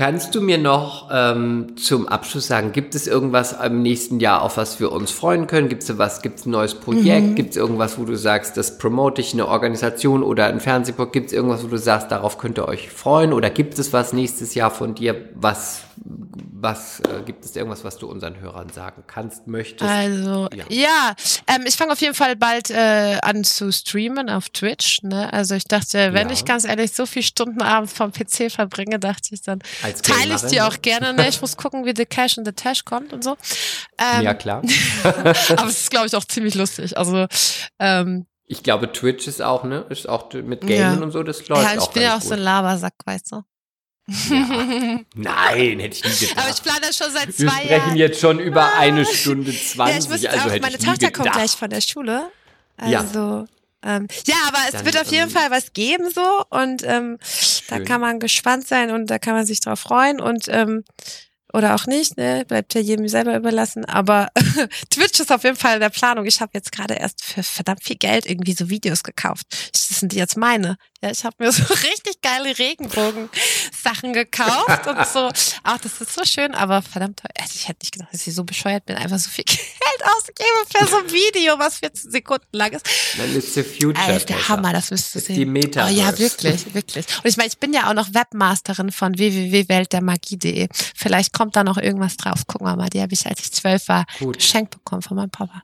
S2: Kannst du mir noch ähm, zum Abschluss sagen, gibt es irgendwas im nächsten Jahr, auf was wir uns freuen können? Gibt es was, gibt es ein neues Projekt?
S3: Mhm.
S2: Gibt es irgendwas, wo du sagst, das promote ich, eine Organisation oder ein Fernsehprojekt? Gibt es irgendwas, wo du sagst, darauf könnt ihr euch freuen? Oder gibt es was nächstes Jahr von dir? Was, was äh, gibt es irgendwas, was du unseren Hörern sagen kannst, möchtest?
S3: Also,
S2: Ja.
S3: ja, ähm, ich fange auf jeden Fall bald äh, an zu streamen auf Twitch. Ne? Also ich dachte, wenn
S2: Ja.
S3: ich ganz ehrlich so viele Stunden abends vom PC verbringe, dachte ich dann,
S2: Als
S3: teile ich
S2: ne?
S3: auch gerne. Ne? Ich muss gucken, wie The Cash and the Tash kommt und so. Ähm,
S2: ja, klar. *laughs*
S3: aber es ist, glaube ich, auch ziemlich lustig. Also, ähm,
S2: Ich glaube, Twitch ist auch, ne? Ist auch mit Gamen
S3: Ja.
S2: und so, das läuft
S3: ja, ich
S2: auch
S3: bin ja auch
S2: ganz
S3: so ein
S2: gut.
S3: Labersack, weißt du. *laughs*
S2: Nein, hätte ich nie gedacht.
S3: Aber ich plane das schon seit
S2: Wir
S3: zwei
S2: sprechen
S3: Jahren.
S2: jetzt schon über eine Stunde
S3: Ja,
S2: 20,
S3: ich muss
S2: also
S3: auch,
S2: hätte
S3: meine Tochter kommt gleich von der Schule.
S2: Ja.
S3: Ähm, ja, aber es
S2: Dann,
S3: wird auf jeden
S2: ähm,
S3: Fall was geben so. Und ähm, da kann man gespannt sein und da kann man sich drauf freuen. Und ähm, oder auch nicht, ne? Bleibt ja jedem selber überlassen. Aber *laughs* Twitch ist auf jeden Fall in der Planung. Ich habe jetzt gerade erst für verdammt viel Geld irgendwie so Videos gekauft. Das sind jetzt meine. Ja, ich habe mir *laughs* so richtig geile Regenbogen-Sachen gekauft und so. Ach, das ist so schön, aber verdammt. Also ich hätte nicht gedacht, dass ich so bescheuert bin, einfach so viel *laughs* Geld ausgebe für so ein Video, was 14 Sekunden lang ist.
S2: Dann ist the future.
S3: Alter, der. Hammer, das müsst ihr
S2: ist
S3: sehen.
S2: die Metaverse.
S3: Oh ja, wirklich, wirklich. Und ich meine, ich bin ja auch noch Webmasterin von www.weltdermagie.de. Vielleicht kommt da noch irgendwas drauf. Gucken wir mal. Die habe ich, als ich zwölf war,
S2: Gut.
S3: geschenkt bekommen von meinem Papa.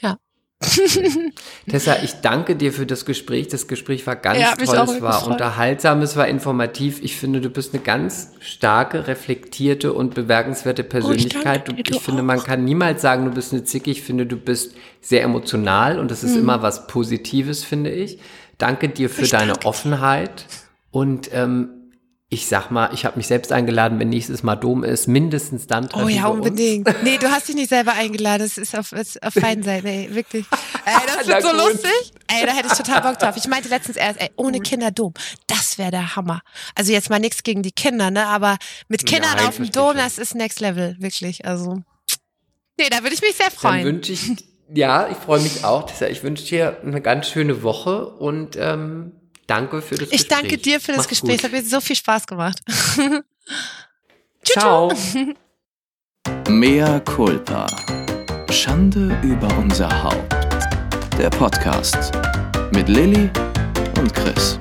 S3: Ja. *laughs*
S2: Tessa, ich danke dir für das Gespräch. Das Gespräch war ganz
S3: Ja,
S2: toll.
S3: auch
S2: Es war
S3: gefreut.
S2: unterhaltsam, es war informativ. Ich finde, du bist eine ganz starke, reflektierte und bemerkenswerte Persönlichkeit.
S3: danke dir,
S2: Du-
S3: du
S2: ich finde, man kann niemals sagen, du bist eine Zicke. Ich finde, du bist sehr emotional und das ist immer was Positives, finde ich. Danke dir für
S3: Mhm. Ich
S2: deine
S3: danke.
S2: Offenheit und ähm, ich sag mal, ich habe mich selbst eingeladen, wenn nächstes Mal Dom ist, mindestens dann treffen
S3: Oh ja,
S2: wir uns.
S3: unbedingt. Nee, du hast dich nicht selber eingeladen. Das ist auf, ist auf beiden Seiten, ey, wirklich. Ey, das wird so
S2: gut.
S3: lustig. Ey, da hätte ich total Bock drauf. Ich meinte letztens erst, ey, ohne Kinder Dom. Das wäre der Hammer. Also jetzt mal nichts gegen die Kinder, ne, aber mit Kindern
S2: Nein,
S3: auf dem Dom, das ist Next Level, wirklich. Also, nee, da würde ich mich sehr
S2: Dann
S3: freuen.
S2: wünsche ich, ja, ich freue mich auch. Ich wünsche dir eine ganz schöne Woche und ähm, danke für das
S3: Ich
S2: Gespräch.
S3: danke dir für das
S2: Mach's
S3: Gespräch. Es hat mir so viel Spaß gemacht. *laughs*
S2: Ciao. *laughs*
S1: Mea culpa. Schande über unser Haupt. Der Podcast mit Lilly und Chris.